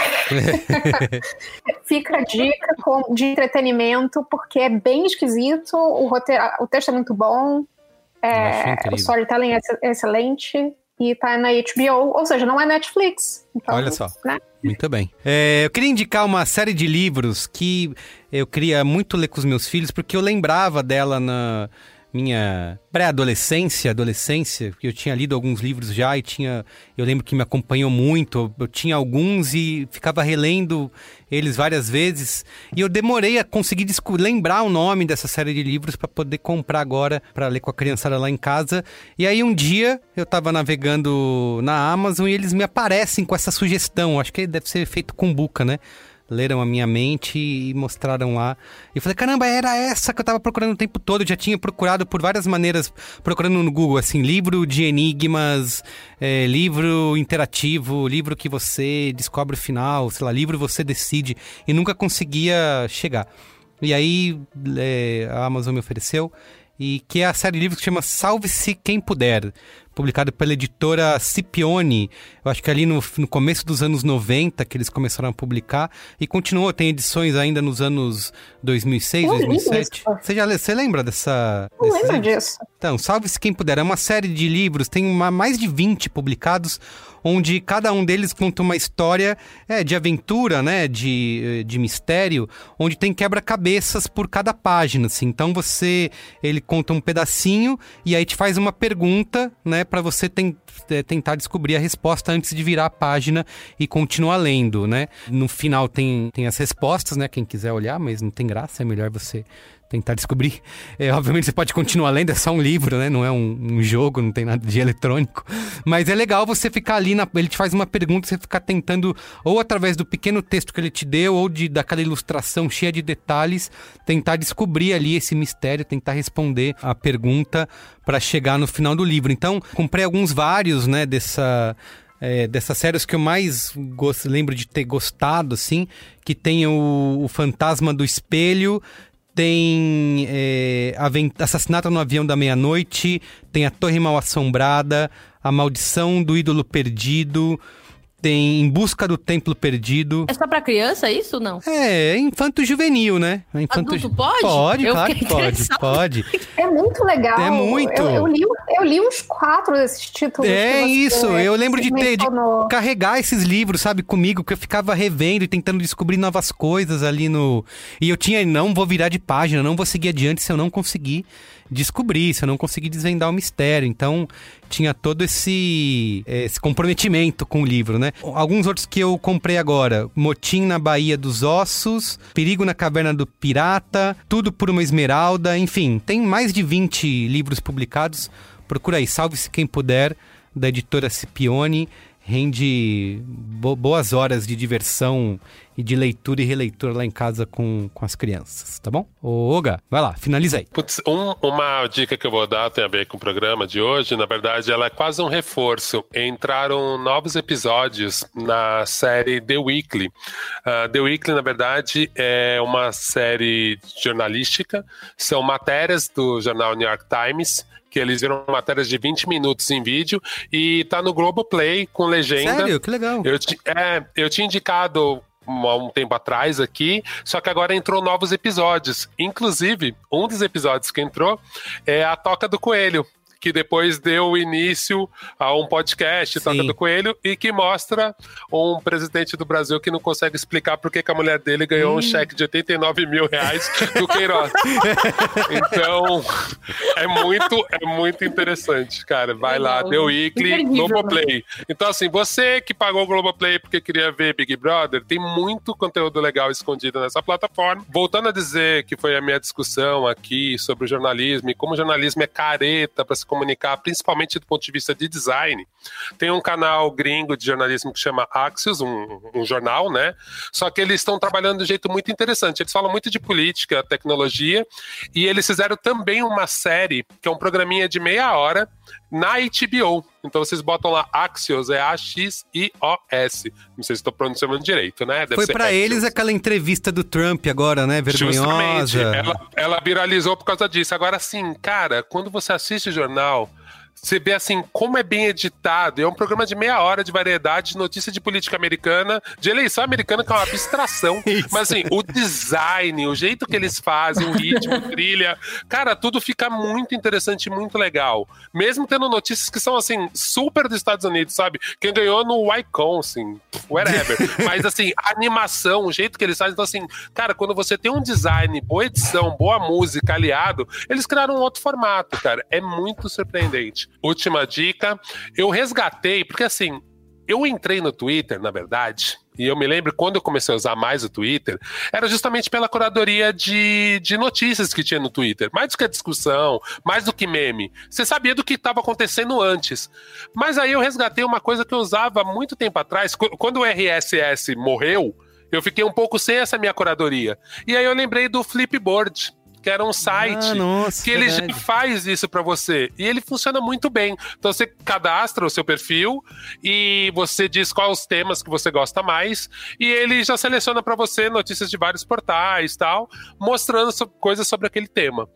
<laughs> fica a dica de entretenimento, porque é bem esquisito, o, roteiro, o texto é muito bom, é, o storytelling é ex- excelente e tá na HBO, ou seja, não é Netflix. Então, Olha só. né? Muito bem. É, eu queria indicar uma série de livros que eu queria muito ler com os meus filhos, porque eu lembrava dela na minha pré-adolescência, adolescência, que eu tinha lido alguns livros já e tinha, eu lembro que me acompanhou muito, eu tinha alguns e ficava relendo eles várias vezes, e eu demorei a conseguir lembrar o nome dessa série de livros para poder comprar agora para ler com a criançada lá em casa. E aí um dia eu tava navegando na Amazon e eles me aparecem com essa sugestão, acho que deve ser feito com buca, né? Leram a minha mente e mostraram lá. E falei, caramba, era essa que eu tava procurando o tempo todo. Eu já tinha procurado por várias maneiras, procurando no Google, assim, livro de enigmas, é, livro interativo, livro que você descobre o final, sei lá, livro você decide. E nunca conseguia chegar. E aí é, a Amazon me ofereceu, e que é a série de livros que chama Salve-se Quem Puder, publicado pela editora Scipione, eu acho que ali no, no começo dos anos 90 que eles começaram a publicar, e continuou, tem edições ainda nos anos 2006, Eu li 2007. isso. Você já você lembra dessa... Não lembro livros? disso. Então, salve-se quem puder. É uma série de livros, tem uma- mais de 20 publicados, onde cada um deles conta uma história é, de aventura, né? De, eh, de mistério, onde tem quebra-cabeças por cada página. Assim. Então você. Ele conta um pedacinho e aí te faz uma pergunta, né? Pra você ten- eh, tentar descobrir a resposta antes de virar a página e continuar lendo, né? No final tem, tem as respostas, né? Quem quiser olhar, mas não tem graça, é melhor você tentar descobrir. É, obviamente você pode continuar lendo, é só um livro, né? Não é um, um jogo, não tem nada de eletrônico. Mas é legal você ficar ali, na, ele te faz uma pergunta, você ficar tentando, ou através do pequeno texto que ele te deu, ou de, daquela ilustração cheia de detalhes, tentar descobrir ali esse mistério, tentar responder a pergunta para chegar no final do livro. Então, comprei alguns vários, né, dessa é, dessas séries que eu mais gosto, lembro de ter gostado, assim, que tem o, o Fantasma do Espelho, tem é, Assassinato no Avião da Meia-Noite, tem A Torre Mal Assombrada, A Maldição do Ídolo Perdido, tem Em Busca do Templo Perdido. É só pra criança isso não? É, é infanto juvenil, né? É infanto Adulto pode? Pode, Eu claro que pode, pode. É muito legal. É muito. Eu, eu li, eu li uns quatro desses títulos. É isso, eu lembro de ter de carregar esses livros, sabe, comigo, que eu ficava revendo e tentando descobrir novas coisas ali no. E eu tinha, não vou virar de página, não vou seguir adiante se eu não conseguir descobrir, se eu não conseguir desvendar o mistério. Então, tinha todo esse, esse comprometimento com o livro, né? Alguns outros que eu comprei agora: Motim na Baía dos Ossos, Perigo na Caverna do Pirata, Tudo por uma Esmeralda, enfim, tem mais de 20 livros publicados. Procura aí, salve-se quem puder, da editora Scipione. Rende bo- boas horas de diversão e de leitura e releitura lá em casa com, com as crianças, tá bom? Ô, Oga, vai lá, finaliza aí. Putz, um- uma dica que eu vou dar tem a ver com o programa de hoje. Na verdade, ela é quase um reforço. Entraram novos episódios na série The Weekly. Ah, The Weekly, na verdade, é uma série jornalística. São matérias do jornal New York Times. Que eles viram matérias de 20 minutos em vídeo e tá no Globoplay com legenda. Sério? Que legal. Eu, é, eu tinha indicado há um tempo atrás aqui, só que agora entrou novos episódios. Inclusive, um dos episódios que entrou é a Toca do Coelho, que depois deu início a um podcast, Toca do Coelho, e que mostra um presidente do Brasil que não consegue explicar por que a mulher dele ganhou hum. um cheque de 89 mil reais do Queiroz. <laughs> então, é muito, é muito interessante, cara. Vai lá, deu Weekly, Globoplay. Então, assim, você que pagou o Globoplay porque queria ver Big Brother, tem muito conteúdo legal escondido nessa plataforma. Voltando a dizer que foi a minha discussão aqui sobre o jornalismo e como o jornalismo é careta para se comunicar, principalmente do ponto de vista de design. Tem um canal gringo de jornalismo que chama Axios, um, um jornal, né? Só que eles estão trabalhando de um jeito muito interessante. Eles falam muito de política, tecnologia, e eles fizeram também uma série, que é um programinha de meia hora, na HBO. Então vocês botam lá Axios, é A-X-I-O-S. Não sei se estou pronunciando direito, né? Deve Foi para eles aquela entrevista do Trump agora, né? Vergonhosa. Justamente. Ela, ela viralizou por causa disso. Agora sim, cara, quando você assiste o jornal você vê assim como é bem editado. É um programa de meia hora de variedade, de notícia de política americana, de eleição americana, que é uma abstração. <laughs> Mas assim, o design, o jeito que eles fazem, o ritmo, trilha, cara, tudo fica muito interessante e muito legal. Mesmo tendo notícias que são assim, super dos Estados Unidos, sabe? Quem ganhou no Wisconsin, whatever. <laughs> Mas assim, a animação, o jeito que eles fazem, então assim, cara, quando você tem um design, boa edição, boa música aliado, eles criaram um outro formato, cara. É muito surpreendente última dica. Eu resgatei, porque assim, eu entrei no Twitter, na verdade, e eu me lembro quando eu comecei a usar mais o Twitter, era justamente pela curadoria de, de notícias que tinha no Twitter. Mais do que a discussão, mais do que meme. Você sabia do que estava acontecendo antes. Mas aí eu resgatei uma coisa que eu usava muito tempo atrás. Quando o RSS morreu, eu fiquei um pouco sem essa minha curadoria. E aí eu lembrei do Flipboard que era um site ah, nossa, que ele já faz isso para você. E ele funciona muito bem. Então você cadastra o seu perfil e você diz quais os temas que você gosta mais e ele já seleciona para você notícias de vários portais tal, mostrando so coisas sobre aquele tema.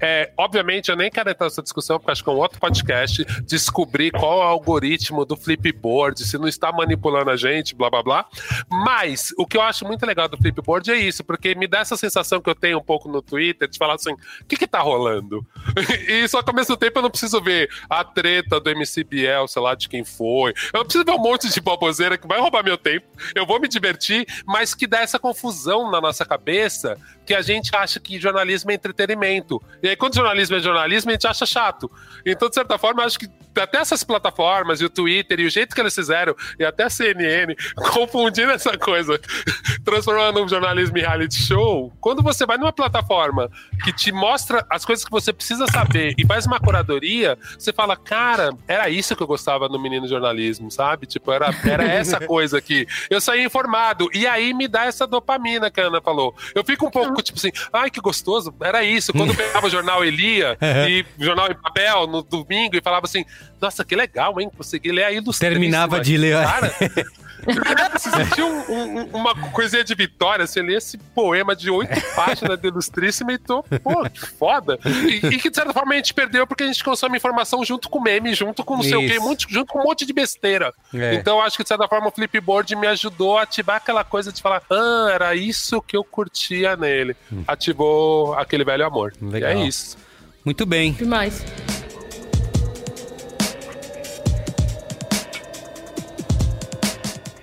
É, obviamente, eu nem quero entrar nessa discussão, porque acho que é um outro podcast descobrir qual é o algoritmo do Flipboard, se não está manipulando a gente, blá blá blá. Mas o que eu acho muito legal do Flipboard é isso, porque me dá essa sensação que eu tenho um pouco no Twitter de falar assim: o que que tá rolando? <laughs> e só que ao mesmo tempo eu não preciso ver a treta do MC Biel, sei lá de quem foi. Eu não preciso ver um monte de baboseira que vai roubar meu tempo. Eu vou me divertir, mas que dá essa confusão na nossa cabeça que a gente acha que jornalismo é entretenimento. E aí, quando jornalismo é jornalismo, a gente acha chato. Então, de certa forma, acho que até essas plataformas, e o Twitter, e o jeito que eles fizeram, e até a CNN, <laughs> confundindo essa coisa, <laughs> transformando um jornalismo em reality show, quando você vai numa plataforma que te mostra as coisas que você precisa saber e faz uma curadoria, você fala, cara, era isso que eu gostava no menino jornalismo, sabe? Tipo, era, era essa <laughs> coisa aqui. Eu saí informado, e aí me dá essa dopamina que a Ana falou. Eu fico um pouco tipo assim, ai que gostoso, era isso. Quando eu pegava o jornal Elia e jornal em papel no domingo e falava assim, nossa, que legal, hein? Consegui ler aí dos Terminava de ler. Cara, você sentiu um, um, uma coisinha de vitória, você lê esse poema de oito <laughs> páginas de Ilustríssima e tô, pô, que foda. E, e, que de certa forma a gente perdeu porque a gente consome informação junto com meme, junto com não sei Isso. o quê, junto com um monte de besteira. É. Então acho que de certa forma o Flipboard me ajudou a ativar aquela coisa de falar, ah, era isso que eu curtia nele. Hum. Ativou aquele velho amor. Legal. E é isso. Muito bem. Demais.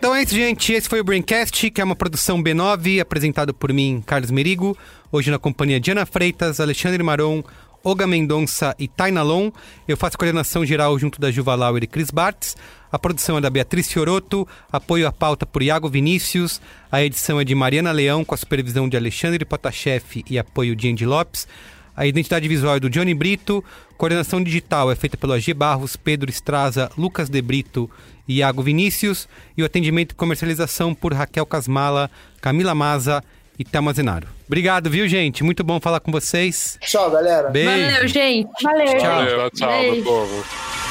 Então é isso, gente. Esse foi o Braincast, que é uma produção B9, apresentado por mim, Carlos Merigo. Hoje na companhia de Ana Freitas, Alexandre Maron, Olga Mendonça e Tainalon. Eu faço coordenação geral junto da Juva Lauer e Cris Bartz. A produção é da Beatriz Fioroto, apoio à pauta por Iago Vinícius. A edição é de Mariana Leão, com a supervisão de Alexandre Potashev e apoio de Andy Lopes. A identidade visual é do Johnny Brito. Coordenação digital é feita pelo AG Barros, Pedro Estraza, Lucas De Brito Iago Vinícius. E o atendimento e comercialização por Raquel Casmala, Camila Maza e Thelma Zenaro. Obrigado, viu, gente? Muito bom falar com vocês. Tchau, galera. Beijo. Valeu, gente. Valeu. Tchau, tchau, meu povo.